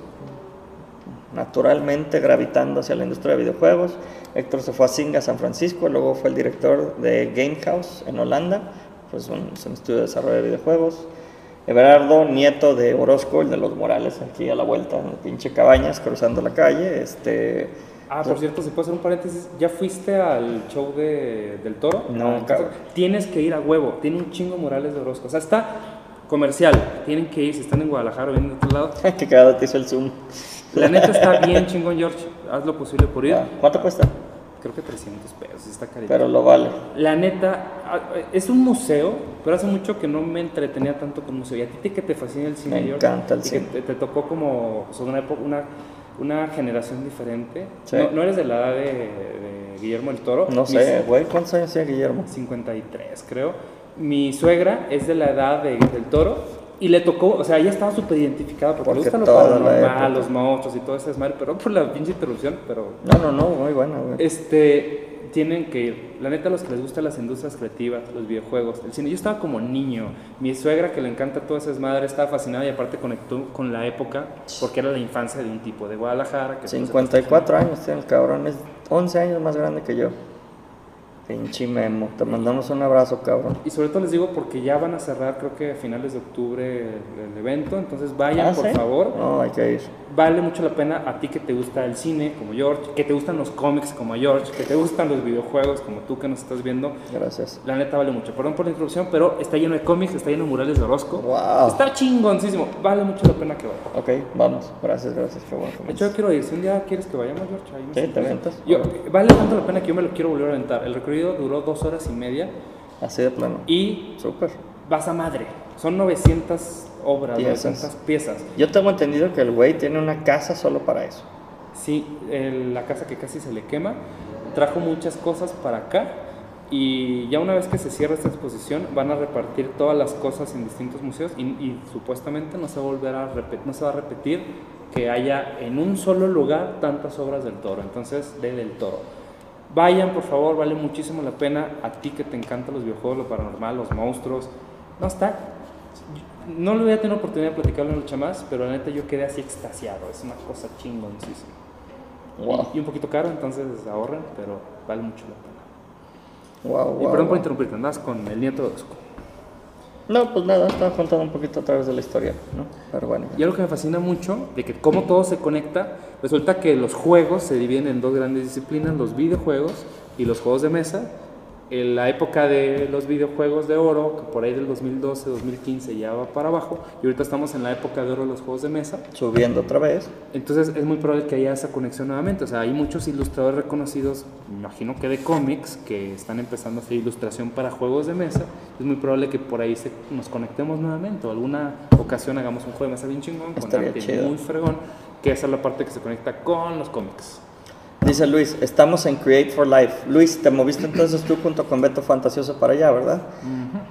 Speaker 1: naturalmente gravitando hacia la industria de videojuegos. Héctor se fue a Singa, San Francisco, luego fue el director de Game House en Holanda, pues un, es un estudio de desarrollo de videojuegos. Everardo, nieto de Orozco, el de los Morales, aquí a la vuelta, en el pinche Cabañas, cruzando la calle. Este,
Speaker 2: Ah, por cierto, si puedo hacer un paréntesis, ¿ya fuiste al show de, del toro?
Speaker 1: No,
Speaker 2: Ah,
Speaker 1: cabrón.
Speaker 2: Tienes que ir a huevo, tiene un chingo Morales de Orozco. O sea, está comercial, tienen que ir, si están en Guadalajara o de otro lado.
Speaker 1: que cagado te hizo el Zoom.
Speaker 2: La neta está bien chingón, George, haz lo posible por ir.
Speaker 1: ¿Cuánto cuesta?
Speaker 2: Creo que 300 pesos, está carito.
Speaker 1: Pero lo vale.
Speaker 2: La neta, es un museo, pero hace mucho que no me entretenía tanto con museo. Y a ti te- que te fascina el cine,
Speaker 1: Me encanta el
Speaker 2: y
Speaker 1: cine.
Speaker 2: que te, te tocó como pues, una, época- una, una generación diferente.
Speaker 1: Sí.
Speaker 2: No, no eres de la edad de, de Guillermo el Toro.
Speaker 1: No sé, güey, ¿cuántos años tiene Guillermo?
Speaker 2: 53, creo. Mi suegra es de la edad de- del toro y le tocó, o sea, ella estaba súper identificada porque,
Speaker 1: Porque
Speaker 2: le gusta lo
Speaker 1: toda la
Speaker 2: paranormal, los monstruos y todo ese desmadre, pero por la pinche interrupción, pero
Speaker 1: No, no, no, muy buena, güey.
Speaker 2: este tienen que ir. La neta, los que les gustan las industrias creativas, los videojuegos, el cine. Yo estaba como niño. Mi suegra, que le encanta toda esa desmadre, estaba fascinada y aparte conectó con la época porque era la infancia de un tipo de Guadalajara. Que después se
Speaker 1: 54 años tiene el cabrón, es 11 años más grande que yo. Pinche Memo, te mandamos un abrazo, cabrón.
Speaker 2: Y sobre todo les digo porque ya van a cerrar, creo que a finales de octubre el, el evento, entonces vayan
Speaker 1: Ah,
Speaker 2: por
Speaker 1: ¿sí?
Speaker 2: favor.
Speaker 1: No, hay que ir.
Speaker 2: Vale mucho la pena a ti que te gusta el cine como George, que te gustan los cómics como George, que te gustan los videojuegos como tú que nos estás viendo.
Speaker 1: Gracias.
Speaker 2: La neta vale mucho. Perdón por la introducción, pero está lleno de cómics, está lleno de murales de Orozco.
Speaker 1: Wow.
Speaker 2: Está chingoncísimo. Vale mucho la pena que vayan.
Speaker 1: Ok, vamos. Gracias, gracias. Qué bueno.
Speaker 2: De hecho, yo quiero ir. Si un día quieres que vayamos, George, ahí me
Speaker 1: Sí, te avientas.
Speaker 2: Yo, vale tanto la pena que yo me lo quiero volver a aventar. El recorrido duró dos horas y media
Speaker 1: Así de plano.
Speaker 2: y
Speaker 1: Súper.
Speaker 2: vas a madre. Son 900 obras,
Speaker 1: Piezas.
Speaker 2: 900 piezas.
Speaker 1: Yo tengo entendido que el güey tiene una casa solo para eso.
Speaker 2: Sí, el- la casa que casi se le quema. Trajo muchas cosas para acá. Y ya una vez que se cierra esta exposición, van a repartir todas las cosas en distintos museos y, y supuestamente no se, va a no se va a repetir que haya en un solo lugar tantas obras del toro. Entonces, de del toro. Vayan, por favor, vale muchísimo la pena. A ti que te encantan los videojuegos, lo paranormal, los monstruos. No está. No le voy a tener oportunidad de platicarlo en lucha más, pero la neta yo quedé así extasiado. Es una cosa chingoncísima.
Speaker 1: Wow.
Speaker 2: Y un poquito caro, entonces ahorren, pero vale mucho la pena.
Speaker 1: Wow,
Speaker 2: y perdón por interrumpirte, andas con el nieto de.
Speaker 1: No, pues nada, estaba contando un poquito a través de la historia, ¿no? Pero bueno.
Speaker 2: Y algo que me fascina mucho, de que cómo todo se conecta, resulta que los juegos se dividen en dos grandes disciplinas, los videojuegos y los juegos de mesa. En la época de los videojuegos de oro, que por ahí del 2012, 2015 ya va para abajo, y ahorita estamos en la época de oro de los juegos de mesa,
Speaker 1: Subiendo otra vez.
Speaker 2: Entonces es muy probable que haya esa conexión nuevamente. O sea, hay muchos ilustradores reconocidos, me imagino que de cómics, que están empezando a hacer ilustración para juegos de mesa. Es muy probable que por ahí se, nos conectemos nuevamente o alguna ocasión hagamos un juego de mesa bien chingón, con arte muy fregón, que esa es la parte que se conecta con los cómics.
Speaker 1: Dice Luis, estamos en Create for Life. Luis, te moviste entonces tú junto con Beto Fantasioso para allá, ¿verdad?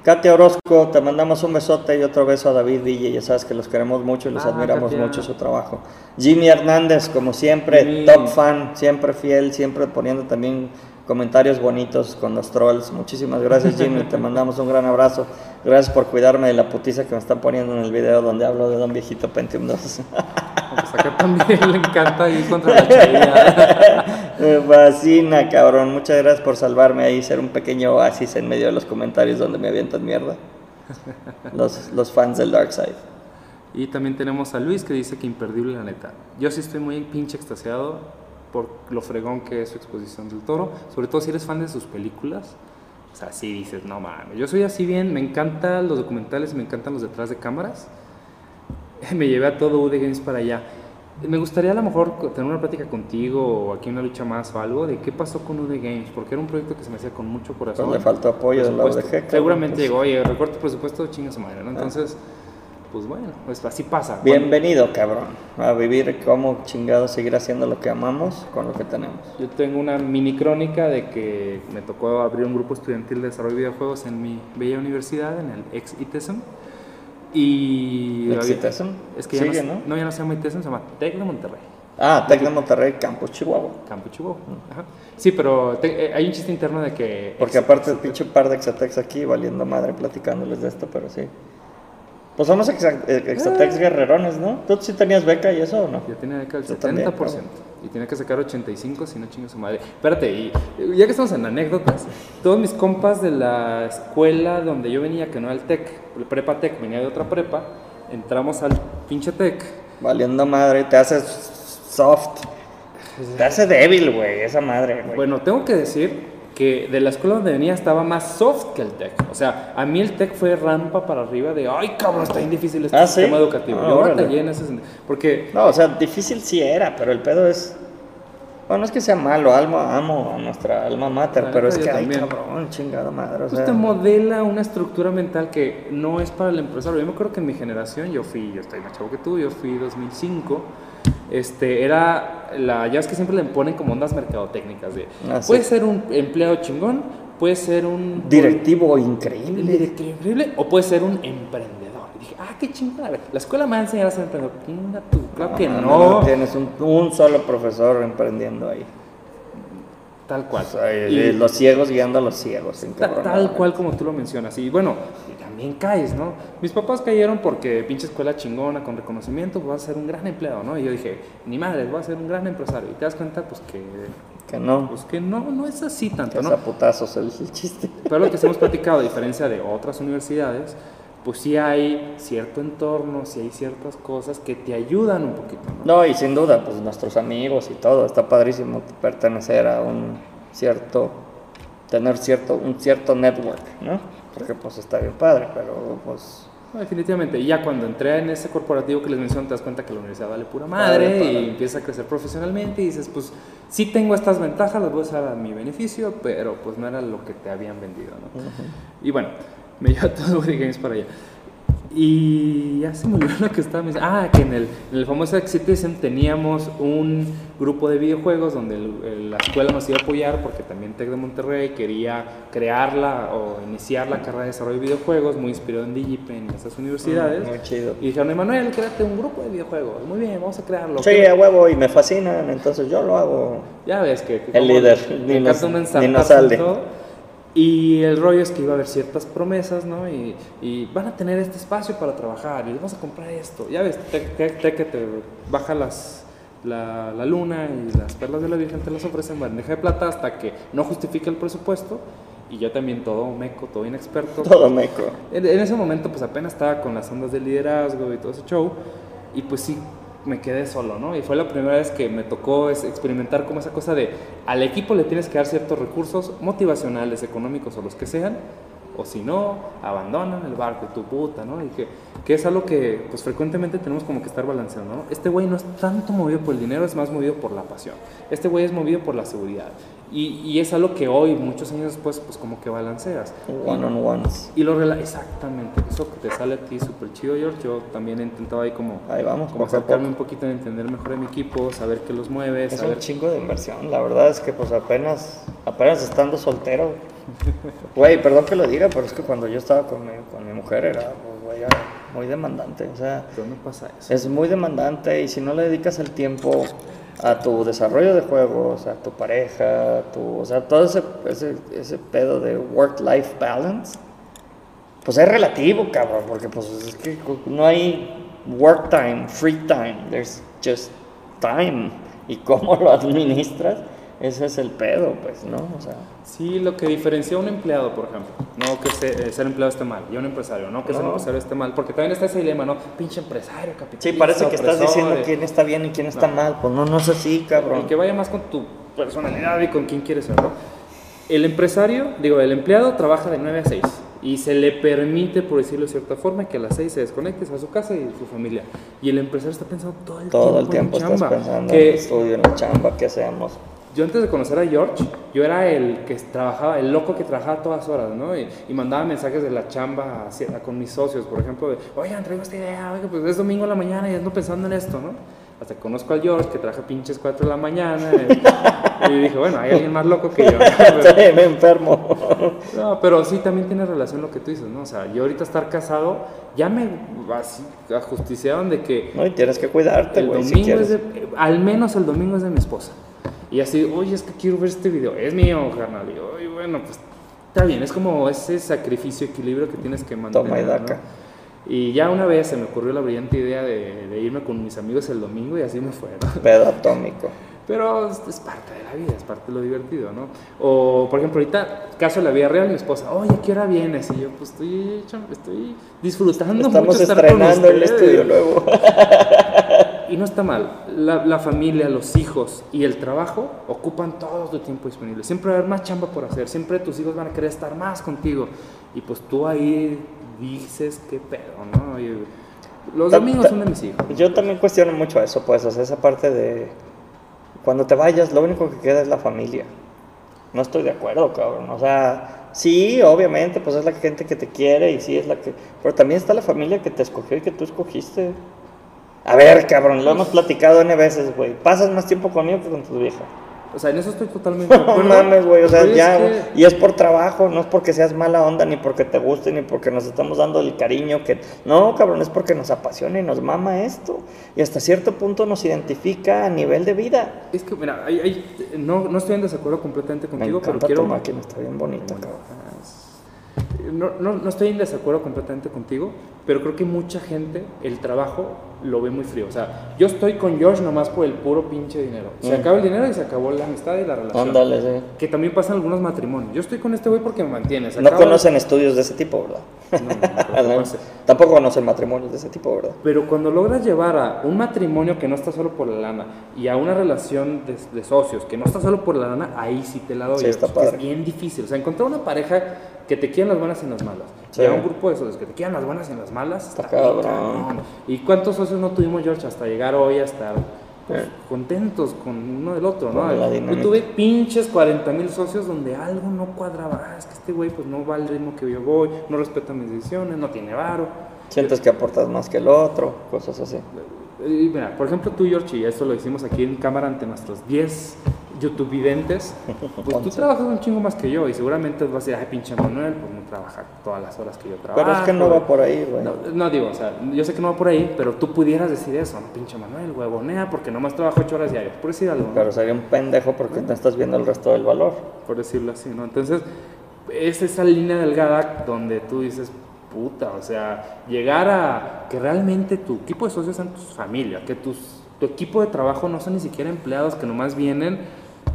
Speaker 1: Katia Orozco, te mandamos un besote y otro beso a David Ville. Ya sabes que los queremos mucho y los
Speaker 2: Ah,
Speaker 1: admiramos
Speaker 2: Katia.
Speaker 1: mucho su trabajo. Jimmy Hernández, como siempre,
Speaker 2: Jimmy.
Speaker 1: top fan, siempre fiel, siempre poniendo también comentarios bonitos con los trolls. Muchísimas gracias, Jimmy. te mandamos un gran abrazo. Gracias por cuidarme de la putiza que me están poniendo en el video donde hablo de Don Viejito Pentium 2.
Speaker 2: Pues acá también le encanta ir contra la chavilla.
Speaker 1: Me fascina, cabrón. Muchas gracias por salvarme ahí, ser un pequeño oasis en medio de los comentarios donde me avientan mierda. Los, los fans del Dark Side.
Speaker 2: Y también tenemos a Luis que dice que imperdible la neta. Yo sí estoy muy pinche extasiado por lo fregón que es su exposición del toro, sobre todo si eres fan de sus películas. O sea, sí dices, no mames. Yo soy así bien, me encantan los documentales, me encantan los detrás de cámaras. Me llevé a todo UD Games para allá. Me gustaría a lo mejor tener una plática contigo o aquí una lucha más o algo de qué pasó con UD Games, porque era un proyecto que se me hacía con mucho corazón.
Speaker 1: Pues le faltó apoyo de la. UDG.
Speaker 2: Seguramente
Speaker 1: pues.
Speaker 2: llegó, oye, recorte presupuesto, chinga su madre, ¿no? Entonces, pues bueno, pues así pasa.
Speaker 1: Bienvenido, cabrón, a vivir como chingado, seguir haciendo lo que amamos con lo que tenemos.
Speaker 2: Yo tengo una mini crónica de que me tocó abrir un grupo estudiantil de desarrollo de videojuegos en mi bella universidad, en el ex ITESM. Y.
Speaker 1: ¿Ex ITESM?
Speaker 2: Es que ya
Speaker 1: Sigue,
Speaker 2: no,
Speaker 1: ¿no?
Speaker 2: no, ya no se llama ITESM, se llama TEC de Monterrey.
Speaker 1: Ah, Tec de Monterrey, Campus Chihuahua.
Speaker 2: Campo Chihuahua. Ajá. Sí, pero te- eh, hay un chiste interno de que.
Speaker 1: Porque aparte el pinche par de Exatex aquí valiendo madre platicándoles de esto, pero sí. Pues somos exa- eh, Exatex guerrerones, ¿no? ¿Tú sí tenías beca y eso o no?
Speaker 2: Yo tenía beca del
Speaker 1: Yo
Speaker 2: 70%
Speaker 1: también,
Speaker 2: y tenía que sacar 85 si no chingo su madre. Espérate, y ya que estamos en anécdotas, todos mis compas de la escuela donde yo venía, que no era el TEC, el prepa TEC, venía de otra prepa, entramos al pinche TEC.
Speaker 1: Valiendo madre, te haces soft. Te hace débil, güey, esa madre, güey.
Speaker 2: Bueno, tengo que decir que de la escuela donde venía estaba más soft que el TEC. O sea, a mí el TEC fue rampa para arriba de, ay cabrón, está bien difícil este
Speaker 1: ¿Ah, sí?
Speaker 2: sistema educativo.
Speaker 1: Ah,
Speaker 2: yo batallé en ese sentido. Porque
Speaker 1: No, o sea, difícil sí era, pero el pedo es. Bueno, no es que sea malo, amo, amo a nuestra alma mater, pero es que, ay, cabrón, chingada madre, o
Speaker 2: Pues te
Speaker 1: sea.
Speaker 2: modela una estructura mental que no es para el empresario. Yo me acuerdo que en mi generación, yo fui, yo estoy más chavo que tú, yo fui 2005, este, era, la, ya es que siempre le ponen como ondas mercadotécnicas de,
Speaker 1: Ah,
Speaker 2: puede ser un empleado chingón, puede ser un...
Speaker 1: Directivo
Speaker 2: un
Speaker 1: increíble.
Speaker 2: directivo increíble, o puede ser un emprendedor. Y dije, ah, qué chingón, la escuela me va a enseñar a ser emprendedor. Tú, claro que no,
Speaker 1: Tienes un, un solo profesor emprendiendo ahí.
Speaker 2: tal cual.
Speaker 1: O sea, y-
Speaker 2: Y-
Speaker 1: y los ciegos guiando a los ciegos.
Speaker 2: Tal cual como tú lo mencionas. Y bueno, también caes, ¿no? Mis papás cayeron porque pinche escuela chingona con reconocimiento, vas a ser un gran empleado, ¿no? Y yo dije, ni madre, voy a ser un gran empresario. Y te das cuenta, pues que,
Speaker 1: Que no.
Speaker 2: pues, que no, no es así tanto, ¿no?
Speaker 1: es a putazos el, el chiste.
Speaker 2: Pero lo que hemos platicado, a diferencia de otras universidades, pues sí hay cierto entorno, sí hay ciertas cosas que te ayudan un poquito, ¿no?
Speaker 1: No, y sin duda, pues nuestros amigos y todo, está padrísimo pertenecer a un cierto, tener cierto, un cierto network, ¿no? Porque pues está bien padre, pero pues
Speaker 2: No, definitivamente. Y ya cuando entré en ese corporativo que les menciono, te das cuenta que la universidad vale pura madre y empieza a crecer profesionalmente y dices, pues sí tengo estas ventajas, las voy a usar a mi beneficio, pero pues no era lo que te habían vendido, ¿no? Y bueno, me lleva todo Woody Games para allá. Y ya se me olvidó lo que estaba mencionando. Ah, que en el, en el famoso Exitizen teníamos un grupo de videojuegos donde el- el- la escuela nos iba a apoyar porque también Tec de Monterrey quería crearla o iniciar la carrera de desarrollo de videojuegos, muy inspirado en Digipen y esas universidades.
Speaker 1: muy chido.
Speaker 2: Y dijeron, Emanuel, créate un grupo de videojuegos. Muy bien, vamos a crearlo.
Speaker 1: Sí,
Speaker 2: ¿Qué-
Speaker 1: a huevo, y me fascinan, entonces yo lo hago.
Speaker 2: ya ves que, que
Speaker 1: El líder, ni nos- ni nos
Speaker 2: en
Speaker 1: sale.
Speaker 2: todo. Y el rollo es que iba a haber ciertas promesas, ¿no? Y, y van a tener este espacio para trabajar y les vamos a comprar esto. Ya ves, te, te- te- que te baja las, la, la luna y las perlas de la Virgen te las ofrecen en bandeja de plata hasta que no justifique el presupuesto. Y yo también todo meco, todo inexperto.
Speaker 1: Todo meco.
Speaker 2: En, en ese momento pues apenas estaba con las ondas del liderazgo y todo ese show y pues sí me quedé solo, ¿no? Y fue la primera vez que me tocó experimentar como esa cosa de al equipo le tienes que dar ciertos recursos motivacionales, económicos o los que sean, o si no, abandonan el barco tu puta, ¿no? Y que, que es algo que pues frecuentemente tenemos como que estar balanceando, ¿no? Este güey no es tanto movido por el dinero, es más movido por la pasión. Este güey es movido por la seguridad. Y, y es algo que hoy, muchos años después, pues como que balanceas.
Speaker 1: One on ones.
Speaker 2: Y lo rela exactamente, eso que te sale a ti súper chido, George. Yo también he intentado ahí como,
Speaker 1: Ahí vamos,
Speaker 2: como acercarme un poquito a entender mejor a mi equipo, saber qué los mueve,
Speaker 1: Es
Speaker 2: saber...
Speaker 1: un chingo de inversión, la verdad es que pues apenas, apenas estando soltero. Güey, perdón que lo diga, pero es que cuando yo estaba con mi, con mi mujer era pues, era muy demandante, o sea,
Speaker 2: no pasa eso.
Speaker 1: es muy demandante y si no le dedicas el tiempo a tu desarrollo de juegos, a tu pareja, tu, o sea, todo ese, ese, ese pedo de work-life balance, pues es relativo, cabrón, porque pues es que no hay work time, free time, there's just time. Y cómo lo administras, ese es el pedo, pues, ¿no? O sea,
Speaker 2: Sí, lo que diferencia a un empleado, por ejemplo, no que se- eh, ser empleado esté mal, y a un empresario, no que ser
Speaker 1: No.
Speaker 2: empresario esté mal, porque también está ese dilema, ¿no? Pinche empresario, capitalista,
Speaker 1: sí, parece que estás diciendo quién está bien y quién está mal, pues no, no es así, cabrón.
Speaker 2: El que vaya más con tu personalidad y con quién quieres ser, ¿no? El empresario, digo, el empleado trabaja de 9 a 6 y se le permite, por decirlo de cierta forma, que a las 6 se desconecte, se va a su casa y su familia. Y el empresario está pensando todo el
Speaker 1: Todo el
Speaker 2: tiempo,
Speaker 1: tiempo
Speaker 2: en
Speaker 1: estás
Speaker 2: chamba.
Speaker 1: pensando
Speaker 2: que
Speaker 1: en el estudio, en la chamba, ¿qué hacemos?
Speaker 2: Yo antes de conocer a George, yo era el que trabajaba, el loco que trabajaba a todas horas, ¿no? Y, y mandaba mensajes de la chamba hacia- con mis socios, por ejemplo, de, oigan, traigo esta idea, oiga, pues es domingo en la mañana y ando pensando en esto, ¿no? Hasta que conozco al George, que trabaja pinches 4 de la mañana, y, y dije, bueno, hay alguien más loco que yo.
Speaker 1: Sí, me enfermo.
Speaker 2: No, pero sí también tiene relación lo que tú dices, ¿no? O sea, yo ahorita estar casado, ya me así ajusticiaron de que
Speaker 1: No, y tienes que cuidarte,
Speaker 2: el
Speaker 1: güey,
Speaker 2: domingo es de, al menos el domingo es de mi esposa. Y así, oye, es que quiero ver este video, es mío, carnal. Y "Ay, bueno, pues está bien, es como ese sacrificio, equilibrio que tienes que mantener.
Speaker 1: Toma y
Speaker 2: ¿no?
Speaker 1: daca.
Speaker 2: Y ya una vez se me ocurrió la brillante idea de, de irme con mis amigos el domingo y así me fue, ¿no?
Speaker 1: Pedo atómico.
Speaker 2: Pero es, parte de la vida, es parte de lo divertido, ¿no? O, por ejemplo, ahorita, caso de la vida real, mi esposa, oye, ¿a qué hora vienes? Y yo, pues estoy, estoy disfrutando
Speaker 1: Estamos
Speaker 2: mucho estar con
Speaker 1: estrenando el estudio nuevo.
Speaker 2: Y no está mal. La, la familia, los hijos y el trabajo ocupan todo tu tiempo disponible. Siempre va a haber más chamba por hacer. Siempre tus hijos van a querer estar más contigo. Y pues tú ahí dices, qué pedo, ¿no? Y los
Speaker 1: Ta-
Speaker 2: domingos
Speaker 1: ta-
Speaker 2: son de mis hijos.
Speaker 1: Yo también cuestiono mucho eso, pues, o sea, esa parte de cuando te vayas, lo único que queda es la familia. No estoy de acuerdo, cabrón. O sea, sí, obviamente, pues es la gente que te quiere y sí es la que. Pero también está la familia que te escogió y que tú escogiste. A ver, cabrón, lo hemos platicado N veces, güey. Pasas más tiempo conmigo que con tu vieja.
Speaker 2: O sea, en eso estoy totalmente de
Speaker 1: No mames, güey, o sea,
Speaker 2: Pero es
Speaker 1: ya,
Speaker 2: que-
Speaker 1: güey. Y es por trabajo, no es porque seas mala onda, ni porque te guste, ni porque nos estamos dando el cariño que... No, cabrón, es porque nos apasiona y nos mama esto. Y hasta cierto punto nos identifica a nivel de vida.
Speaker 2: Es que, mira, hay- hay- no, no estoy en desacuerdo completamente
Speaker 1: Me
Speaker 2: contigo, pero
Speaker 1: encanta
Speaker 2: quiero...
Speaker 1: tu máquina, está bien bonita, cabrón.
Speaker 2: No, no, no estoy en desacuerdo completamente contigo, pero creo que mucha gente el trabajo lo ve muy frío. O sea, yo estoy con Josh nomás por el puro pinche dinero. Se
Speaker 1: Mm.
Speaker 2: acaba el dinero y se acabó la amistad y la relación.
Speaker 1: Ándale, sí.
Speaker 2: Que también pasa en algunos matrimonios. Yo estoy con este güey porque me mantiene. Se
Speaker 1: No
Speaker 2: acaba-
Speaker 1: conocen estudios de ese tipo, ¿verdad?
Speaker 2: No, no, no.
Speaker 1: Tampoco conocen matrimonios de ese tipo, ¿verdad?
Speaker 2: Pero cuando logras llevar a un matrimonio que no está solo por la lana y a una relación de, de socios que no está solo por la lana, ahí sí te la doy.
Speaker 1: Sí, está
Speaker 2: es bien difícil. O sea, encontrar una pareja que te quieran las buenas y las malas.
Speaker 1: Sí.
Speaker 2: Y a un grupo de socios que te quieran las buenas y las malas.
Speaker 1: Está
Speaker 2: bien
Speaker 1: cabrón.
Speaker 2: cabrón. ¿Y cuántos socios no tuvimos, George, hasta llegar hoy a estar pues,
Speaker 1: Eh.
Speaker 2: contentos con uno del otro, ¿no?
Speaker 1: Con la
Speaker 2: Yo tuve pinches 40 mil socios donde algo no cuadraba. Ah, es que este güey pues no va al ritmo que yo voy, no respeta mis decisiones, no tiene varo.
Speaker 1: Sientes que aportas más que el otro, cosas así.
Speaker 2: Y mira, por ejemplo, tú, George, y esto lo hicimos aquí en cámara ante nuestros 10 YouTube videntes, pues tú trabajas un chingo más que yo y seguramente vas a decir, ay, pinche Manuel, pues no trabaja todas las horas que yo trabajo.
Speaker 1: Pero es que no va por ahí, güey.
Speaker 2: No, no digo, o sea, yo sé que no va por ahí, pero tú pudieras decir eso, no, pinche Manuel, huevonea, porque nomás trabajo 8 horas diarias, por decir algo, ¿no?
Speaker 1: Pero sería un pendejo porque no estás viendo el resto del valor.
Speaker 2: por decirlo así, ¿no? Entonces, es esa línea delgada donde tú dices, puta, o sea, llegar a que realmente tu equipo de socios sean tus familia, que tus, tu equipo de trabajo no son ni siquiera empleados que nomás vienen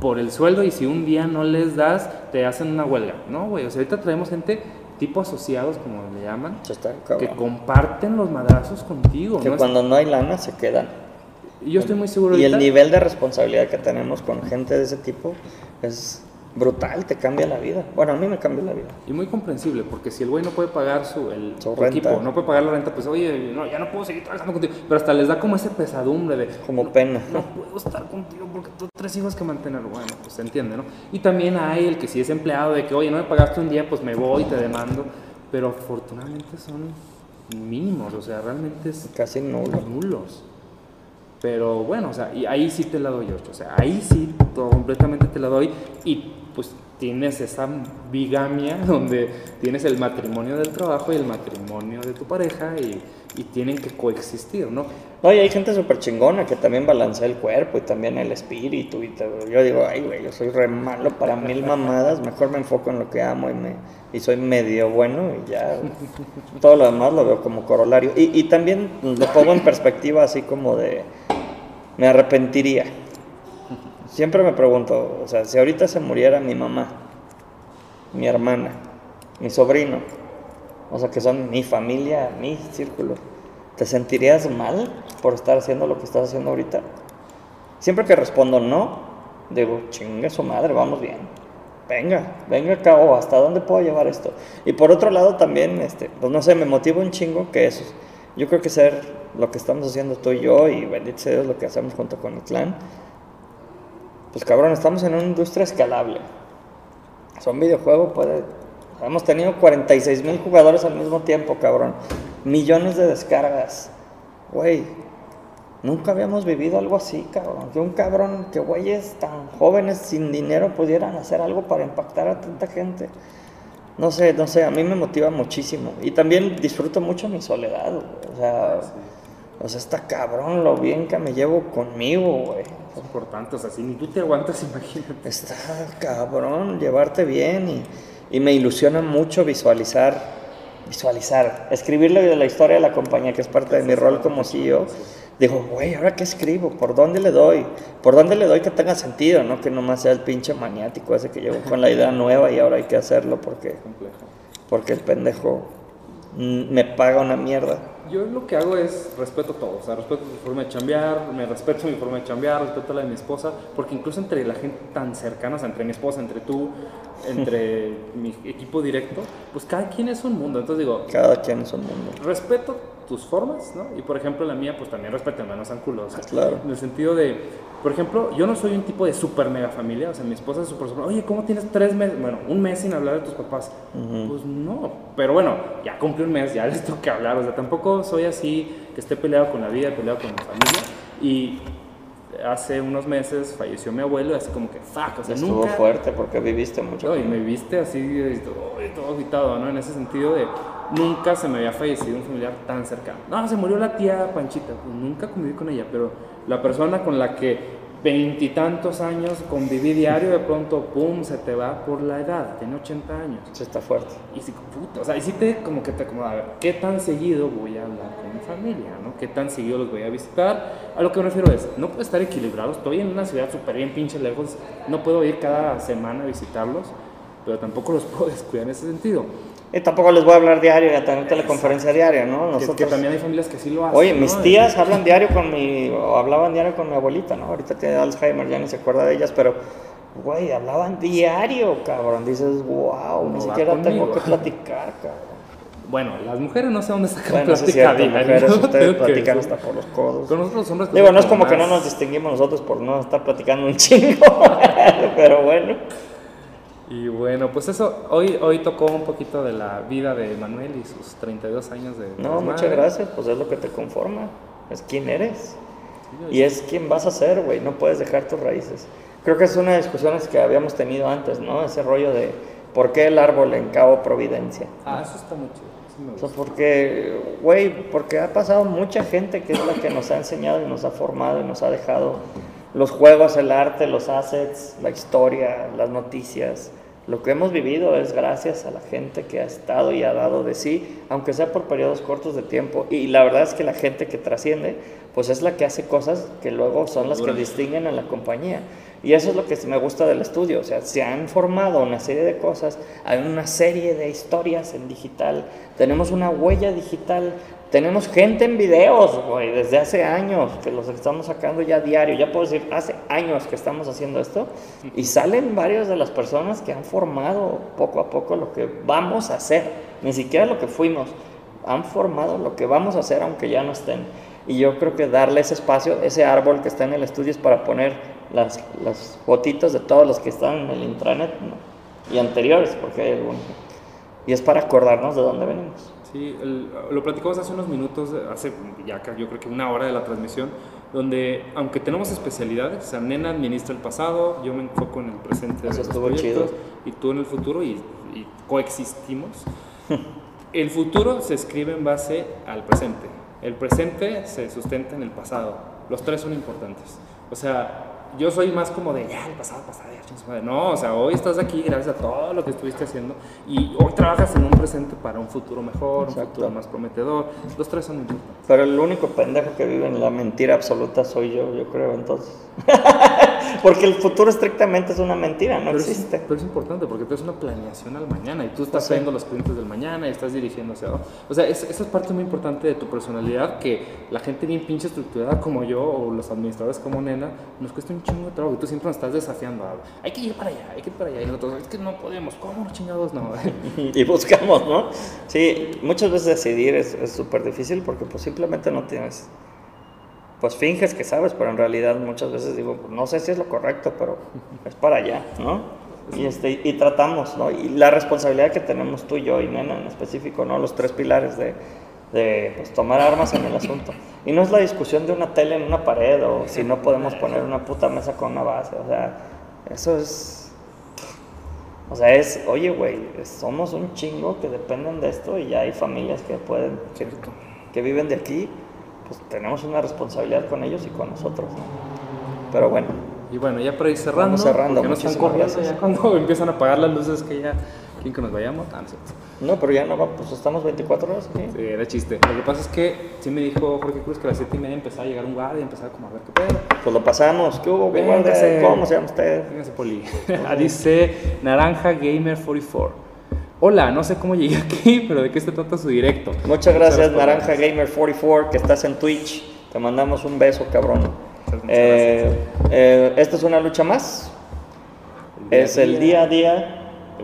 Speaker 2: por el sueldo y si un día no les das, te hacen una huelga. No, güey, o sea, ahorita traemos gente tipo asociados, como le llaman,
Speaker 1: está
Speaker 2: que comparten los madrazos contigo.
Speaker 1: Que cuando no hay lana se quedan.
Speaker 2: yo estoy muy seguro
Speaker 1: Y el nivel de responsabilidad que tenemos con gente de ese tipo es brutal, te cambia la vida. Bueno, a mí me cambia la vida.
Speaker 2: Y muy comprensible, porque si el güey no puede pagar su, el,
Speaker 1: Su
Speaker 2: equipo, no puede pagar la renta, pues oye, no, ya no puedo seguir trabajando contigo. Pero hasta les da como esa pesadumbre de,
Speaker 1: Como pena.
Speaker 2: no puedo estar contigo porque tengo tres hijos que mantener. Bueno, pues se entiende, ¿no? Y también hay el que si es empleado de que, oye, no me pagaste un día, pues me voy, te demando. Pero afortunadamente son mínimos, o sea, realmente es
Speaker 1: Casi nulo.
Speaker 2: nulos. Pero bueno, o sea, y ahí sí te la doy, George. O sea, ahí sí todo, completamente te la doy. Y pues tienes esa bigamia donde tienes el matrimonio del trabajo y el matrimonio de tu pareja y, y tienen que coexistir, ¿no?
Speaker 1: No, y hay gente súper chingona que también balancea el cuerpo y también el espíritu. Y te- yo digo, ay, güey, yo soy re malo para mil mamadas. Mejor me enfoco en lo que amo y, me, y soy medio bueno y ya. Todo lo demás lo veo como corolario. Y, y también lo pongo en perspectiva así como de, me arrepentiría. Siempre me pregunto, o sea, si ahorita se muriera mi mamá, mi hermana, mi sobrino, o sea, que son mi familia, mi círculo, ¿te sentirías mal por estar haciendo lo que estás haciendo ahorita? Siempre que respondo no, digo, chingue su madre, vamos bien. venga, venga acá, o hasta dónde puedo llevar esto. Y por otro lado también, este, pues no sé, me motiva un chingo que eso, yo creo que ser lo que estamos haciendo tú y yo, y bendito sea Dios lo que hacemos junto con el clan, pues cabrón, estamos en una industria escalable. Son videojuegos, puede, hemos tenido 46 mil jugadores al mismo tiempo, cabrón, millones de descargas, güey. Nunca habíamos vivido algo así, cabrón. Que un cabrón, que güeyes tan jóvenes sin dinero pudieran hacer algo para impactar a tanta gente. No sé, no sé, a mí me motiva muchísimo. Y también disfruto mucho mi soledad, güey. O sea, o sea, está cabrón lo bien que me llevo conmigo, güey.
Speaker 2: Importante, o sea, si ni tú te aguantas, imagínate.
Speaker 1: Está cabrón llevarte bien y, y me ilusiona mucho visualizar, visualizar, escribirle la historia de la compañía, que es parte de mi rol como CEO. Digo, güey, ¿ahora qué escribo? ¿Por dónde le doy? ¿Por dónde le doy que tenga sentido? No que nomás sea el pinche maniático ese que llegó con la idea nueva y ahora hay que hacerlo porque, porque el pendejo mm, me paga una mierda.
Speaker 2: Yo lo que hago es respeto todo, o sea, respeto tu forma de chambear, me respeto mi forma de chambear, respeto la de mi esposa, porque incluso entre la gente tan cercana, o sea, entre mi esposa, entre tú, entre mi equipo directo, pues cada quien es un mundo, entonces digo,
Speaker 1: Cada quien es un mundo.
Speaker 2: respeto tus formas, ¿no? Y por ejemplo la mía, pues también respétenme, no sean culos. sea,
Speaker 1: Claro.
Speaker 2: En el sentido de, por ejemplo, yo no soy un tipo de super mega familia, o sea, mi esposa es súper super, oye, ¿cómo tienes tres meses, bueno, un mes sin hablar de tus papás? Pues no, pero bueno, ya cumplí un mes, ya les que hablar, o sea, tampoco soy así que esté peleado con la vida, peleado con mi familia. Y hace unos meses falleció mi abuelo, y así como que, fuck, o sea,
Speaker 1: Estuvo
Speaker 2: nunca...
Speaker 1: fuerte porque viviste mucho.
Speaker 2: No, y me viste así, todo, todo agitado, ¿no? En ese sentido de nunca se me había fallecido un familiar tan cercano. No, se murió la tía Panchita, pues nunca conviví con ella, pero la persona con la que veintitantos años conviví diario, de pronto, pum, se te va por la edad, tiene 80 años.
Speaker 1: Sí, está fuerte.
Speaker 2: Y si, puta, o sea, y si te, como que te acomoda, a ver, ¿qué tan seguido voy a hablar con mi familia, no? ¿Qué tan seguido los voy a visitar? A lo que me refiero es, no puedo estar equilibrado, estoy en una ciudad súper bien pinche lejos, no puedo ir cada semana a visitarlos, pero tampoco los puedo descuidar en ese sentido.
Speaker 1: Y tampoco les voy a hablar diario y a tener teleconferencia diaria, ¿no?
Speaker 2: Que-
Speaker 1: Nosotros...
Speaker 2: Que, también hay familias que sí lo hacen.
Speaker 1: Oye,
Speaker 2: ¿no?
Speaker 1: mis tías hablan diario con mi, o hablaban diario con mi abuelita, ¿no? Ahorita tiene Alzheimer, ya ni se acuerda de ellas, pero, güey, hablaban diario, cabrón. Dices, wow,
Speaker 2: No
Speaker 1: ni siquiera tengo
Speaker 2: conmigo.
Speaker 1: que platicar, cabrón.
Speaker 2: Bueno, las mujeres no sé dónde sacan
Speaker 1: Bueno, sí es
Speaker 2: plática diaria,
Speaker 1: mujeres,
Speaker 2: ¿no?
Speaker 1: ustedes
Speaker 2: Tengo que
Speaker 1: platican hasta por los codos.
Speaker 2: Con nosotros los hombres...
Speaker 1: Digo, no es como que no
Speaker 2: más-
Speaker 1: nos distinguimos nosotros por no estar platicando un chingo, pero bueno.
Speaker 2: Y bueno, pues eso, hoy, hoy tocó un poquito de la vida de Manuel y sus 32 años de...
Speaker 1: No, muchas gracias, pues es lo que te conforma, es quién eres. Y es quién vas a ser, güey, no puedes dejar tus raíces. Creo que es una de las discusiones que habíamos tenido antes, ¿no? Ese rollo de por qué el árbol en Cabo Providencia.
Speaker 2: Ah, eso está muy chido.
Speaker 1: O sea, porque, güey, porque ha pasado mucha gente que es la que nos ha enseñado y nos ha formado y nos ha dejado los juegos, el arte, los assets, la historia, las noticias. Lo que hemos vivido es gracias a la gente que ha estado y ha dado de sí, aunque sea por periodos cortos de tiempo. Y la verdad es que la gente que trasciende, pues es la que hace cosas que luego son las que distinguen a la compañía. Y eso es lo que me gusta del estudio. O sea, se han formado una serie de cosas, hay una serie de historias en digital, tenemos una huella digital, tenemos gente en videos, güey, desde hace años que los estamos sacando ya diario. Ya puedo decir, hace años que estamos haciendo esto. Y salen varias de las personas que han formado poco a poco lo que vamos a hacer, ni siquiera lo que fuimos. Han formado lo que vamos a hacer aunque ya no estén. Y yo creo que darle ese espacio, ese árbol que está en el estudio es para poner las, las fotitos de todos los que están en el intranet ¿no? y anteriores, porque hay algunos. Y es para acordarnos de dónde venimos.
Speaker 2: Sí, el- lo platicamos hace unos minutos, hace ya yo creo que una hora de la transmisión, donde aunque tenemos especialidades, o sea, Nena administra el pasado, yo me enfoco en el presente
Speaker 1: Eso
Speaker 2: de los proyectos,
Speaker 1: chido.
Speaker 2: y tú en el futuro y, y coexistimos. el futuro se escribe en base al presente, el presente se sustenta en el pasado, los tres son importantes. O sea, yo soy más como de, ya, el pasado, pasado, ya, chingue su madre". No, o sea, hoy estás aquí gracias a todo lo que estuviste haciendo y hoy trabajas en un presente para un futuro mejor, un futuro más prometedor. Los tres son importantes.
Speaker 1: Pero el único pendejo que vive en la mentira absoluta soy yo, yo creo, entonces. Porque el futuro estrictamente es una mentira, no
Speaker 2: Pero es,
Speaker 1: existe.
Speaker 2: pero es importante porque tú es una planeación al mañana y tú estás viendo los clientes del mañana y estás dirigiendo hacia abajo. O sea, es- esa es parte muy importante de tu personalidad que la gente bien pinche estructurada como yo o los administradores como Nena nos cuesta un chingo de trabajo y tú siempre nos estás desafiando. a, hay que ir para allá, hay que ir para allá. Y nosotros, es que no podemos, ¿cómo chingados no?
Speaker 1: y buscamos, ¿no? Sí, muchas veces decidir es súper difícil porque pues simplemente no tienes, pues finges que sabes, pero en realidad muchas veces digo, pues, no sé si es lo correcto, pero es para allá, ¿no? Y, este, y tratamos, ¿no? Y la responsabilidad que tenemos tú y yo y Nena en específico, ¿no? Los tres pilares de, de pues, tomar armas en el asunto. Y no es la discusión de una tele en una pared o si no podemos poner una puta mesa con una base, o sea, eso es... O sea, es, oye, güey, somos un chingo que dependen de esto y ya hay familias que pueden, que, que viven de aquí, pues tenemos una responsabilidad con ellos y con nosotros. ¿no? Pero bueno,
Speaker 2: Y bueno, ya para ir cerrando,
Speaker 1: cerrando,
Speaker 2: porque no están corriendo
Speaker 1: gracias.
Speaker 2: ya cuando empiezan a apagar las luces que ya quieren que nos vayamos. Ah, no
Speaker 1: pero ya no va, pues estamos 24 horas aquí.
Speaker 2: Sí, era chiste. Lo que pasa es que sí me dijo Jorge Cruz que a las 7 y media empezaba a llegar un guardia y empezaba como a ver qué pedo.
Speaker 1: Pues lo pasamos, ¿qué hubo? ¿Qué guardia? ¿Cómo se llama usted?
Speaker 2: Véngase, Poli. Ah, Dice Naranja Gamer 44. Hola, no sé cómo llegué aquí, pero ¿de qué se trata su directo?
Speaker 1: Muchas gracias, Naranja Gamer 44, que estás en Twitch. Te mandamos un beso, cabrón. Eh, eh, esta es una lucha más. Es el día a día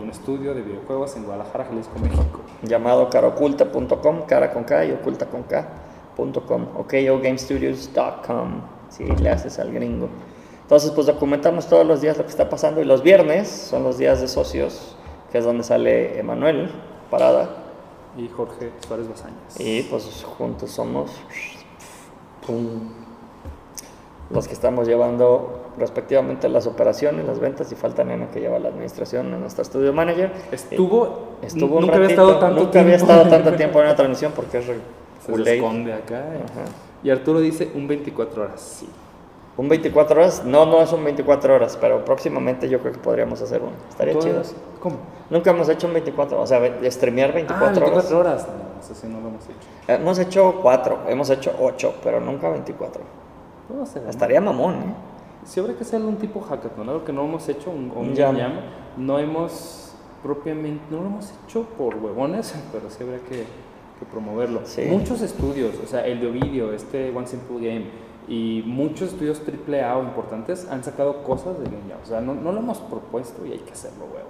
Speaker 2: un estudio de videojuegos en Guadalajara, Jalisco, México.
Speaker 1: llamado caraoculta.com, cara con K y oculta con K.com, okogamestudios.com, si le haces al gringo. Entonces, pues documentamos todos los días lo que está pasando y los viernes son los días de socios, que es donde sale Emanuel Parada
Speaker 2: Y Jorge Suárez Bazañas.
Speaker 1: y pues juntos somos pum, los que estamos llevando respectivamente las operaciones, las ventas y falta Nena que lleva la administración en nuestro estudio manager.
Speaker 2: Estuvo,
Speaker 1: Estuvo un
Speaker 2: nunca había
Speaker 1: ratito,
Speaker 2: estado tanto
Speaker 1: nunca había
Speaker 2: tiempo.
Speaker 1: estado tanto tiempo en una transmisión porque es re-
Speaker 2: Se
Speaker 1: culé.
Speaker 2: esconde acá. eh. Y Arturo dice un 24 horas. Sí.
Speaker 1: Un 24 horas, no, no es un 24 horas, pero próximamente yo creo que podríamos hacer uno. Estaría chido.
Speaker 2: ¿Cómo?
Speaker 1: Nunca hemos hecho un 24, o sea, streamear 24,
Speaker 2: ah, 24
Speaker 1: horas.
Speaker 2: horas. No, eso sí no lo hemos hecho.
Speaker 1: Hemos hecho 4, hemos hecho 8, pero nunca 24.
Speaker 2: No sé. ¿no?
Speaker 1: Estaría mamón, ¿eh?
Speaker 2: Si habría que hacer un tipo hackathon, algo que no hemos hecho, un, un no hemos propiamente, no lo hemos hecho por huevones, pero sí habría que, que promoverlo.
Speaker 1: Sí.
Speaker 2: Muchos estudios, o sea, el de Ovidio, este One Simple Game, y muchos estudios AAA o importantes han sacado cosas de Game Jam. O sea, no, no lo hemos propuesto y hay que hacerlo, huevo.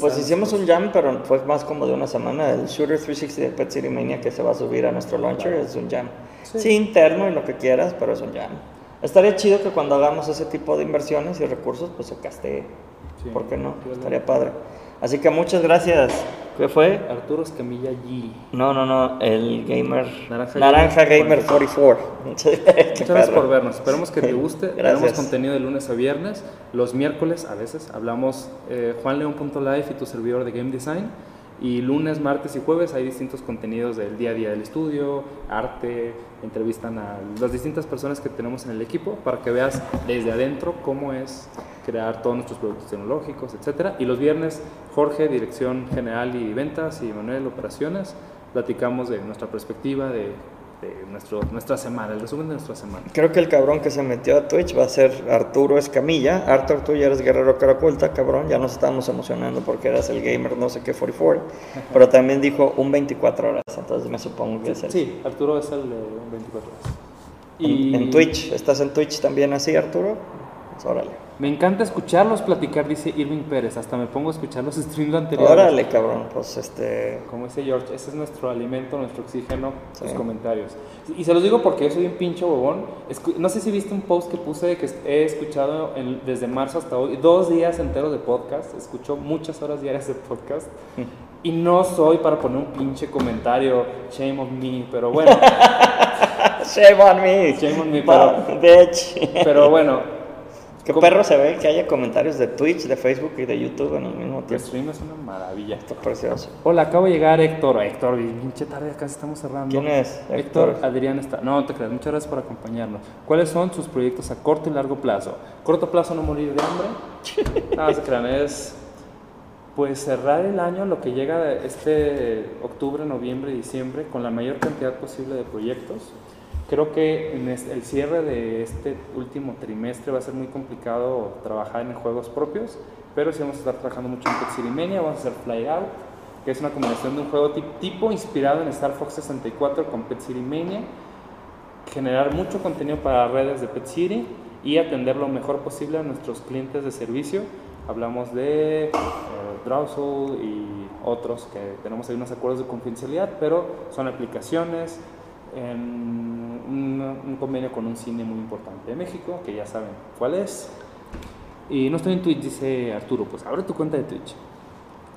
Speaker 1: Pues hicimos un jam, pero fue más como de una semana. El Shooter 360 de Pet City Mania que se va a subir a nuestro launcher es un jam.
Speaker 2: Sí.
Speaker 1: Sí. interno y lo que quieras, pero es un jam. Estaría chido que cuando hagamos ese tipo de inversiones y recursos, pues se castee.
Speaker 2: Sí.
Speaker 1: ¿Por qué no? Estaría padre. Así que muchas gracias. ¿Qué fue?
Speaker 2: Arturo Escamilla G.
Speaker 1: No, no, no, el gamer.
Speaker 2: Naranja
Speaker 1: Naranja,
Speaker 2: Gamer
Speaker 1: Gamer 44. Qué
Speaker 2: Muchas gracias por vernos. Esperemos que te guste. Tenemos contenido de lunes a viernes. Los miércoles, a veces, hablamos eh, juanleon.live y tu servidor de Game Design. Y lunes, martes y jueves hay distintos contenidos del día a día del estudio, arte, entrevistan a las distintas personas que tenemos en el equipo para que veas desde adentro cómo es crear todos nuestros productos tecnológicos, etcétera. Y los viernes, Jorge, dirección general y ventas, y Manuel, operaciones, platicamos de nuestra perspectiva, de, de nuestro, nuestra semana, el resumen de nuestra semana.
Speaker 1: Creo que el cabrón que se metió a Twitch va a ser Arturo Escamilla. Arthur, tú ya eres guerrero cara oculta, cabrón. Ya nos estábamos emocionando porque eras el gamer no sé qué 44. Pero también dijo un 24 horas, entonces me supongo que es el.
Speaker 2: Sí, Arturo es el de 24 horas.
Speaker 1: En, en Twitch, ¿estás en Twitch también así, Arturo? Pues órale.
Speaker 2: Me encanta escucharlos platicar, dice Irving Pérez. Hasta me pongo a escuchar los streams anteriores.
Speaker 1: Órale, cabrón. Pues este.
Speaker 2: Como dice George, ese es nuestro alimento, nuestro oxígeno, sus
Speaker 1: Sí.
Speaker 2: comentarios. Y se los digo porque yo soy un pinche. Escu- no sé si viste un post que puse que he escuchado en- desde marzo hasta hoy, dos días enteros de podcast. Escucho muchas horas diarias de podcast. Y no soy para poner un pinche comentario, shame on me, pero bueno.
Speaker 1: Shame on me.
Speaker 2: Shame on me,
Speaker 1: Pa- bitch.
Speaker 2: pero bueno,
Speaker 1: Qué
Speaker 2: ¿Cómo?
Speaker 1: perro se ve que haya comentarios de Twitch, de Facebook y de YouTube en el mismo
Speaker 2: el
Speaker 1: tiempo.
Speaker 2: stream es una maravilla.
Speaker 1: Está precioso.
Speaker 2: Hola, acabo de llegar Héctor. Héctor, pinche tarde, casi estamos cerrando.
Speaker 1: ¿Quién es?
Speaker 2: Héctor
Speaker 1: Héctor.
Speaker 2: Adrián está. No, te creas, muchas gracias por acompañarnos. ¿Cuáles son sus proyectos a corto y largo plazo? Corto plazo, no morir de hambre. No, se crean, es pues cerrar el año, lo que llega de este octubre, noviembre y diciembre, con la mayor cantidad posible de proyectos. Creo que en el cierre de este último trimestre va a ser muy complicado trabajar en juegos propios, pero sí vamos a estar trabajando mucho en Mania, vamos a hacer Fly Out, que es una combinación de un juego tip- tipo inspirado en Star Fox 64 con Pet City Mania, generar mucho contenido para redes de Pet City y atender lo mejor posible a nuestros clientes de servicio. Hablamos de eh, y otros que tenemos ahí unos acuerdos de confidencialidad, pero son aplicaciones, un, un convenio con un cine muy importante de México, que ya saben cuál es. Y no estoy en Twitch, dice Arturo, pues abre tu cuenta de Twitch.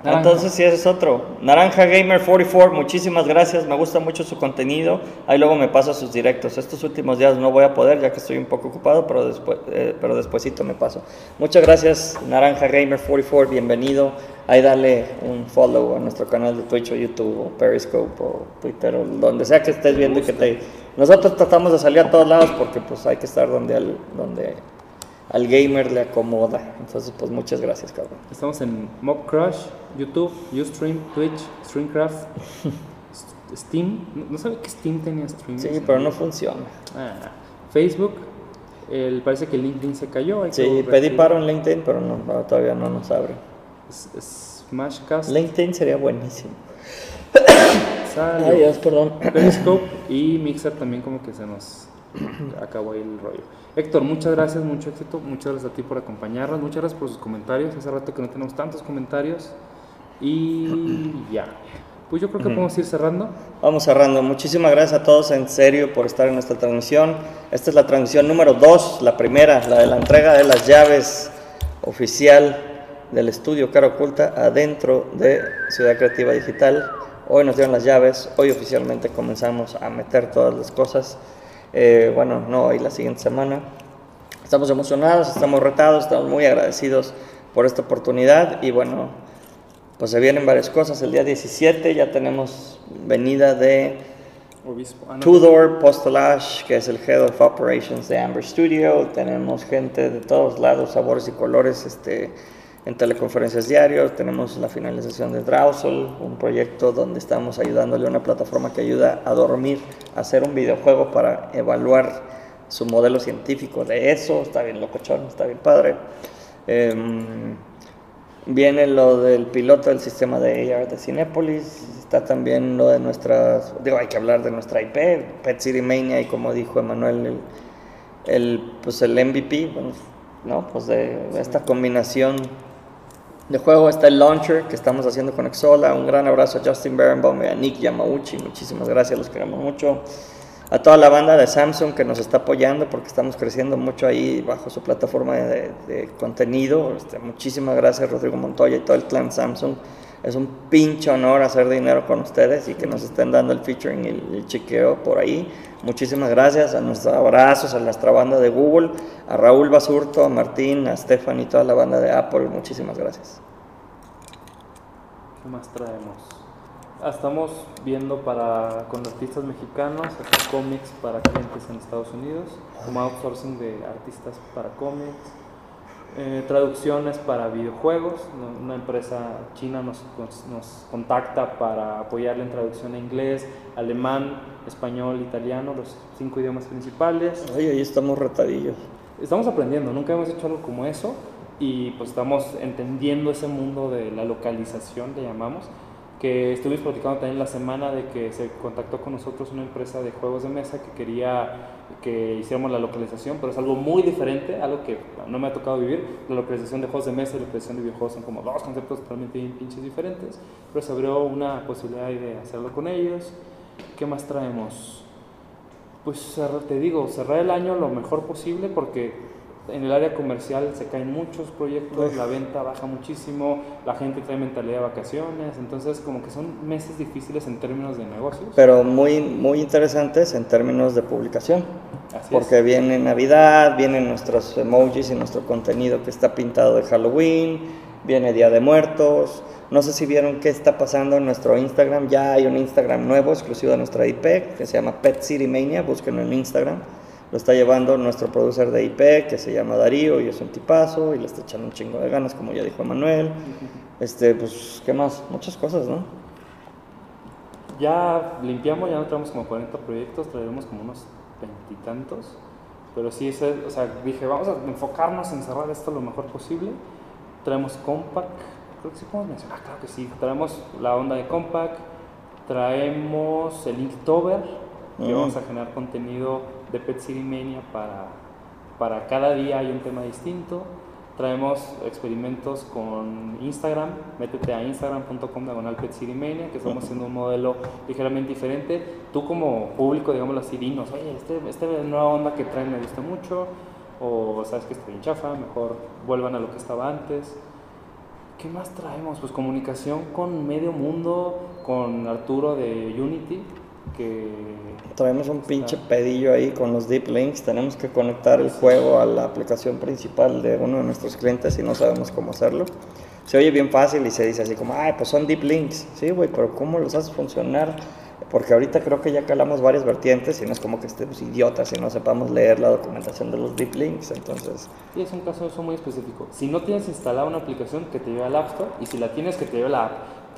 Speaker 2: Naranja.
Speaker 1: Entonces, si ese es otro. Naranja Gamer 44, muchísimas gracias. Me gusta mucho su contenido. Ahí luego me paso sus directos. Estos últimos días no voy a poder ya que estoy un poco ocupado, pero después, eh, pero despuesito me paso. Muchas gracias, Naranja Gamer 44. Bienvenido. Ahí dale un follow a nuestro canal de Twitch o YouTube o Periscope o Twitter o donde sea que estés viendo y que te. Nosotros tratamos de salir a todos lados porque pues hay que estar donde al, donde al gamer le acomoda. Entonces, pues muchas gracias, cabrón.
Speaker 2: Estamos en Mob Crush, YouTube, Ustream, Twitch, Streamcraft, Steam. No, no sabía que Steam tenía Stream.
Speaker 1: Sí, pero no funciona.
Speaker 2: Ah, Facebook. El, parece que LinkedIn se cayó. hay que
Speaker 1: Sí, pedí paro en LinkedIn, pero no, no, todavía no nos abre.
Speaker 2: Smashcast.
Speaker 1: LinkedIn sería buenísimo.
Speaker 2: salió.
Speaker 1: Ay, Dios, perdón.
Speaker 2: Periscope y Mixer también como que se nos acabó ahí el rollo. Héctor, muchas gracias, mucho éxito, muchas gracias a ti por acompañarnos, muchas gracias por sus comentarios, hace rato que no tenemos tantos comentarios y ya. Pues yo creo que podemos ir cerrando.
Speaker 1: Vamos cerrando. Muchísimas gracias a todos en serio por estar en nuestra transmisión. Esta es la transmisión número 2, la primera, la de la entrega de las llaves oficial del estudio Cara Oculta adentro de Ciudad Creativa Digital. Hoy nos dieron las llaves, hoy oficialmente comenzamos a meter todas las cosas. Eh, bueno, no hoy, la siguiente semana. Estamos emocionados, estamos retados, estamos muy agradecidos por esta oportunidad y bueno, pues se vienen varias cosas. El día 17 ya tenemos venida de
Speaker 2: Obispo. ah, no.
Speaker 1: Tudor Postolash, que es el Head of Operations de Amber Studio. Tenemos gente de todos lados, sabores y colores este, en teleconferencias diarios. Tenemos la finalización de Drowsel, un proyecto donde estamos ayudándole a una plataforma que ayuda a dormir, a hacer un videojuego para evaluar su modelo científico de eso. Está bien locochón, está bien padre. Em, Viene lo del piloto del sistema de AR de Cinépolis, está también lo de nuestras, digo, hay que hablar de nuestra IP, Pet City Mania y como dijo Emanuel, el, el, pues el MVP, bueno, ¿no? Pues de esta combinación de juego está el launcher que estamos haciendo con Exola. Un gran abrazo a Justin Berenbaum y a Nick Yamauchi, muchísimas gracias, los queremos mucho. A toda la banda de Samsung que nos está apoyando porque estamos creciendo mucho ahí bajo su plataforma de, contenido. Este, muchísimas gracias Rodrigo Montoya y todo el clan Samsung. Es un pinche honor hacer dinero con ustedes y que nos estén dando el featuring y el, el chequeo por ahí. Muchísimas gracias a nuestros abrazos, a nuestra banda de Google, a Raúl Basurto, a Martín, a Stefan y toda la banda de Apple. Muchísimas gracias.
Speaker 2: ¿Qué más traemos? Ah, Estamos viendo para con artistas mexicanos, hacer cómics para clientes en Estados Unidos, como outsourcing de artistas para cómics, eh, traducciones para videojuegos. Una empresa china nos, nos- contacta para apoyarle en traducción a inglés, alemán, español, italiano, los cinco idiomas principales.
Speaker 1: Oye, ahí estamos retadillos.
Speaker 2: Estamos aprendiendo, nunca hemos hecho algo como eso y pues estamos entendiendo ese mundo de la localización, le llamamos, que estuvimos platicando también la semana de que se contactó con nosotros una empresa de juegos de mesa que quería que hiciéramos la localización, pero es algo muy diferente, algo que no me ha tocado vivir. La localización de juegos de mesa y la localización de videojuegos son como dos conceptos totalmente pinches diferentes, pero se abrió una posibilidad de hacerlo con ellos. ¿Qué más traemos? Pues te digo, cerrar el año lo mejor posible porque en el área comercial se caen muchos proyectos, la venta baja muchísimo, la gente trae mentalidad de vacaciones, entonces como que son meses difíciles en términos de negocios.
Speaker 1: Pero muy, muy interesantes en términos de publicación.
Speaker 2: Así
Speaker 1: Porque
Speaker 2: es.
Speaker 1: viene Navidad, vienen nuestros emojis y nuestro contenido que está pintado de Halloween, viene Día de Muertos. No sé si vieron qué está pasando en nuestro Instagram. Ya hay un Instagram nuevo exclusivo de nuestra IP que se llama Pet City Mania. Búsquenlo en Instagram. Lo está llevando nuestro producer de IP que se llama Darío y es un tipazo y le está echando un chingo de ganas, como ya dijo Manuel. Este, pues, ¿qué más? Muchas cosas, ¿no?
Speaker 2: Ya limpiamos, ya no traemos como 40 proyectos, traeremos como unos veintitantos. Pero sí, o sea, dije, vamos a enfocarnos en cerrar esto lo mejor posible. Traemos Compact, creo que sí podemos mencionar, ah, claro que sí. Traemos la onda de Compact, traemos el Inktober, que
Speaker 1: Mm.
Speaker 2: vamos a generar contenido de Pet City Mania para, para cada día hay un tema distinto. Traemos experimentos con Instagram, métete a instagram.com diagonal que estamos haciendo un modelo ligeramente diferente. Tú como público, digámoslo así, dinos, oye, este, esta nueva onda que traen me gusta mucho, o sabes que está bien chafa, mejor vuelvan a lo que estaba antes. ¿Qué más traemos? Pues comunicación con medio mundo, con Arturo de Unity, que
Speaker 1: Traemos un pinche pedillo ahí con los deep links. Tenemos que conectar el juego a la aplicación principal de uno de nuestros clientes y no sabemos cómo hacerlo. Se oye bien fácil y se dice así como, ay, pues son deep links. Sí, güey, pero ¿cómo los haces funcionar? Porque ahorita creo que ya calamos varias vertientes y no es como que estemos idiotas y no sepamos leer la documentación de los deep links. Entonces,
Speaker 2: Y es un caso de muy específico. Si no tienes instalada una aplicación que te lleve al App Store y si la tienes que te lleve a la app,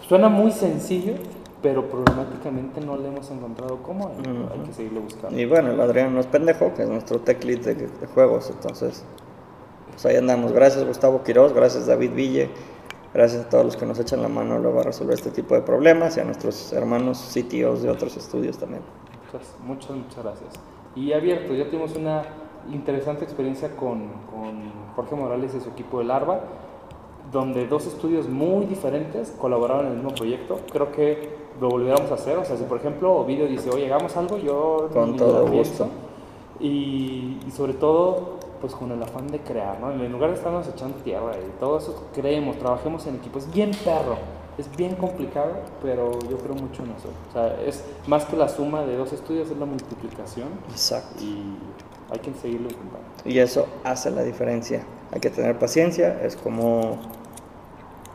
Speaker 2: suena muy sencillo, pero problemáticamente no le hemos encontrado cómo. Hay, hay que seguirlo buscando.
Speaker 1: y bueno, el Adrián no es pendejo, que es nuestro tech lead de, de juegos. Entonces, pues ahí andamos. Gracias Gustavo Quiroz, gracias David Ville, gracias a todos los que nos echan la mano luego a resolver este tipo de problemas y a nuestros hermanos CTOs de otros estudios también.
Speaker 2: Muchas, muchas, muchas gracias. Y abierto, ya tuvimos una interesante experiencia con, con Jorge Morales y su equipo de Larva, donde dos estudios muy diferentes colaboraron en el mismo proyecto. Creo que lo volviéramos a hacer. O sea, si por ejemplo Ovidio dice, oye, hagamos algo, yo
Speaker 1: Con todo gusto.
Speaker 2: Y, y sobre todo, pues con el afán de crear, ¿no? En lugar de estarnos echando tierra y todo eso, creemos, trabajemos en equipo. Es bien perro, es bien complicado, pero yo creo mucho en eso. O sea, es más que la suma de dos estudios, es la multiplicación
Speaker 1: Exacto.
Speaker 2: y hay que seguirlo intentando.
Speaker 1: Y eso hace la diferencia. Hay que tener paciencia, es como,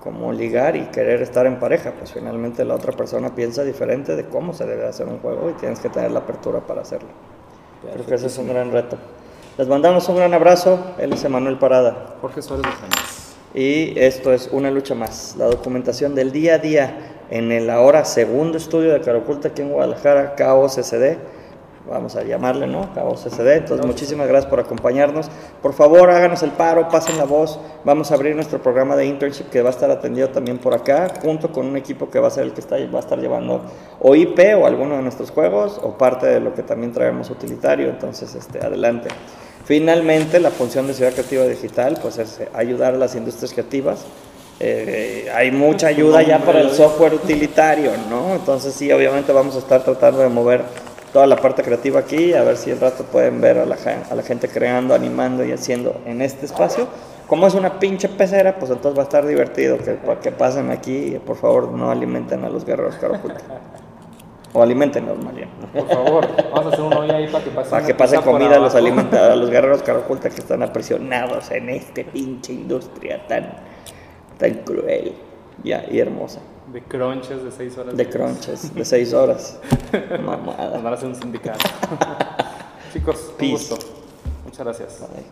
Speaker 1: como ligar y querer estar en pareja. Pues finalmente la otra persona piensa diferente de cómo se debe hacer un juego y tienes que tener la apertura para hacerlo. Creo que ese es un gran reto. Les mandamos un gran abrazo. Él es Emanuel Parada.
Speaker 2: Jorge Suárez de.
Speaker 1: Y esto es Una Lucha Más, la documentación del día a día en el ahora segundo estudio de Caraculta aquí en Guadalajara, KOCCD. Vamos a llamarle, ¿no? KOCCD. Entonces, muchísimas gracias por acompañarnos. Por favor, háganos el paro, pasen la voz. Vamos a abrir nuestro programa de internship que va a estar atendido también por acá, junto con un equipo que va a ser el que está, va a estar llevando o IP o alguno de nuestros juegos o parte de lo que también traemos utilitario. Entonces, este, adelante. Finalmente, la función de Ciudad Creativa Digital pues es eh, ayudar a las industrias creativas. Eh, hay mucha ayuda ya para el software utilitario, ¿no? Entonces sí, obviamente vamos a estar tratando de mover toda la parte creativa aquí, a ver si el rato pueden ver a la, a la gente creando, animando y haciendo en este espacio. Como es una pinche pecera, pues entonces va a estar divertido que, que pasen aquí y por favor no alimenten a los guerreros Caraculta. O alimentenlos, bien.
Speaker 2: Por favor, vamos a hacer un hoy ahí para que pase
Speaker 1: Para
Speaker 2: una
Speaker 1: que pase
Speaker 2: pizza por
Speaker 1: comida a los, a los guerreros Caraculta que están aprisionados en este pinche industria tan, tan cruel ya, y hermosa.
Speaker 2: De crunches de 6 horas.
Speaker 1: De crunches, de seis horas.
Speaker 2: Nos
Speaker 1: Mamada.
Speaker 2: van a hacer un sindicato. Chicos, un
Speaker 1: Peace.
Speaker 2: gusto. Muchas gracias.
Speaker 1: Bye.